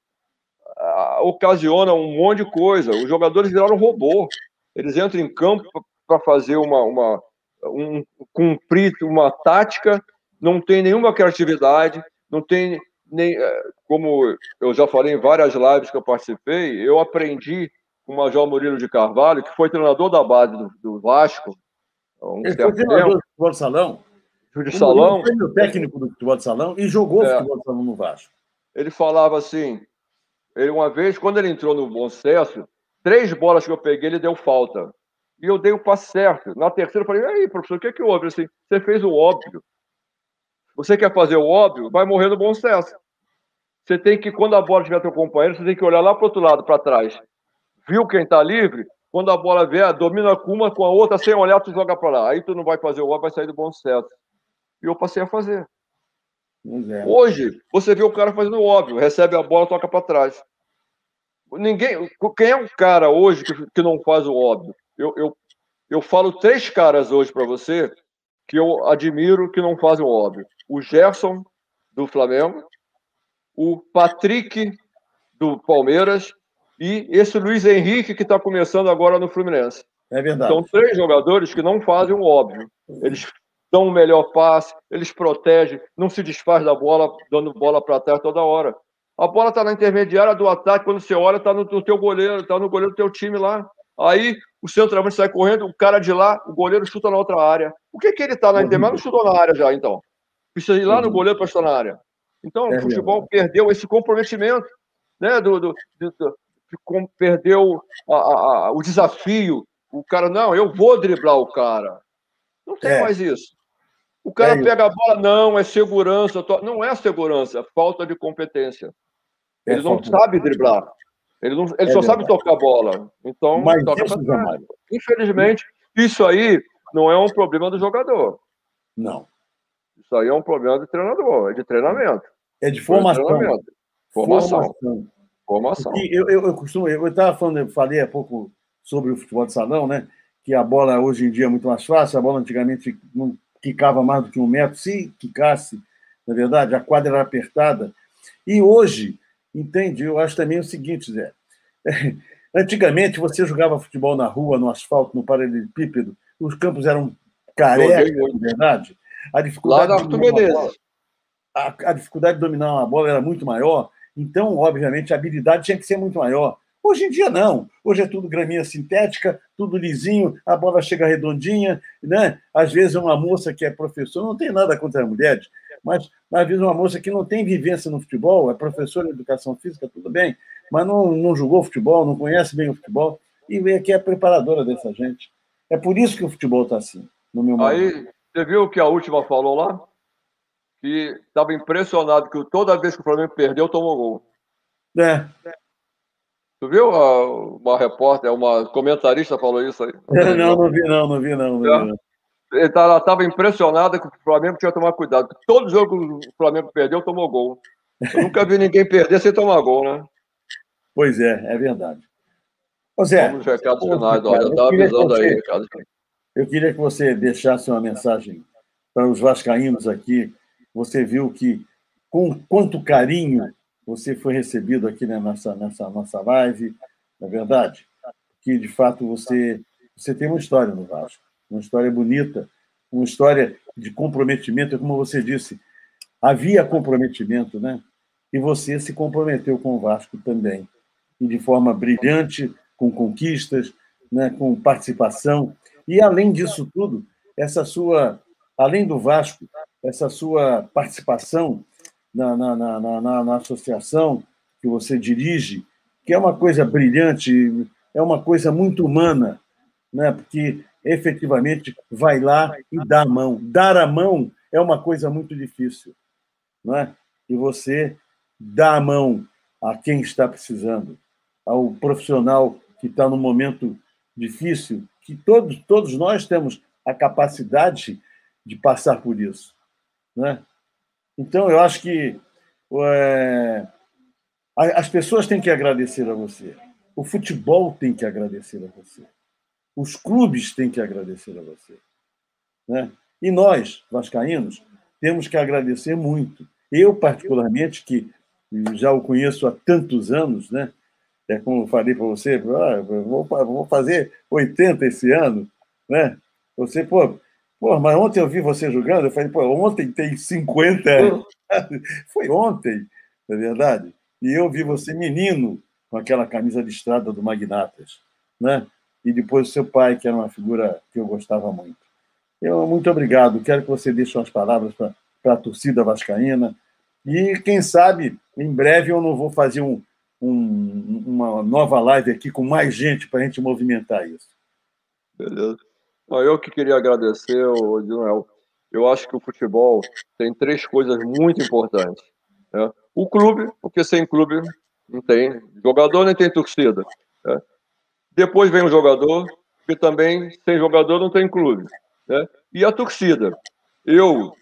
ocasiona um monte de coisa. Os jogadores viraram robô. Eles entram em campo para fazer uma, uma um, cumprir uma tática, não tem nenhuma criatividade, não tem nem, é, como eu já falei em várias lives que eu participei, eu aprendi com o Major Murilo de Carvalho, que foi treinador da base do, do Vasco. Um Ele foi treinador tempo. do futebol de salão. De salão. Ele foi o técnico do futebol de salão e jogou é. futebol de salão no Vasco. Ele falava assim, ele uma vez, quando ele entrou no Bom Sucesso, três bolas que eu peguei, ele deu falta. E eu dei o passe certo. Na terceira, eu falei, aí, professor, o que é que houve? Assim, você fez o óbvio. Você quer fazer o óbvio, vai morrer no bom sucesso. Você tem que, quando a bola tiver teu companheiro, você tem que olhar lá para o outro lado, para trás. Viu quem está livre? Quando a bola vier, domina com uma, com a outra, sem olhar, tu joga para lá. Aí tu não vai fazer o óbvio, vai sair do bom sucesso. E eu passei a fazer. É. Hoje, você vê o cara fazendo o óbvio, recebe a bola, toca para trás. Ninguém, quem é um cara hoje que, que não faz o óbvio? Eu, eu, eu falo três caras hoje para você que eu admiro que não fazem o óbvio. O Gerson, do Flamengo, o Patrick, do Palmeiras, e esse Luiz Henrique, que está começando agora no Fluminense. É verdade. São três jogadores que não fazem o óbvio. Eles dão o um melhor passe, eles protegem, não se desfaz da bola, dando bola para trás toda hora. A bola está na intermediária do ataque, quando você olha, está no, no teu goleiro, está no goleiro do teu time lá. Aí o centroavante sai correndo, o cara de lá, o goleiro chuta na outra área. O que que ele está na intermediária? Não chutou na área já, então. Precisa ir lá no goleiro para chutar na área. Então, é o futebol mesmo. perdeu esse comprometimento, né? Do, do, do, do perdeu a, a, o desafio. O cara, não, eu vou driblar o cara. Não tem é. mais isso. O cara é pega a bola, não, é segurança. Não é segurança, é falta de competência. É ele não sabe driblar. Ele, não, ele é só verdade. sabe tocar a bola. Então, Mas isso. Infelizmente, isso aí não é um problema do jogador. Não. Isso aí é um problema do treinador, é de treinamento. É de formação. Formação. Formação. formação. Eu, eu, eu costumo, eu estava falando, eu falei há pouco sobre o futebol de salão, né? Que a bola hoje em dia é muito mais fácil, a bola antigamente não quicava mais do que um metro, se quicasse, na verdade, a quadra era apertada. E hoje, entende? Eu acho também o seguinte, Zé. Antigamente você jogava futebol na rua, no asfalto, no paralelepípedo, os campos eram carecas, na verdade. A dificuldade, Lá de dominar bola, a, a dificuldade de dominar uma bola era muito maior, então, obviamente, a habilidade tinha que ser muito maior. Hoje em dia, não. Hoje é tudo graminha sintética, tudo lisinho, a bola chega redondinha. Né? Às vezes, uma moça que é professora, não tem nada contra as mulheres, mas às vezes uma moça que não tem vivência no futebol, é professora de educação física, tudo bem, mas não, não jogou futebol, não conhece bem o futebol, e vem aqui é preparadora dessa gente. É por isso que o futebol está assim, no meu Aí, você viu o que a última falou lá? Que estava impressionado que toda vez que o Flamengo perdeu, tomou gol. É. Tu viu? Uma repórter, uma comentarista falou isso aí? É, não, não vi não, não vi não. não, vi, não. Ela estava impressionada que o Flamengo tinha que tomar cuidado. Todo jogo que o Flamengo perdeu, tomou gol. Eu nunca vi ninguém perder sem tomar gol, né? Pois é, é verdade. Ô Zé, Vamos recados finais, olha, estava avisando aí, Ricardo. Eu queria que você deixasse uma mensagem para os vascaínos aqui. Você viu que com quanto carinho você foi recebido aqui né, nessa, nessa nossa live, na é verdade? Que, de fato, você, você tem uma história no Vasco, uma história bonita, uma história de comprometimento, como você disse, havia comprometimento, né? E você se comprometeu com o Vasco também, e de forma brilhante, com conquistas, né, com participação. E, além disso tudo, essa sua, além do Vasco, essa sua participação na, na, na, na, na associação que você dirige, que é uma coisa brilhante, é uma coisa muito humana, né? porque efetivamente vai lá e dá a mão. Dar a mão é uma coisa muito difícil. Não é? E você dá a mão a quem está precisando, ao profissional que está num momento difícil, que todos, todos nós temos a capacidade de passar por isso. Né? Então, eu acho que é, as pessoas têm que agradecer a você. O futebol tem que agradecer a você. Os clubes têm que agradecer a você. Né? E nós, vascaínos, temos que agradecer muito. Eu, particularmente, que já o conheço há tantos anos, né? É como eu falei para você, ah, vou, fazer 80 esse ano, né? Você, pô, Pô, mas ontem eu vi você jogando, eu falei, pô, ontem tem 50. Foi ontem, na é verdade. E eu vi você menino, com aquela camisa listrada do Magnatas, né? E depois o seu pai, que era uma figura que eu gostava muito. Eu, muito obrigado. Quero que você deixe umas palavras para a torcida vascaína. E, quem sabe, em breve eu não vou fazer um, um, uma nova live aqui com mais gente para a gente movimentar isso. Beleza. Eu que queria agradecer, Dinoel. Eu acho que o futebol tem três coisas muito importantes. Né? O clube, porque sem clube não tem jogador nem tem torcida. Né? Depois vem o jogador, porque também sem jogador não tem clube. Né? E a torcida. Eu,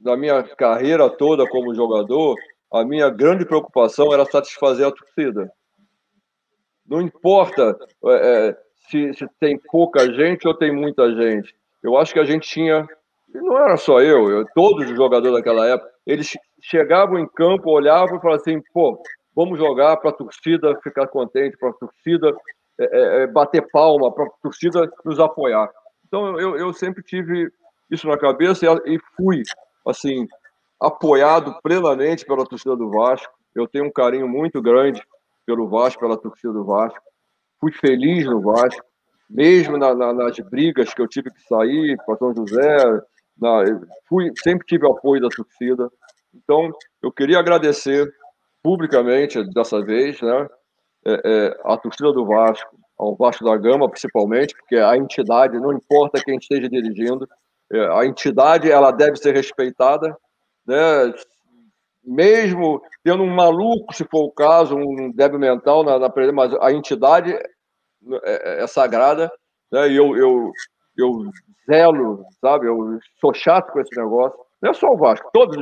na minha carreira toda como jogador, a minha grande preocupação era satisfazer a torcida. Não importa é, é, se, se, tem pouca gente ou tem muita gente. Eu acho que a gente tinha, não era só eu, eu todos os jogadores daquela época, eles chegavam em campo, olhavam e falavam assim: pô, vamos jogar para a torcida ficar contente, para a torcida é, é, é, bater palma, para a torcida nos apoiar. Então eu, eu sempre tive isso na cabeça e fui assim apoiado plenamente pela torcida do Vasco. Eu tenho um carinho muito grande pelo Vasco, pela torcida do Vasco. Fui feliz no Vasco, mesmo na, na, nas brigas que eu tive que sair para São José. Na, fui, sempre tive apoio da torcida. Então, eu queria agradecer publicamente dessa vez, né, é, é, a torcida do Vasco, ao Vasco da Gama, principalmente, porque a entidade, não importa quem esteja dirigindo, é, a entidade ela deve ser respeitada né? Mesmo tendo um maluco, se for o caso, um débil mental na, na mas a entidade é, é, é sagrada, né? e eu, eu, eu zelo, sabe? Eu sou chato com esse negócio. Não é só o Vasco, todos,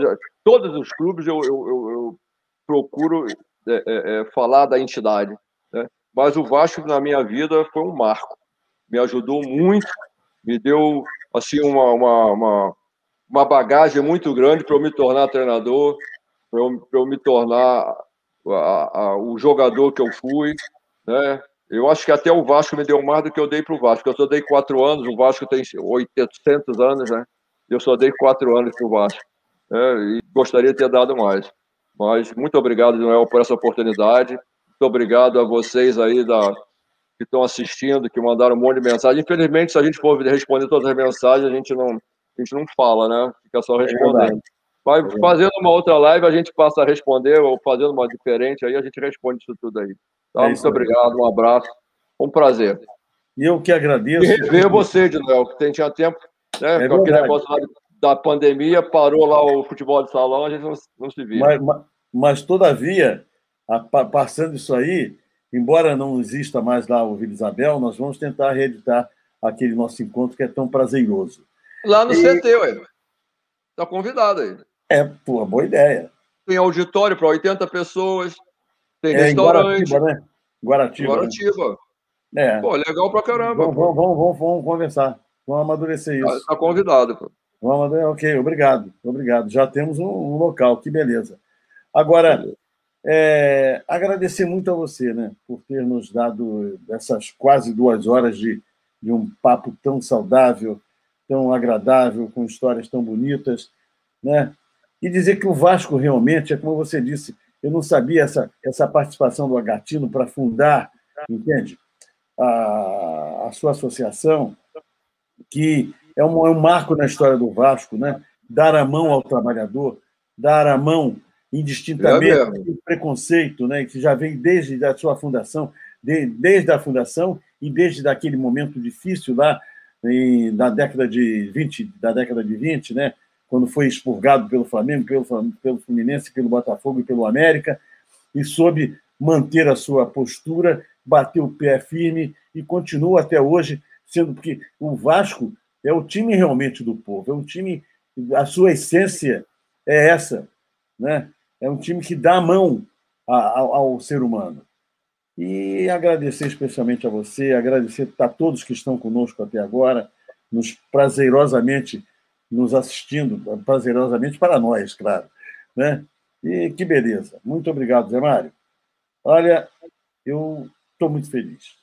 todos os clubes eu, eu, eu, eu procuro é, é, é, falar da entidade. Né? Mas o Vasco, na minha vida, foi um marco. Me ajudou muito, me deu assim uma, uma, uma uma bagagem muito grande para eu me tornar treinador, para eu, eu, me tornar a, a, o jogador que eu fui, né? Eu acho que até o Vasco me deu mais do que eu dei para o Vasco. Eu só dei quatro anos, o Vasco tem 800 anos, né? Eu só dei quatro anos para o Vasco. Né? E gostaria de ter dado mais. Mas muito obrigado, Noel, por essa oportunidade. Muito obrigado a vocês aí da, que estão assistindo, que mandaram um monte de mensagem. Infelizmente, se a gente for responder todas as mensagens, a gente não, a gente não fala, né? Fica só é respondendo. Vai fazendo uma outra live, a gente passa a responder, ou fazendo uma diferente, aí a gente responde isso tudo aí. Tá? É Muito obrigado, um abraço. Um prazer. E eu que agradeço. E rever você, Dinoel, que tem, tinha tempo, né? É com aquele negócio lá da pandemia, parou lá o futebol de salão, a gente não, não se via. Mas, mas, mas todavia, a, passando isso aí, embora não exista mais lá o Vila Isabel, nós vamos tentar reeditar aquele nosso encontro que é tão prazeroso. Lá no e... CT, ué. Tá convidado aí. É, pô, boa ideia. Tem auditório para 80 pessoas, tem é, restaurante. Guaratiba, né? Guaratiba. Guaratiba. Né? É. Pô, legal pra caramba. Vamos, vamos, vamos, vamos, conversar. Vamos amadurecer isso. Tá, tá convidado, pô. Vamos amadurecer. Ok, obrigado. Obrigado. Já temos um, um local, que beleza. Agora, é, agradecer muito a você, né, por ter nos dado essas quase duas horas de, de um papo tão saudável, tão agradável, com histórias tão bonitas, né? E dizer que o Vasco realmente, é como você disse, eu não sabia essa, essa participação do Agatino para fundar, entende? A, a sua associação, que é um, é um marco na história do Vasco, né? Dar a mão ao trabalhador, dar a mão indistintamente é preconceito, né? Que já vem desde a sua fundação, de, desde a fundação e desde aquele momento difícil lá na década de 20, da década de 20, né? Quando foi expurgado pelo Flamengo, pelo, pelo Fluminense, pelo Botafogo e pelo América, e soube manter a sua postura, bater o pé firme e continua até hoje sendo porque o Vasco é o time realmente do povo, é um time a sua essência é essa, né? É um time que dá a mão ao, ao ser humano. E agradecer especialmente a você, agradecer a todos que estão conosco até agora, nos prazerosamente nos assistindo, prazerosamente para nós, claro. Né? E que beleza. Muito obrigado, Zé Mário. Olha, eu estou muito feliz.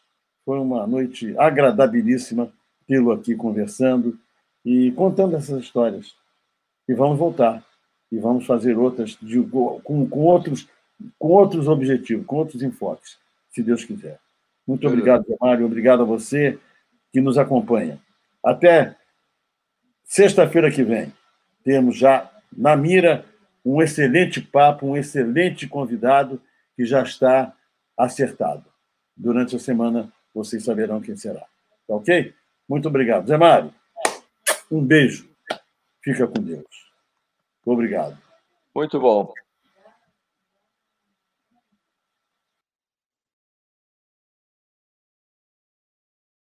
Foi uma noite agradabilíssima tê-lo aqui conversando e contando essas histórias. E vamos voltar. E vamos fazer outras de, com, com, outros, com outros objetivos, com outros enfoques. se Deus quiser. Muito obrigado, Zé Mário. Obrigado a você que nos acompanha. Até sexta-feira que vem. Temos já na mira um excelente papo, um excelente convidado que já está acertado. Durante a semana vocês saberão quem será. Tá ok? Muito obrigado. Zé Mário, um beijo. Fica com Deus. Obrigado. Muito bom.